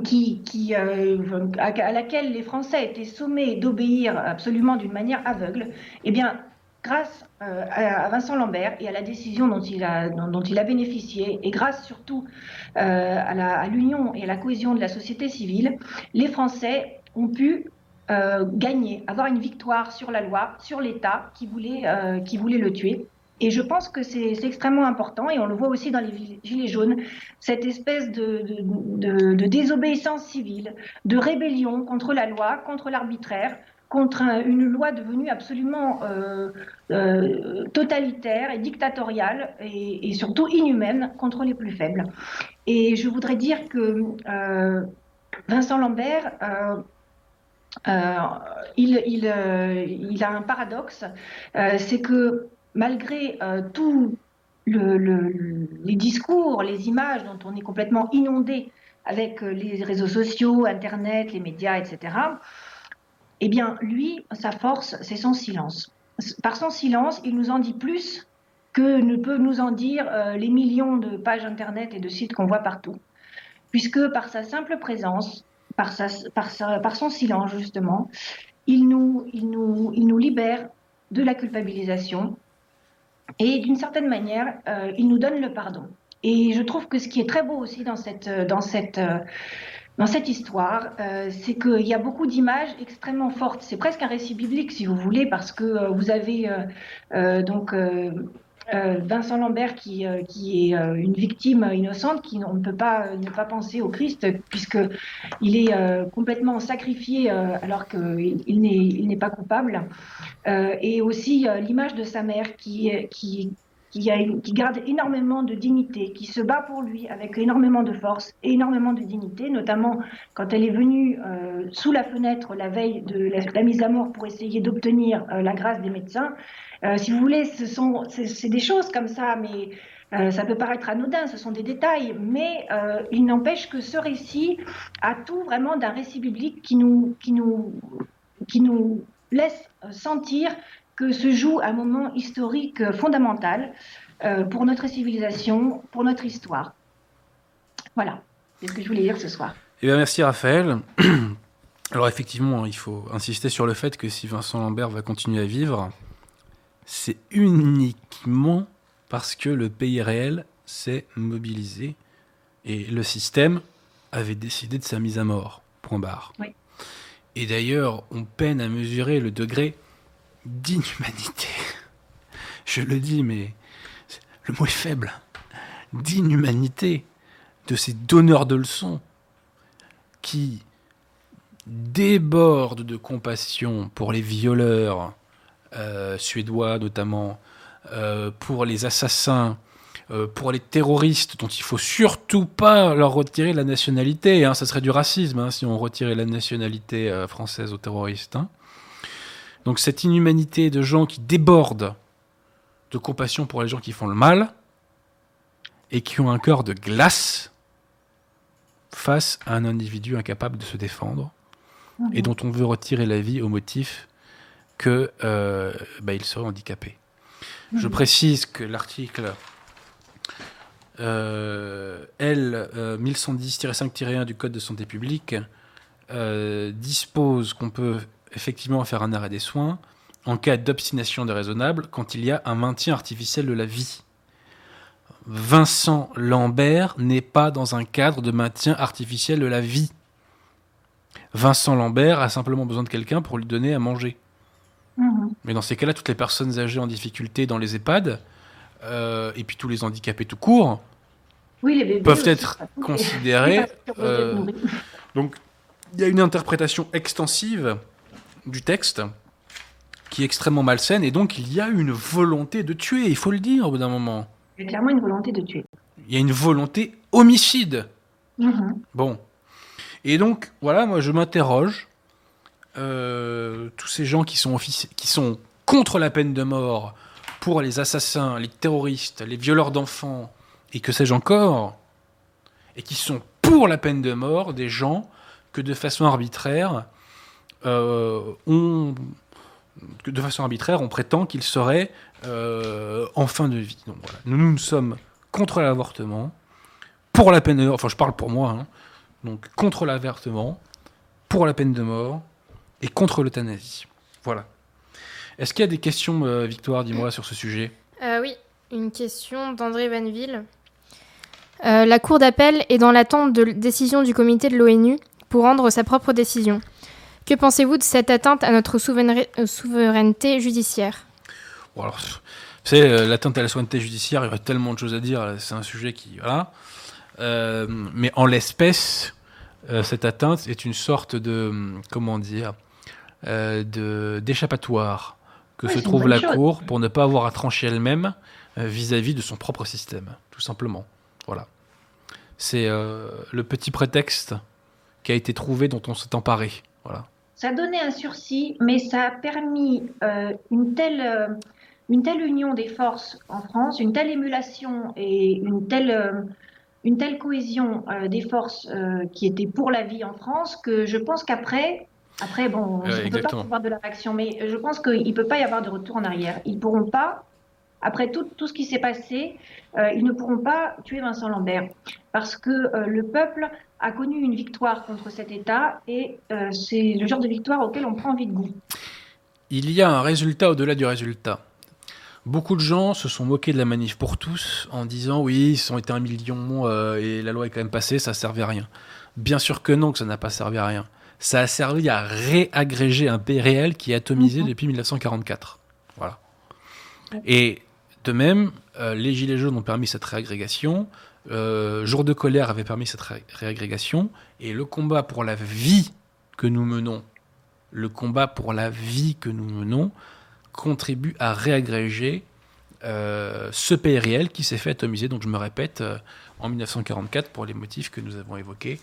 D: qui, qui euh, à, laquelle les Français étaient sommés d'obéir absolument d'une manière aveugle, eh bien, grâce euh, à, Vincent Lambert et à la décision dont il a, bénéficié, et grâce surtout euh, à l'union et à la cohésion de la société civile, les Français ont pu euh, gagner, avoir une victoire sur la loi, sur l'État qui voulait, le tuer. Et je pense que c'est extrêmement important, et on le voit aussi dans les Gilets jaunes, cette espèce de désobéissance civile, de rébellion contre la loi, contre l'arbitraire, contre une loi devenue absolument euh, euh, totalitaire et dictatoriale et, surtout inhumaine contre les plus faibles. Et je voudrais dire que euh, Vincent Lambert, il, il, a un paradoxe, c'est que malgré tous les discours, les images dont on est complètement inondé avec les réseaux sociaux, Internet, les médias, etc., eh bien, lui, sa force, c'est son silence. Par son silence, il nous en dit plus que ne peut nous en dire euh, les millions de pages Internet et de sites qu'on voit partout. Puisque par sa simple présence, par, son silence, justement, il nous, libère de la culpabilisation et d'une certaine manière, euh, il nous donne le pardon. Et je trouve que ce qui est très beau aussi dans cette, dans cette, euh, dans cette histoire, euh, c'est qu'il y a beaucoup d'images extrêmement fortes. C'est presque un récit biblique, si vous voulez, parce que euh, vous avez euh, donc Vincent Lambert qui, qui est une victime innocente, qui on ne peut pas ne pas penser au Christ, puisque il est complètement sacrifié alors qu'il il n'est pas coupable. et aussi l'image de sa mère qui, qui, qui, garde énormément de dignité, qui se bat pour lui avec énormément de force et énormément de dignité, notamment quand elle est venue euh, sous la fenêtre la veille de la, mise à mort pour essayer d'obtenir euh, la grâce des médecins. Euh, si vous voulez, ce sont c'est des choses comme ça, mais ça peut paraître anodin, ce sont des détails, mais il n'empêche que ce récit a tout vraiment d'un récit biblique qui nous, qui nous, qui nous laisse sentir que se joue un moment historique fondamental euh, pour notre civilisation, pour notre histoire. Voilà, c'est ce que je voulais dire ce soir.
A: Eh bien, merci Raphaël. Alors effectivement, il faut insister sur le fait que si Vincent Lambert va continuer à vivre, c'est uniquement parce que le pays réel s'est mobilisé et le système avait décidé de sa mise à mort. Point barre. Oui. Et d'ailleurs, on peine à mesurer le degré d'inhumanité. Je le dis, mais le mot est faible. D'inhumanité de ces donneurs de leçons qui débordent de compassion pour les violeurs euh, suédois notamment, euh, pour les assassins, euh, pour les terroristes dont il faut surtout pas leur retirer la nationalité. Hein, ça serait du racisme hein, si on retirait la nationalité française aux terroristes. Hein. Donc cette inhumanité de gens qui débordent de compassion pour les gens qui font le mal et qui ont un cœur de glace face à un individu incapable de se défendre et dont on veut retirer la vie au motif que euh, bah, serait handicapé. Je précise que l'article euh, L 1110-5-1 euh, du Code de santé publique dispose qu'on peut effectivement faire un arrêt des soins en cas d'obstination déraisonnable quand il y a un maintien artificiel de la vie. Vincent Lambert n'est pas dans un cadre de maintien artificiel de la vie. Vincent Lambert a simplement besoin de quelqu'un pour lui donner à manger. Mhm. Mais dans ces cas-là, toutes les personnes âgées en difficulté dans les EHPAD, euh, et puis tous les handicapés tout court, peuvent être considérés. Euh, donc, il y a une interprétation extensive du texte qui est extrêmement malsaine, et donc il y a une volonté de tuer, il faut le dire au bout d'un moment.
D: Il y a clairement une volonté de tuer.
A: Il y a une volonté homicide. Mhm. Bon. Et donc, voilà, moi je m'interroge. Euh, tous ces gens qui sont, qui sont contre la peine de mort pour les assassins, les terroristes, les violeurs d'enfants, et que sais-je encore, et qui sont pour la peine de mort des gens que de façon arbitraire que de façon arbitraire on prétend qu'ils seraient euh, en fin de vie. Nous, nous sommes contre l'avortement, pour la peine de mort, enfin je parle pour moi, hein, donc contre l'avortement, pour la peine de mort et contre l'euthanasie. Voilà. Est-ce qu'il y a des questions, euh, Victoire, dis-moi, sur ce sujet?
C: Oui, une question d'André Vanville. Euh, la Cour d'appel est dans l'attente de décision du comité de l'ONU pour rendre sa propre décision. Que pensez-vous de cette atteinte à notre euh, souveraineté judiciaire?
A: Bon, savez, euh, l'atteinte à la souveraineté judiciaire, il y aurait tellement de choses à dire, c'est un sujet qui... Voilà. mais en l'espèce, cette atteinte est une sorte de... Comment dire d'échappatoire que se trouve la Cour pour ne pas avoir à trancher elle-même vis-à-vis de son propre système, tout simplement. Voilà. C'est euh, le petit prétexte qui a été trouvé dont on s'est emparé. Voilà.
D: Ça a donné un sursis, mais ça a permis euh, une, telle, euh, une telle union des forces en France, une telle émulation et une telle, une telle cohésion des forces qui étaient pour la vie en France que je pense qu'après, après, bon, on ne peut pas avoir de la réaction, mais je pense qu'il ne peut pas y avoir de retour en arrière. Ils ne pourront pas après tout, tout ce qui s'est passé, euh, ils ne pourront pas tuer Vincent Lambert parce que euh, le peuple a connu une victoire contre cet État et euh, c'est le genre de victoire auquel on prend envie de goût.
A: Il y a un résultat au-delà du résultat. Beaucoup de gens se sont moqués de la manif pour tous en disant oui, ils ont été un million et la loi est quand même passée, ça ne servait à rien. Bien sûr que non, que ça n'a pas servi à rien. Ça a servi à réagréger un pays réel qui est atomisé mhm. depuis 1944. Voilà. Et de même, euh, les Gilets jaunes ont permis cette réagrégation, euh, Jour de colère avait permis cette réagrégation, et le combat pour la vie que nous menons, le combat pour la vie que nous menons, contribue à réagréger euh, ce pays réel qui s'est fait atomiser, donc je me répète, en 1944 pour les motifs que nous avons évoqués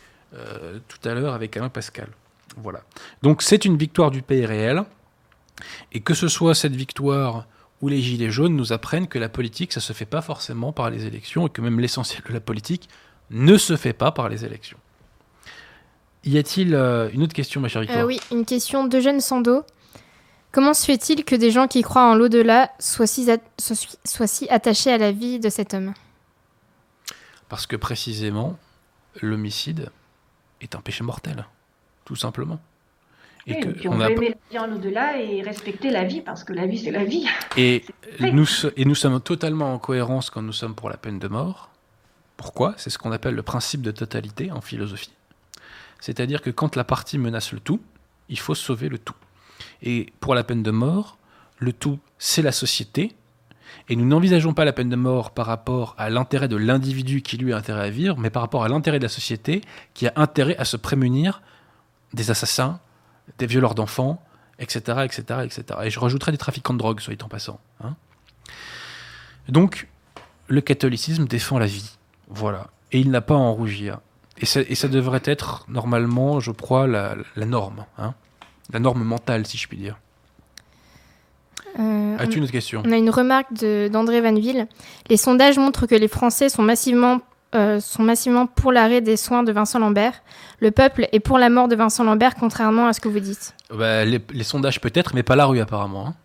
A: tout à l'heure avec Alain Pascal. Voilà. Donc c'est une victoire du pays réel, et que ce soit cette victoire où les Gilets jaunes nous apprennent que la politique, ça se fait pas forcément par les élections et que même l'essentiel de la politique ne se fait pas par les élections. Y a-t-il euh, une autre question, ma chère Victoire
C: euh, Oui, une question d'Eugène Sando. Comment se fait-il que des gens qui croient en l'au-delà soient si, soient si attachés à la vie de cet homme?
A: Parce que précisément, l'homicide est un péché mortel, tout simplement.
D: Et, puis on, aimer la vie en au-delà et respecter la vie, parce que la vie, c'est la vie.
A: Et nous, et nous sommes totalement en cohérence quand nous sommes pour la peine de mort. Pourquoi? C'est ce qu'on appelle le principe de totalité en philosophie. C'est-à-dire que quand la partie menace le tout, il faut sauver le tout. Et pour la peine de mort, le tout, c'est la société. Et nous n'envisageons pas la peine de mort par rapport à l'intérêt de l'individu qui lui a intérêt à vivre, mais par rapport à l'intérêt de la société qui a intérêt à se prémunir des assassins, des violeurs d'enfants, etc., etc., etc. Et je rajouterai des trafiquants de drogue, soit en passant. Hein. Donc, le catholicisme défend la vie. Voilà. Et il n'a pas à en rougir. Et ça, et ça, devrait être, normalement, je crois, la, norme. Hein. La norme mentale, si je puis dire. Euh, As-tu une autre question?
C: On a une remarque d'André Vanville. Les sondages montrent que les Français sont massivement euh, sont massivement pour l'arrêt des soins de Vincent Lambert. Le peuple est pour la mort de Vincent Lambert, contrairement à ce que vous dites.
A: Bah, les, sondages peut-être, mais pas la rue apparemment. Hein.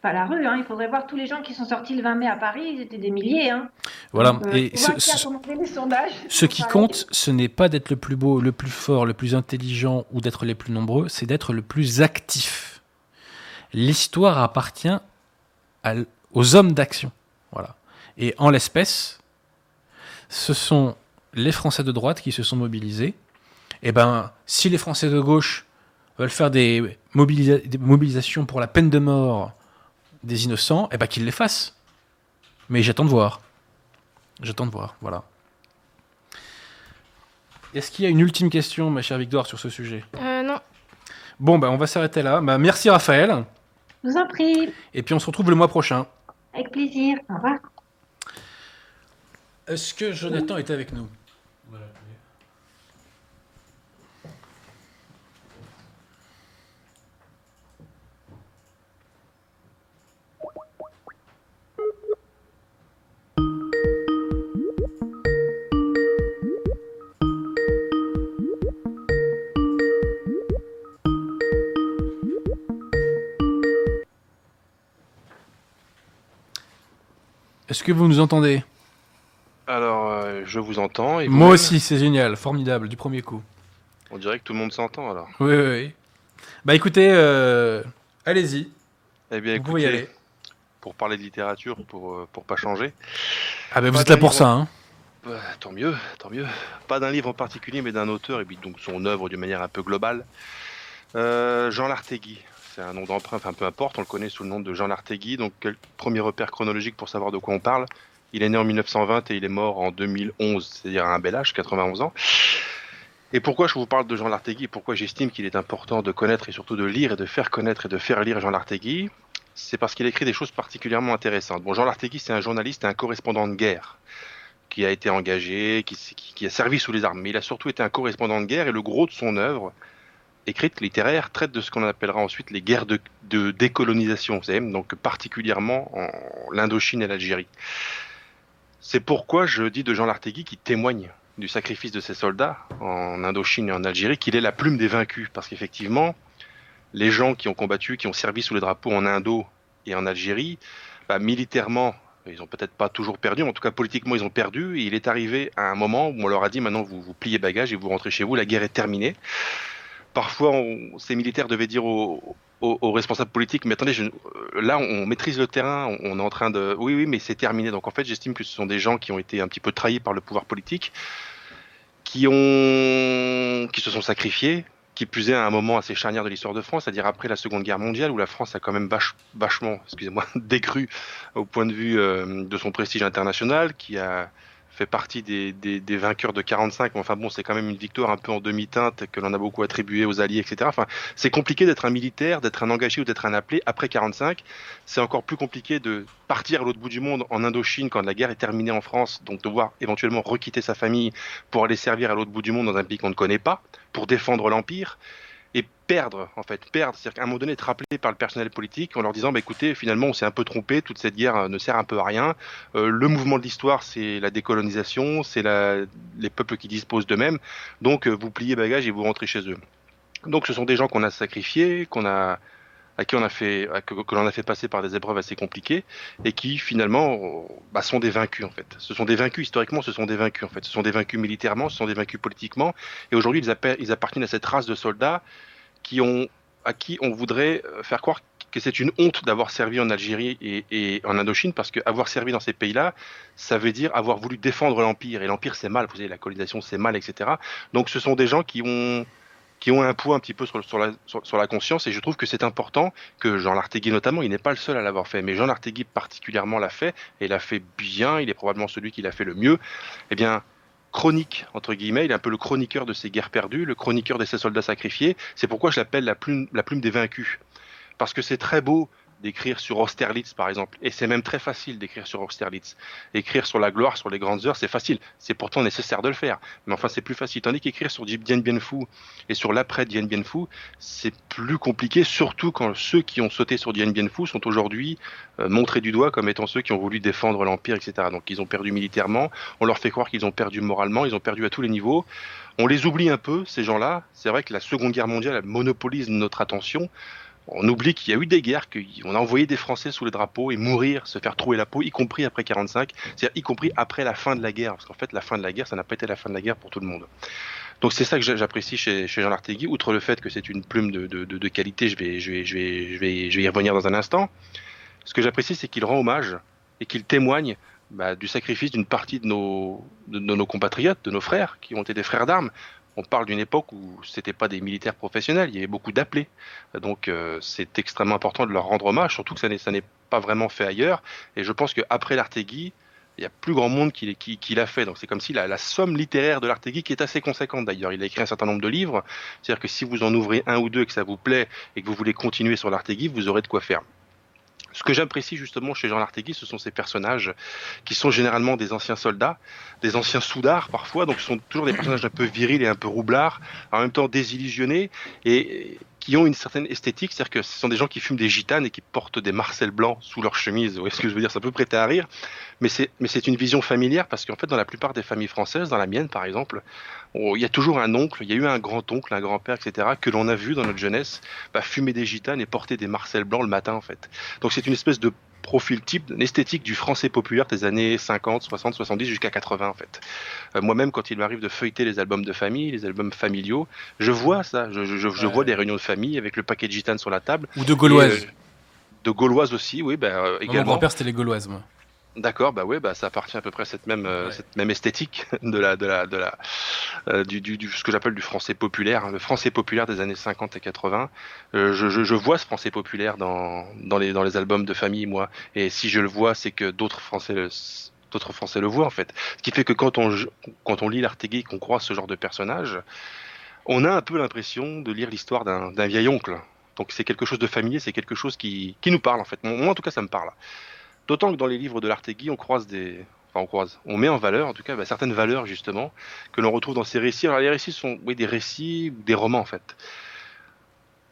D: Pas la rue, hein. il faudrait voir tous les gens qui sont sortis le 20 mai à Paris, ils étaient des milliers. Hein.
A: Voilà. Euh, et ce, ce qui compte, ce n'est pas d'être le plus beau, le plus fort, le plus intelligent ou d'être les plus nombreux, c'est d'être le plus actif. L'histoire appartient aux hommes d'action. Voilà. Et en l'espèce, ce sont les Français de droite qui se sont mobilisés. Et eh ben, si les Français de gauche veulent faire des, mobilisations pour la peine de mort des innocents, et eh ben qu'ils les fassent. Mais j'attends de voir. J'attends de voir, voilà. Est-ce qu'il y a une ultime question, ma chère Victoire, sur ce sujet?
C: Euh, Non.
A: Bon, bah, on va s'arrêter là. Bah, merci Raphaël.
D: Je vous en prie.
A: Et puis on se retrouve le mois prochain.
D: Avec plaisir. Au revoir.
A: Est-ce que Jonathan est avec nous? Est-ce que vous nous entendez?
E: Alors, euh, je vous entends. Et
A: Moi aussi, c'est génial, formidable, du premier coup.
E: On dirait que tout le monde s'entend alors.
A: Oui, oui, oui. Bah écoutez, euh, allez-y.
E: Eh bien, vous pouvez y aller. Pour parler de littérature, pour, euh, pour pas changer.
A: Ah ben vous êtes là pour ça, hein
E: bah, Tant mieux, tant mieux. Pas d'un livre en particulier, mais d'un auteur, et puis donc son œuvre d'une manière un peu globale. Jean Lartegui, c'est un nom d'emprunt, enfin peu importe, on le connaît sous le nom de Jean Lartegui. Donc, quel premier repère chronologique pour savoir de quoi on parle? Il est né en 1920 et il est mort en 2011, c'est-à-dire à un bel âge, 91 ans. Et pourquoi je vous parle de Jean Lartegui? Pourquoi j'estime qu'il est important de connaître et surtout de lire et de faire connaître et de faire lire Jean Lartegui? C'est parce qu'il écrit des choses particulièrement intéressantes. Bon, Jean Lartegui, c'est un journaliste et un correspondant de guerre qui a été engagé, qui, a servi sous les armes. Mais il a surtout été un correspondant de guerre et le gros de son œuvre, écrite littéraire traite de ce qu'on appellera ensuite les guerres de, décolonisation, vous savez, donc particulièrement en l'Indochine et l'Algérie. C'est pourquoi je dis de Jean Lartegui qui témoigne du sacrifice de ses soldats en Indochine et en Algérie qu'il est la plume des vaincus, parce qu'effectivement, les gens qui ont combattu, qui ont servi sous les drapeaux en Indo et en Algérie, bah, militairement, ils n'ont peut-être pas toujours perdu, en tout cas politiquement ils ont perdu. Et il est arrivé à un moment où on leur a dit maintenant vous, vous pliez bagages et vous rentrez chez vous, la guerre est terminée parfois, ces militaires devaient dire aux, responsables politiques, mais attendez, euh, là, on maîtrise le terrain, on, est en train de... Oui, oui, mais c'est terminé. Donc en fait, j'estime que ce sont des gens qui ont été un petit peu trahis par le pouvoir politique, qui, ont... qui se sont sacrifiés, qui plus à un moment assez charnière de l'histoire de France, c'est-à-dire après la Seconde Guerre mondiale, où la France a quand même vachement, excusez-moi, décru au point de vue euh, de son prestige international, qui a fait partie des, des, vainqueurs de 45. Enfin bon, c'est quand même une victoire un peu en demi-teinte que l'on a beaucoup attribué aux Alliés, etc. Enfin, c'est compliqué d'être un militaire, d'être un engagé ou d'être un appelé après 45. C'est encore plus compliqué de partir à l'autre bout du monde en Indochine quand la guerre est terminée en France, donc devoir éventuellement requitter sa famille pour aller servir à l'autre bout du monde dans un pays qu'on ne connaît pas, pour défendre l'empire et perdre, en fait, perdre. C'est-à-dire qu'à un moment donné, être rappelé par le personnel politique en leur disant, bah, écoutez, finalement, on s'est un peu trompé, toute cette guerre euh, ne sert un peu à rien. Euh, le mouvement de l'histoire, c'est la décolonisation, c'est les peuples qui disposent d'eux-mêmes. Donc, euh, vous pliez bagages et vous rentrez chez eux. Donc, ce sont des gens qu'on a sacrifiés, qu'on a à qui on a fait, que, l'on a fait passer par des épreuves assez compliquées et qui finalement bah, sont des vaincus en fait. Ce sont des vaincus historiquement, ce sont des vaincus en fait. Ce sont des vaincus militairement, ce sont des vaincus politiquement. Et aujourd'hui, ils, appartiennent à cette race de soldats qui ont, à qui on voudrait euh, faire croire que c'est une honte d'avoir servi en Algérie et, et en Indochine, parce qu'avoir servi dans ces pays-là, ça veut dire avoir voulu défendre l'Empire. Et l'Empire, c'est mal, vous savez, la colonisation, c'est mal, etc. Donc ce sont des gens qui ont qui ont un poids un petit peu sur, sur, la, sur, la, conscience et je trouve que c'est important que Jean Lartegui notamment, il n'est pas le seul à l'avoir fait, mais Jean Lartegui particulièrement l'a fait et l'a fait bien, il est probablement celui qui l'a fait le mieux. Eh bien, chronique, entre guillemets, il est un peu le chroniqueur de ces guerres perdues, le chroniqueur de ces soldats sacrifiés, c'est pourquoi je l'appelle la plume, la plume des vaincus. Parce que c'est très beau d'écrire sur Austerlitz, par exemple. Et c'est même très facile d'écrire sur Austerlitz. Écrire sur la gloire, sur les grandes heures, c'est facile. C'est pourtant nécessaire de le faire. Mais enfin, c'est plus facile. Tandis qu'écrire sur Dien Bien Phu et sur l'après Dien Bien Phu, c'est plus compliqué, surtout quand ceux qui ont sauté sur Dien Bien Phu sont aujourd'hui euh, montrés du doigt comme étant ceux qui ont voulu défendre l'Empire, etc. Donc ils ont perdu militairement, on leur fait croire qu'ils ont perdu moralement, ils ont perdu à tous les niveaux. On les oublie un peu, ces gens-là. C'est vrai que la Seconde Guerre mondiale monopolise notre attention on oublie qu'il y a eu des guerres, qu'on a envoyé des Français sous les drapeaux et mourir, se faire trouer la peau, y compris après 45, c'est-à-dire y compris après la fin de la guerre, parce qu'en fait la fin de la guerre, ça n'a pas été la fin de la guerre pour tout le monde. Donc c'est ça que j'apprécie chez, Jean Lartegui, outre le fait que c'est une plume de, qualité, je vais, je, vais, je, vais, vais, je vais y revenir dans un instant. Ce que j'apprécie, c'est qu'il rend hommage et qu'il témoigne bah, du sacrifice d'une partie nos, de nos compatriotes, de nos frères, qui ont été des frères d'armes, on parle d'une époque où c'était pas des militaires professionnels, il y avait beaucoup d'appelés. Donc euh, c'est extrêmement important de leur rendre hommage, surtout que ça n'est pas vraiment fait ailleurs. Et je pense qu'après l'Artegui, il y a plus grand monde qui, l'a fait. Donc c'est comme si la, somme littéraire de l'Artegui, qui est assez conséquente d'ailleurs, il a écrit un certain nombre de livres, c'est-à-dire que si vous en ouvrez un ou deux et que ça vous plaît et que vous voulez continuer sur l'Artegui, vous aurez de quoi faire. Ce que j'apprécie justement chez Jean Lartegui, ce sont ces personnages qui sont généralement des anciens soldats, des anciens soudards parfois, donc ce sont toujours des personnages un peu virils et un peu roublards, en même temps désillusionnés. Et ont une certaine esthétique, c'est-à-dire que ce sont des gens qui fument des gitanes et qui portent des marcels blancs sous leur chemise. Vous voyez ce que je veux dire? Ça peut prêter à rire, mais c'est une vision familière parce qu'en fait dans la plupart des familles françaises, dans la mienne par exemple, il y a toujours un oncle, il y a eu un grand-oncle, un grand-père, etc., que l'on a vu dans notre jeunesse bah, fumer des gitanes et porter des marcels blancs le matin, en fait. Donc c'est une espèce de profil type, une esthétique du français populaire des années 50, 60, 70 jusqu'à 80 en fait. Euh, moi-même, quand il m'arrive de feuilleter les albums de famille, les albums familiaux, je vois ça. Je, je, je vois des réunions de famille avec le paquet de gitanes sur la table.
A: Ou de gauloises. Euh,
E: de gauloises aussi, oui, ben, euh, également. Mon
A: grand-père, c'était les gauloises, moi.
E: D'accord, bah ouais, bah ça appartient à peu près à cette même euh, cette même esthétique de la de la de la euh, du, du, ce que j'appelle du français populaire, hein, le français populaire des années 50 et 80. Euh, je, je, je, vois ce français populaire dans dans les dans les albums de famille moi, et si je le vois, c'est que d'autres français le, d'autres français le voient en fait. Ce qui fait que quand on quand on lit l'Artégué, qu'on croit ce genre de personnage, on a un peu l'impression de lire l'histoire d'un d'un vieil oncle. Donc c'est quelque chose de familier, c'est quelque chose qui qui nous parle en fait. Moi en tout cas ça me parle. D'autant que dans les livres de l'Artegui, on croise des, enfin on croise, on met en valeur, en tout cas, bah, certaines valeurs justement que l'on retrouve dans ces récits. Alors les récits sont, des récits, des romans en fait.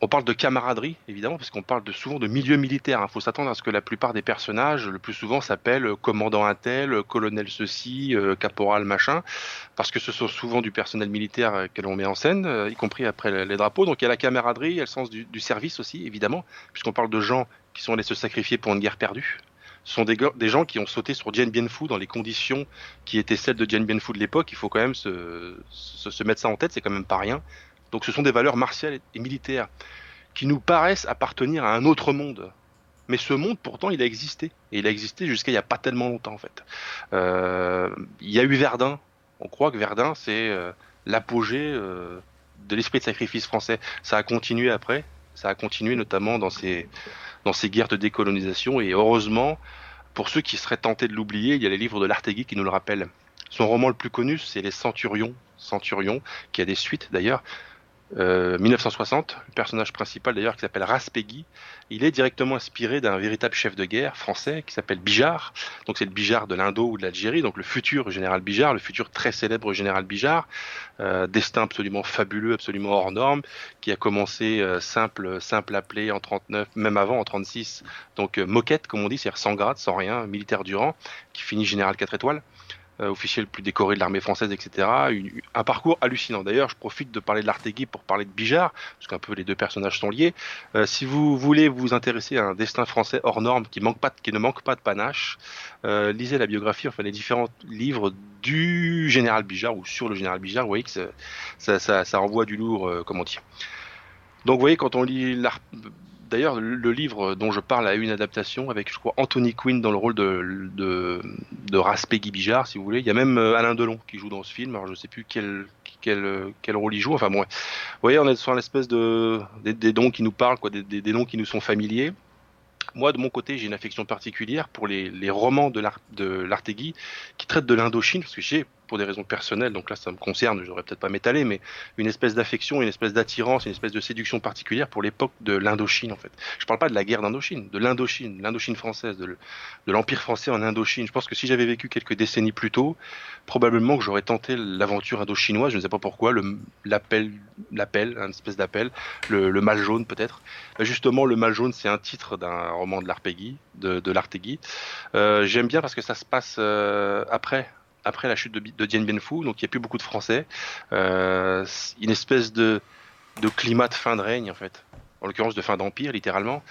E: On parle de camaraderie, évidemment, parce qu'on parle souvent de milieu militaire. Il faut s'attendre à ce que la plupart des personnages, le plus souvent, s'appellent commandant un tel, colonel ceci, euh, caporal machin, parce que ce sont souvent du personnel militaire euh, que l'on met en scène, euh, y compris après les, drapeaux. Donc il y a la camaraderie, il y a le sens du, du service aussi, évidemment, puisqu'on parle de gens qui sont allés se sacrifier pour une guerre perdue. Sont des, des, gens qui ont sauté sur Dien Bien Phu dans les conditions qui étaient celles de Dien Bien Phu de l'époque. Il faut quand même se, se, se mettre ça en tête, c'est quand même pas rien. Donc ce sont des valeurs martiales et militaires qui nous paraissent appartenir à un autre monde. Mais ce monde, pourtant, il a existé. Et il a existé jusqu'à il n'y a pas tellement longtemps, en fait. Euh, il y a eu Verdun. On croit que Verdun, c'est euh, l'apogée euh, de l'esprit de sacrifice français. Ça a continué après. Ça a continué notamment dans ces, dans ces guerres de décolonisation. Et heureusement, pour ceux qui seraient tentés de l'oublier, il y a les livres de l'Artegui qui nous le rappellent. Son roman le plus connu, c'est Les Centurions, Centurion, qui a des suites d'ailleurs. 1960, euh, le personnage principal d'ailleurs qui s'appelle Raspegui, il est directement inspiré d'un véritable chef de guerre français qui s'appelle Bijard. Donc c'est le Bijard de l'Indo ou de l'Algérie, donc le futur général Bijard, le futur très célèbre général Bijard, euh, destin absolument fabuleux, absolument hors norme, qui a commencé euh, simple, simple appelé en 39, même avant en 36, donc moquette comme on dit, c'est-à-dire sans grade, sans rien, militaire durant, qui finit général 4 étoiles. Euh, officiel plus décoré de l'armée française, etc. un parcours hallucinant. D'ailleurs, je profite de parler de l'Artegui pour parler de Bijard, parce qu'un peu les deux personnages sont liés. Euh, si vous voulez vous intéresser à un destin français hors norme qui, ne manque pas de panache, euh, lisez la biographie, enfin les différents livres du général Bijard ou sur le général Bijard. Vous voyez que ça, ça, ça, renvoie du lourd, comment dire. Donc vous voyez, quand on lit D'ailleurs, le livre dont je parle a eu une adaptation avec, je crois, Anthony Quinn dans le rôle de, de, de Raspegui Bijard, si vous voulez. Il y a même euh, Alain Delon qui joue dans ce film. Alors, je ne sais plus quel, quel, quel rôle il joue. Enfin, bon, vous voyez, on est sur une espèce de des, des dons qui nous parlent, quoi, des, des, noms qui nous sont familiers. Moi, de mon côté, j'ai une affection particulière pour les, les romans de l'Artegui qui traitent de l'Indochine, parce que j'ai pour des raisons personnelles, donc là ça me concerne, j'aurais peut-être pas m'étaler, mais une espèce d'affection, une espèce d'attirance, une espèce de séduction particulière pour l'époque de l'Indochine en fait. Je parle pas de la guerre d'Indochine, de l'Indochine, l'Indochine française, de l'Empire français en Indochine. Je pense que si j'avais vécu quelques décennies plus tôt, probablement que j'aurais tenté l'aventure indochinoise, je ne sais pas pourquoi, l'appel, l'appel, une espèce d'appel, le, mal jaune peut-être. Justement, le mal jaune, c'est un titre d'un roman de l'Arpegui, de, de. Euh, J'aime bien parce que ça se passe euh, après après la chute de, Dien Bien Phu, donc il n'y a plus beaucoup de Français. Euh, une espèce de, climat de fin de règne, en fait. En l'occurrence de fin d'empire, littéralement.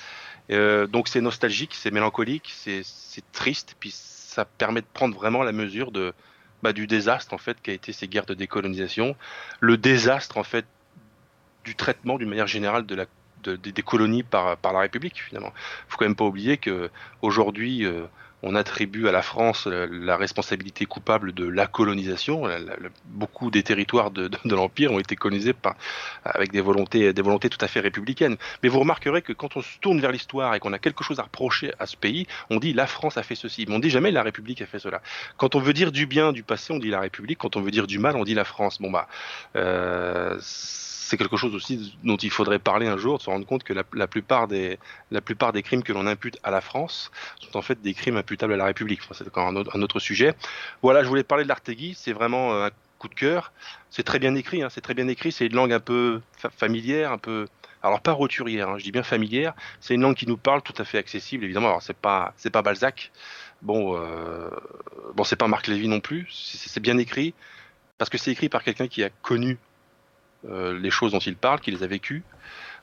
E: Euh, donc c'est nostalgique, c'est mélancolique, c'est triste, puis ça permet de prendre vraiment la mesure de, bah, du désastre en fait qu'a été ces guerres de décolonisation, le désastre en fait du traitement d'une manière générale des colonies par, la République finalement. Il faut quand même pas oublier que aujourd'hui euh, on attribue à la France la, responsabilité coupable de la colonisation. beaucoup des territoires de, l'Empire ont été colonisés par, avec des volontés, des volontés tout à fait républicaines. Mais vous remarquerez que quand on se tourne vers l'histoire et qu'on a quelque chose à reprocher à ce pays, on dit la France a fait ceci. Mais on dit jamais la République a fait cela. Quand on veut dire du bien du passé, on dit la République. Quand on veut dire du mal, on dit la France. Bon bah, euh, c'est quelque chose aussi dont il faudrait parler un jour, de se rendre compte que la, plupart, des, la plupart des crimes que l'on impute à la France sont en fait des crimes imputables à la République. c'est encore un autre, sujet. Voilà, je voulais parler de l'Artegui, c'est vraiment euh, un coup de cœur. C'est très bien écrit, hein, c'est très bien écrit, c'est une langue un peu familière, un peu alors pas roturière, hein, je dis bien familière. C'est une langue qui nous parle, tout à fait accessible, évidemment. Alors c'est pas c'est pas Balzac, bon euh, bon c'est pas Marc Lévy non plus. C'est bien écrit parce que c'est écrit par quelqu'un qui a connu euh, les choses dont il parle, qu'il les a vécues.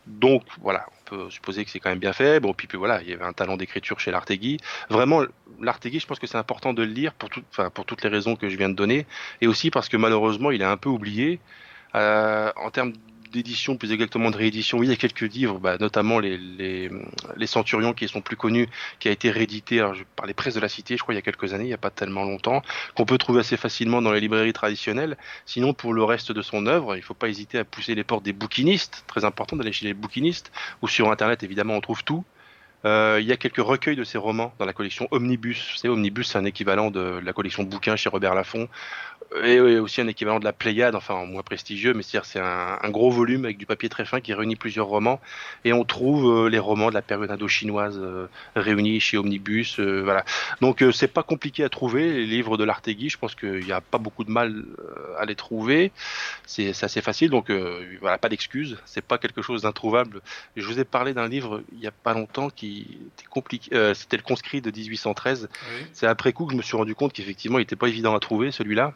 E: Donc voilà, on peut supposer que c'est quand même bien fait. Bon, puis, puis voilà, il y avait un talent d'écriture chez l'Artegui. Vraiment, l'Artegui, je pense que c'est important de le lire pour, pour toutes les raisons que je viens de donner, et aussi parce que malheureusement, il est un peu oublié. Euh, en termes d'édition, plus exactement de réédition. Oui, il y a quelques livres, bah, notamment les, Centurions qui sont plus connus, qui a été réédité par les presses de la Cité, je crois, il y a quelques années, il n'y a pas tellement longtemps, qu'on peut trouver assez facilement dans les librairies traditionnelles. Sinon, pour le reste de son œuvre, il ne faut pas hésiter à pousser les portes des bouquinistes, très important d'aller chez les bouquinistes, ou sur Internet, évidemment, on trouve tout. Euh, il y a quelques recueils de ses romans dans la collection Omnibus. Savez, Omnibus, c'est un équivalent de la collection bouquins chez Robert Laffont, et, aussi un équivalent de la Pléiade, enfin moins prestigieux, mais c'est un, gros volume avec du papier très fin qui réunit plusieurs romans, et on trouve euh, les romans de la période indo-chinoise euh, réunis chez Omnibus, euh, voilà. Donc c'est pas compliqué à trouver les livres de l'Artegui, je pense qu'il n'y a pas beaucoup de mal à les trouver, c'est assez facile, donc voilà, pas d'excuses, c'est pas quelque chose d'introuvable. Je vous ai parlé d'un livre il y a pas longtemps qui était compliqué, c'était le conscrit de 1813. C'est après coup que je me suis rendu compte qu'effectivement il était pas évident à trouver celui-là.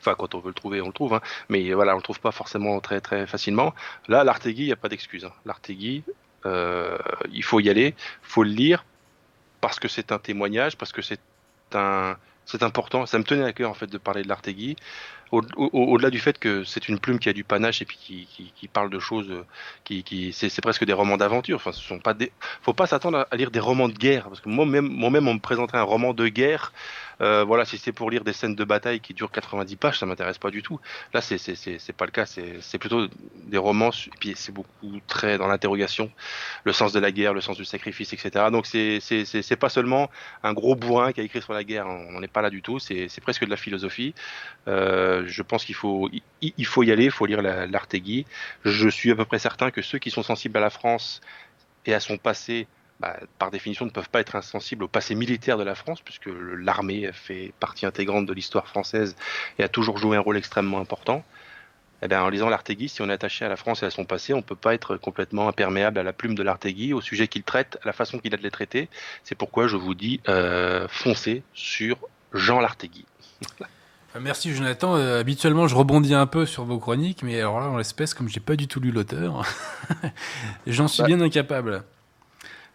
E: Enfin, quand on veut le trouver, on le trouve, hein. mais voilà, on le trouve pas forcément très très facilement. Là, l'Artegui, il n'y a pas d'excuse. Hein. L'Artegui, euh, il faut y aller, faut le lire parce que c'est un témoignage, parce que c'est un, c'est important. Ça me tenait à cœur en fait de parler de l'Artegui. Au-delà du fait que c'est une plume qui a du panache et puis qui, qui, parle de choses qui, qui c'est presque des romans d'aventure. Enfin, ce sont pas des. Faut pas s'attendre à lire des romans de guerre parce que moi-même, moi-même, on me présenterait un roman de guerre. Euh, voilà, si c'est pour lire des scènes de bataille qui durent 90 pages, ça m'intéresse pas du tout. Là, c'est c'est pas le cas. C'est plutôt des romans. Et puis c'est beaucoup très dans l'interrogation, le sens de la guerre, le sens du sacrifice, etc. Donc c'est c'est pas seulement un gros bourrin qui a écrit sur la guerre. On n'est pas là du tout. C'est presque de la philosophie. Euh, je pense qu'il faut il, faut y aller. Il faut lire l'Artegui. Je suis à peu près certain que ceux qui sont sensibles à la France et à son passé bah, par définition, ne peuvent pas être insensibles au passé militaire de la France, puisque l'armée fait partie intégrante de l'histoire française et a toujours joué un rôle extrêmement important. Eh bien, en lisant l'Artegui, si on est attaché à la France et à son passé, on ne peut pas être complètement imperméable à la plume de l'Artegui, au sujet qu'il traite, à la façon qu'il a de les traiter. C'est pourquoi je vous dis euh, foncez sur Jean l'Artegui.
A: Euh, merci Jonathan. Euh, habituellement, je rebondis un peu sur vos chroniques, mais alors là, en l'espèce, comme j'ai pas du tout lu l'auteur, j'en suis bah, bien incapable.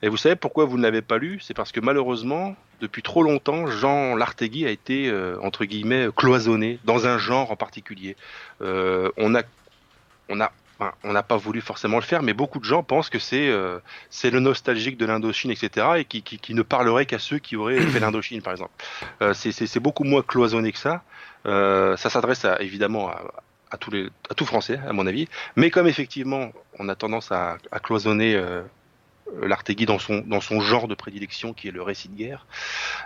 E: Et vous savez pourquoi vous ne l'avez pas lu? C'est parce que malheureusement, depuis trop longtemps, Jean Lartegui a été, euh, entre guillemets, cloisonné dans un genre en particulier. Euh, on a, on a on n'a pas voulu forcément le faire, mais beaucoup de gens pensent que c'est euh, le nostalgique de l'Indochine, etc., et qui, ne parlerait qu'à ceux qui auraient fait l'Indochine, par exemple. Euh, c'est beaucoup moins cloisonné que ça. Euh, ça s'adresse évidemment à, tous les, à tout français, à mon avis. Mais comme effectivement, on a tendance à, cloisonner euh, l'Artegui dans son, dans son genre de prédilection qui est le récit de guerre,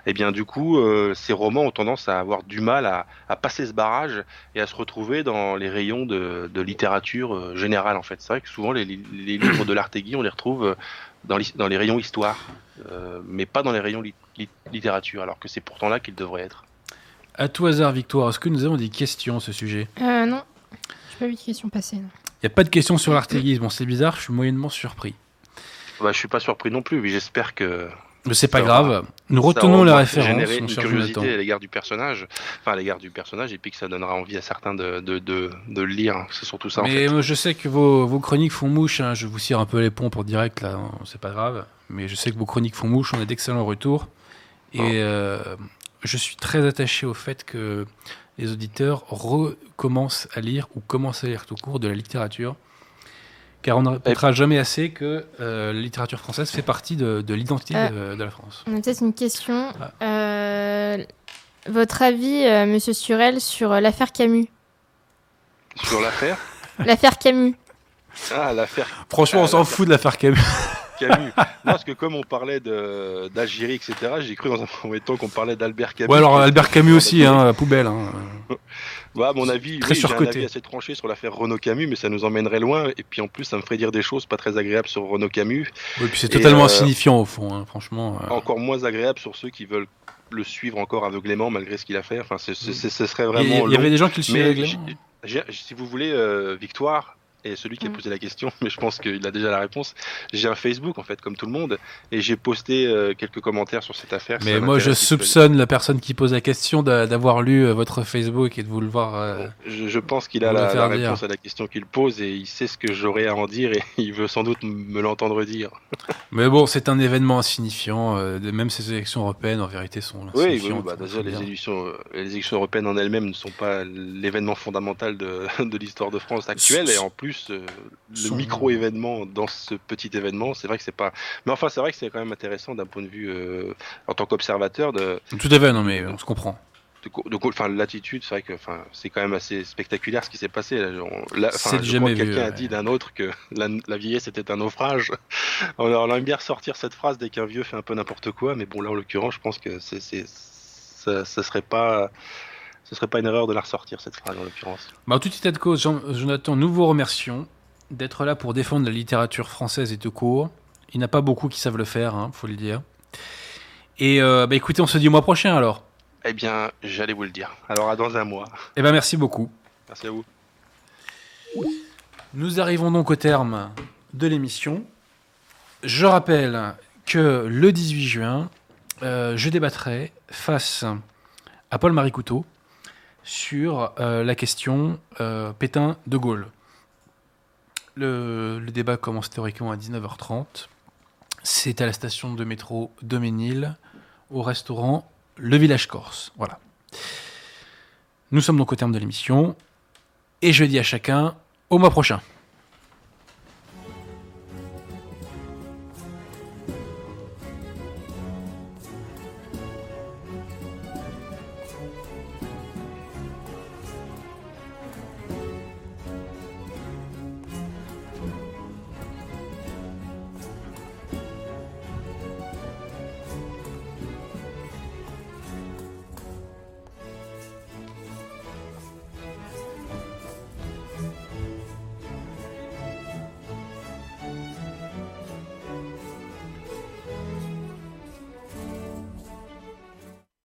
E: et eh bien du coup, euh, ces romans ont tendance à avoir du mal à, à, passer ce barrage et à se retrouver dans les rayons de, de littérature euh, générale en fait. C'est vrai que souvent les, les livres de l'Artegui, on les retrouve dans les, dans les rayons histoire, mais pas dans les rayons littérature, alors que c'est pourtant là qu'ils devraient être.
A: À tout hasard, Victoire, est-ce que nous avons des questions à ce sujet?
C: Euh, Non, je n'ai pas vu de questions passer. Il
A: n'y a pas de questions sur l'Artegui, bon c'est bizarre, je suis moyennement surpris.
E: Bah, je suis pas surpris non plus, mais j'espère que.
A: Mais c'est pas grave. Nous retenons la référence.
E: Générer une curiosité à l'égard du personnage, enfin à l'égard du personnage, et puis que ça donnera envie à certains de, de, de, de le lire. C'est surtout ça.
A: Mais je sais que vos, vos chroniques font mouche. Hein. Je vous cire un peu les ponts pour direct là. C'est pas grave. Mais je sais que vos chroniques font mouche. On a d'excellents retours. Et ah. euh, je suis très attaché au fait que les auditeurs recommencent à lire ou commencent à lire tout court de la littérature car on ne répétera jamais assez que la littérature française fait partie de, l'identité de, la France.
C: On a peut-être une question. Ah. votre avis, Monsieur Surel, sur l'affaire Camus?
E: Sur l'affaire?
C: L'affaire Camus.
E: Ah, l'affaire.
A: Franchement, on s'en fout de l'affaire Camus.
E: Camus. parce que comme on parlait d'Algérie, etc., j'ai cru dans un premier temps qu'on parlait d'Albert Camus.
A: Ouais, alors Albert Camus aussi, hein, poubelle. Hein.
E: Bah, à mon avis, très oui, j'ai un avis assez tranché sur l'affaire Renaud Camus, mais ça nous emmènerait loin. Et puis en plus, ça me ferait dire des choses pas très agréables sur Renaud Camus.
A: Oui, puis c'est totalement euh, insignifiant au fond, hein, franchement.
E: Euh. Encore moins agréable sur ceux qui veulent le suivre encore aveuglément malgré ce qu'il a fait. Enfin, ce serait vraiment.
A: Il y, avait des gens qui le suivaient aveuglément.
E: Si vous voulez, euh, Victoire, et celui qui a mm. posé la question, mais je pense qu'il a déjà la réponse. J'ai un Facebook en fait, comme tout le monde, et j'ai posté euh, quelques commentaires sur cette affaire.
A: Mais moi, je soupçonne la personne qui pose la question d'avoir lu euh, votre Facebook et de vous le voir. Euh,
E: je, pense qu'il a la, réponse à la question qu'il pose et il sait ce que j'aurais à en dire et il veut sans doute me l'entendre dire.
A: mais bon, c'est un événement insignifiant. même ces élections européennes, en vérité, sont
E: Oui, oui bah, déjà, les élections, les élections européennes en elles-mêmes ne sont pas l'événement fondamental de, de l'histoire de France actuelle et en plus euh, le micro-événement dans ce petit événement. C'est vrai que c'est pas. Mais enfin, c'est vrai que c'est quand même intéressant d'un point de vue euh, en tant qu'observateur de.
A: Tout à fait, non mais on se comprend.
E: De, enfin, l'attitude, c'est vrai que, enfin, c'est quand même assez spectaculaire ce qui s'est passé.
A: Là, jamais
E: Quelqu'un a dit d'un autre que la, vieillesse était un naufrage. on, aime bien ressortir cette phrase dès qu'un vieux fait un peu n'importe quoi, mais bon, là, en l'occurrence, je pense que c'est, ça, ça serait pas ce serait pas une erreur de la ressortir, cette phrase, en l'occurrence.
A: Bah, tout état de cause, Jonathan, nous vous remercions d'être là pour défendre la littérature française et de court. Il n'y en a pas beaucoup qui savent le faire, il hein, faut le dire. Et euh, bah, écoutez, on se dit au mois prochain alors.
E: Eh bien, j'allais vous le dire. Alors à dans un mois.
A: Eh bien, merci beaucoup.
E: Merci à vous.
A: Nous arrivons donc au terme de l'émission. Je rappelle que le 18 juin, euh, je débattrai face à Paul-Marie Couteau sur euh, la question euh, Pétain-De Gaulle. Le, débat commence théoriquement à 19h30. C'est à la station de métro de Ménil, au restaurant Le Village Corse. Voilà. Nous sommes donc au terme de l'émission. Et je dis à chacun au mois prochain.